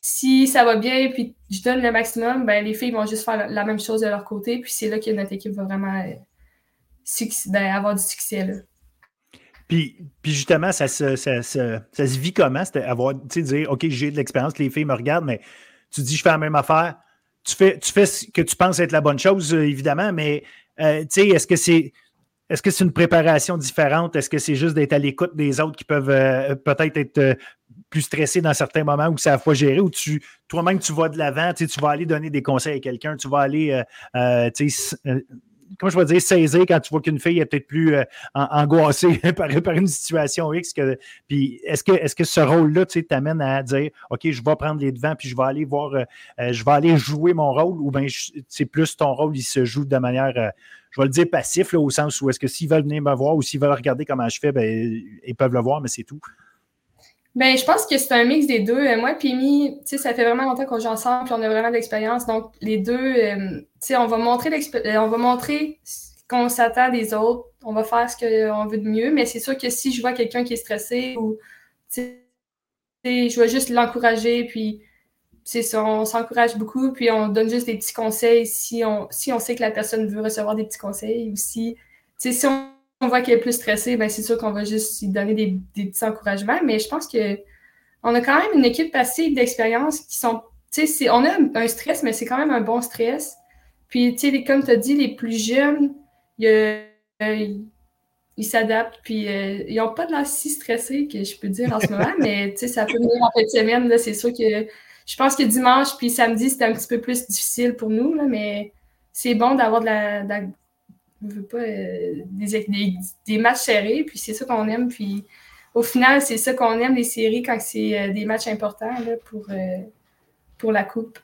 si ça va bien, puis je donne le maximum, ben, les filles vont juste faire la même chose de leur côté. Puis c'est là que notre équipe va vraiment euh, ben, avoir du succès. Là. Puis, justement, ça se, ça, ça, se vit comment? C'est avoir, tu sais, dire, OK, j'ai de l'expérience, les filles me regardent, mais tu dis, je fais la même affaire. Tu fais, tu fais ce que tu penses être la bonne chose, euh, évidemment, mais euh, tu sais, est-ce que c'est. Est-ce que c'est une préparation différente? Est-ce que c'est juste d'être à l'écoute des autres qui peuvent euh, peut-être être, plus stressés dans certains moments où ça va gérer, ou tu, toi-même, tu vas de l'avant, tu, vas aller donner des conseils à quelqu'un, tu vas aller comment je vais dire, saisir quand tu vois qu'une fille est peut-être plus euh, angoissée par, une situation X. Que, puis est-ce que, est que ce rôle-là t'amène à dire OK, je vais prendre les devants, puis je vais aller voir, euh, euh, je vais aller jouer mon rôle, ou bien c'est plus ton rôle, il se joue de manière, je vais le dire passif, au sens où est-ce que s'ils veulent venir me voir ou s'ils veulent regarder comment je fais, ben, ils peuvent le voir, mais c'est tout. Ben, je pense que c'est un mix des deux. Euh, moi et Pimi, ça fait vraiment longtemps qu'on joue ensemble, puis on a vraiment de l'expérience. Donc, les deux, euh, on va montrer euh, on va montrer qu'on s'attend des autres. On va faire ce qu'on veut de mieux. Mais c'est sûr que si je vois quelqu'un qui est stressé ou je vais juste l'encourager, puis ça, on s'encourage beaucoup, puis on donne juste des petits conseils si on, si on sait que la personne veut recevoir des petits conseils ou si, si on on voit qu'elle est plus stressée, ben c'est sûr qu'on va juste lui donner des, petits encouragements. Mais je pense que on a quand même une équipe passive d'expérience qui sont. On a un, stress, mais c'est quand même un bon stress. Puis, tu sais, comme tu as dit, les plus jeunes, euh, ils s'adaptent, puis euh, ils n'ont pas de l'air si stressés que je peux dire en ce moment, mais tu sais, ça peut venir en fin de semaine. C'est sûr que je pense que dimanche puis samedi, c'était un petit peu plus difficile pour nous, là, mais c'est bon d'avoir de la, veut pas, euh, des, des, matchs serrés, puis c'est ça qu'on aime. Puis au final, c'est ça qu'on aime, les séries, quand c'est euh, des matchs importants pour, euh, pour la Coupe.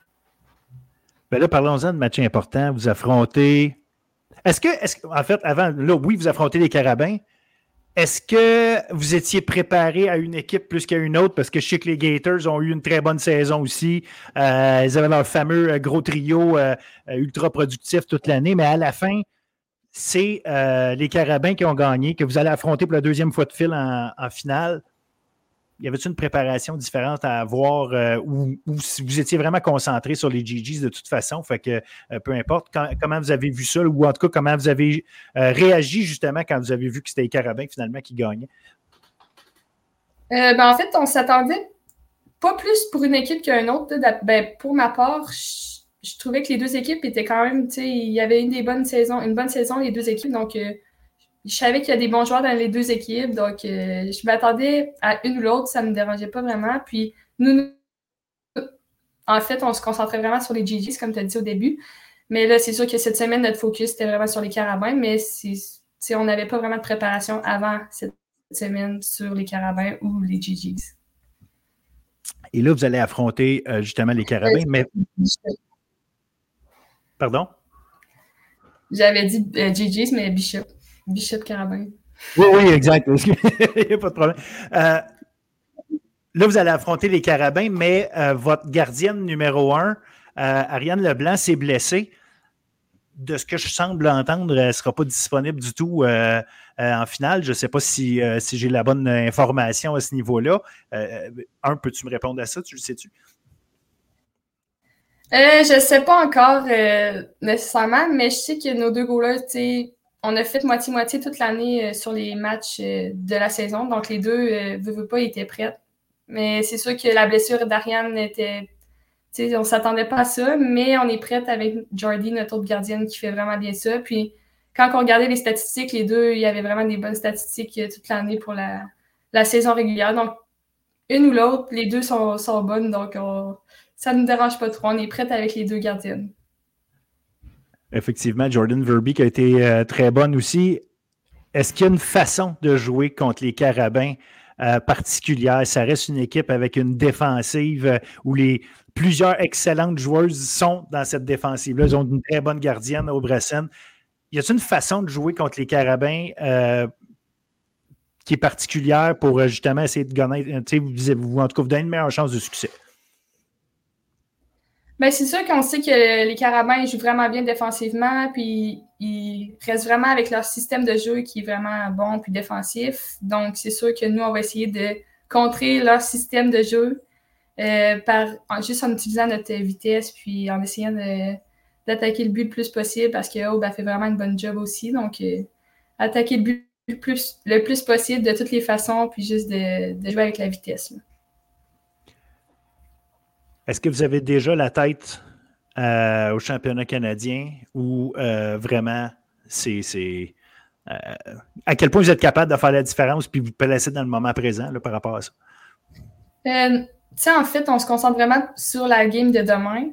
Ben là, parlons-en de matchs importants. Vous affrontez. Est-ce que, est en fait, avant, là, oui, vous affrontez les Carabins. Est-ce que vous étiez préparé à une équipe plus qu'à une autre? Parce que je sais que les Gators ont eu une très bonne saison aussi. ils avaient leur fameux gros trio ultra productif toute l'année, mais à la fin, c'est euh, les Carabins qui ont gagné, que vous allez affronter pour la deuxième fois de fil en, finale. y avait-il une préparation différente à avoir euh, ou, si vous étiez vraiment concentré sur les GGs de toute façon? Fait que euh, peu importe, comment vous avez vu ça ou en tout cas, comment vous avez réagi justement quand vous avez vu que c'était les Carabins finalement qui gagnaient? Ben, en fait, on s'attendait pas plus pour une équipe qu'un autre. Ben, pour ma part, je, trouvais que les deux équipes étaient quand même, tu sais, il y avait une des bonnes saisons, une bonne saison, les deux équipes. Donc, je savais qu'il y a des bons joueurs dans les deux équipes, donc euh, je m'attendais à une ou l'autre, ça ne me dérangeait pas vraiment. Puis nous, en fait, on se concentrait vraiment sur les GGs, comme tu as dit au début. Mais là, c'est sûr que cette semaine, notre focus était vraiment sur les carabins, mais on n'avait pas vraiment de préparation avant cette semaine sur les carabins ou les GGs. Et là, vous allez affronter euh, justement les carabins, euh, mais. Pardon? J'avais dit GGs, mais Bishop. Bishop Carabin. Oui, oui, exact. Il n'y a pas de problème. Euh, là, vous allez affronter les Carabins, mais euh, votre gardienne numéro un, euh, Ariane Leblanc, s'est blessée. De ce que je semble entendre, elle ne sera pas disponible du tout en finale. Je ne sais pas si, si j'ai la bonne information à ce niveau-là. un, peux-tu me répondre à ça? Tu le sais-tu? Je ne sais pas encore nécessairement, mais je sais que nos deux goalers, on a fait moitié-moitié toute l'année euh, sur les matchs euh, de la saison. Donc, les deux, euh, veut pas, étaient prêtes. Mais c'est sûr que la blessure d'Ariane était. On s'attendait pas à ça, mais on est prête avec Jordi, notre autre gardienne, qui fait vraiment bien ça. Puis, quand on regardait les statistiques, les deux, il y avait vraiment des bonnes statistiques toute l'année pour la, saison régulière. Donc, une ou l'autre, les deux sont, bonnes. Donc, ça ne nous dérange pas trop. On est prête avec les deux gardiennes. Effectivement, Jordan Verby qui a été euh, très bonne aussi. Est-ce qu'il y a une façon de jouer contre les Carabins euh, particulière? Ça reste une équipe avec une défensive euh, où les plusieurs excellentes joueuses sont dans cette défensive-là. Ils ont une très bonne gardienne au Bresson. Y a-t-il une façon de jouer contre les Carabins qui est particulière pour justement essayer de gagner, vous, vous, en tout cas, vous donner une meilleure chance de succès? Ben, c'est sûr qu'on sait que les Carabins jouent vraiment bien défensivement, puis ils restent vraiment avec leur système de jeu qui est vraiment bon puis défensif. Donc, c'est sûr que nous, on va essayer de contrer leur système de jeu euh, par, juste en utilisant notre vitesse, puis en essayant d'attaquer le but le plus possible parce que Aube a fait vraiment une bonne job aussi. Donc, euh, attaquer le but le plus, le plus possible de toutes les façons, puis juste de, jouer avec la vitesse. Est-ce que vous avez déjà la tête euh, au championnat canadien ou euh, vraiment c'est. Euh, à quel point vous êtes capable de faire la différence puis vous placer dans le moment présent par rapport à ça? en fait, on se concentre vraiment sur la game de demain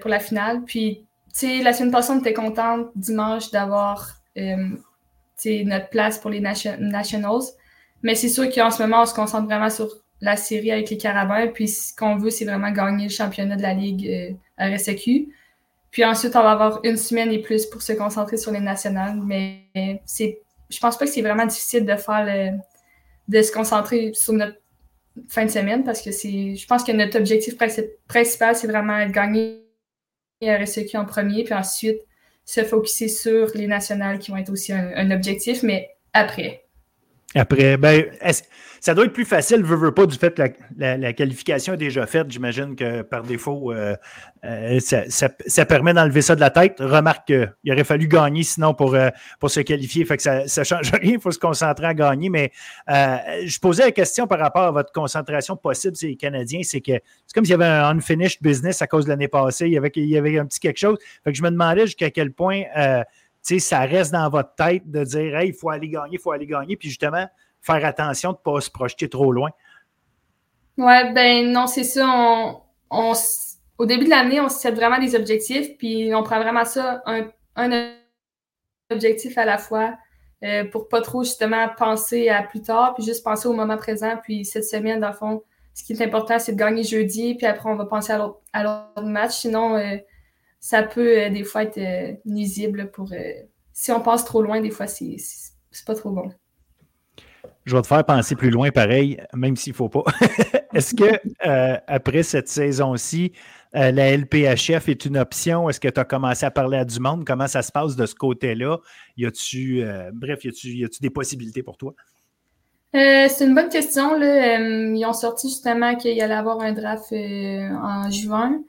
pour la finale. Puis, la semaine passée, on était contente dimanche d'avoir notre place pour les Nationals. Mais c'est sûr qu'en ce moment, on se concentre vraiment sur la série avec les Carabins. Puis ce qu'on veut, c'est vraiment gagner le championnat de la Ligue euh, RSEQ. Puis ensuite, on va avoir une semaine et plus pour se concentrer sur les nationales. Mais c'est, je pense pas que c'est vraiment difficile de faire de se concentrer sur notre fin de semaine parce que c'est, je pense que notre objectif principal, c'est vraiment gagner à RSEQ en premier, puis ensuite se focuser sur les nationales qui vont être aussi un objectif, mais après. Après, ben, ça doit être plus facile, veux, veux pas, du fait que la, qualification est déjà faite. J'imagine que par défaut, euh, euh, ça, permet d'enlever ça de la tête. Remarque qu'il aurait fallu gagner sinon pour, euh, pour se qualifier. Fait que ça ne change rien, il faut se concentrer à gagner. Mais je posais la question par rapport à votre concentration possible, c'est les Canadiens. C'est que c'est comme s'il y avait un unfinished business à cause de l'année passée. Il y, avait, il y avait un petit quelque chose. Fait que je me demandais jusqu'à quel point ça reste dans votre tête de dire Hey, il faut aller gagner, il faut aller gagner, puis justement, faire attention de ne pas se projeter trop loin? Ouais, ben non, c'est ça. On, au début de l'année, on se set vraiment des objectifs, puis on prend vraiment ça un, objectif à la fois euh, pour pas trop justement penser à plus tard, puis juste penser au moment présent. Puis cette semaine, dans le fond, ce qui est important, c'est de gagner jeudi, puis après, on va penser à l'autre match. Sinon, euh, ça peut euh, des fois être euh, nuisible pour. Euh, si on passe trop loin, des fois, c'est pas trop bon. Je vais te faire penser plus loin, pareil, même s'il ne faut pas. Est-ce que après cette saison-ci, la LPHF est une option? Est-ce que tu as commencé à parler à du monde? Comment ça se passe de ce côté-là? Y a-tu, bref, y a-tu des possibilités pour toi? C'est une bonne question. Là. Ils ont sorti justement qu'il y allait avoir un draft en juin.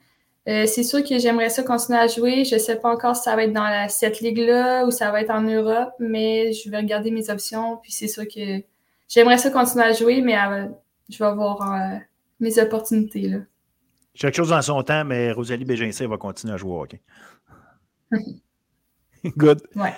C'est sûr que j'aimerais ça continuer à jouer. Je ne sais pas encore si ça va être dans cette ligue-là ou ça va être en Europe, mais je vais regarder mes options. Puis c'est sûr que j'aimerais ça continuer à jouer, mais je vais avoir mes opportunités. Là. Chaque chose dans son temps, mais Rosalie Bégincé va continuer à jouer au Good. Ouais.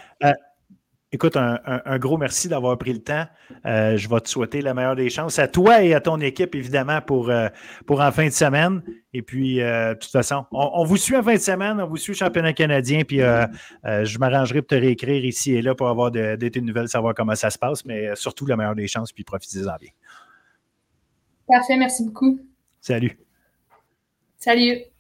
Écoute, un, gros merci d'avoir pris le temps. Euh, je vais te souhaiter la meilleure des chances à toi et à ton équipe, évidemment, pour, euh, pour en fin de semaine. Et puis, euh, de toute façon, on, vous suit en fin de semaine, on vous suit au championnat canadien, puis je m'arrangerai pour te réécrire ici et là pour avoir de, de tes nouvelles, savoir comment ça se passe, mais surtout la meilleure des chances, puis profitez-en bien. Parfait, merci beaucoup. Salut. Salut.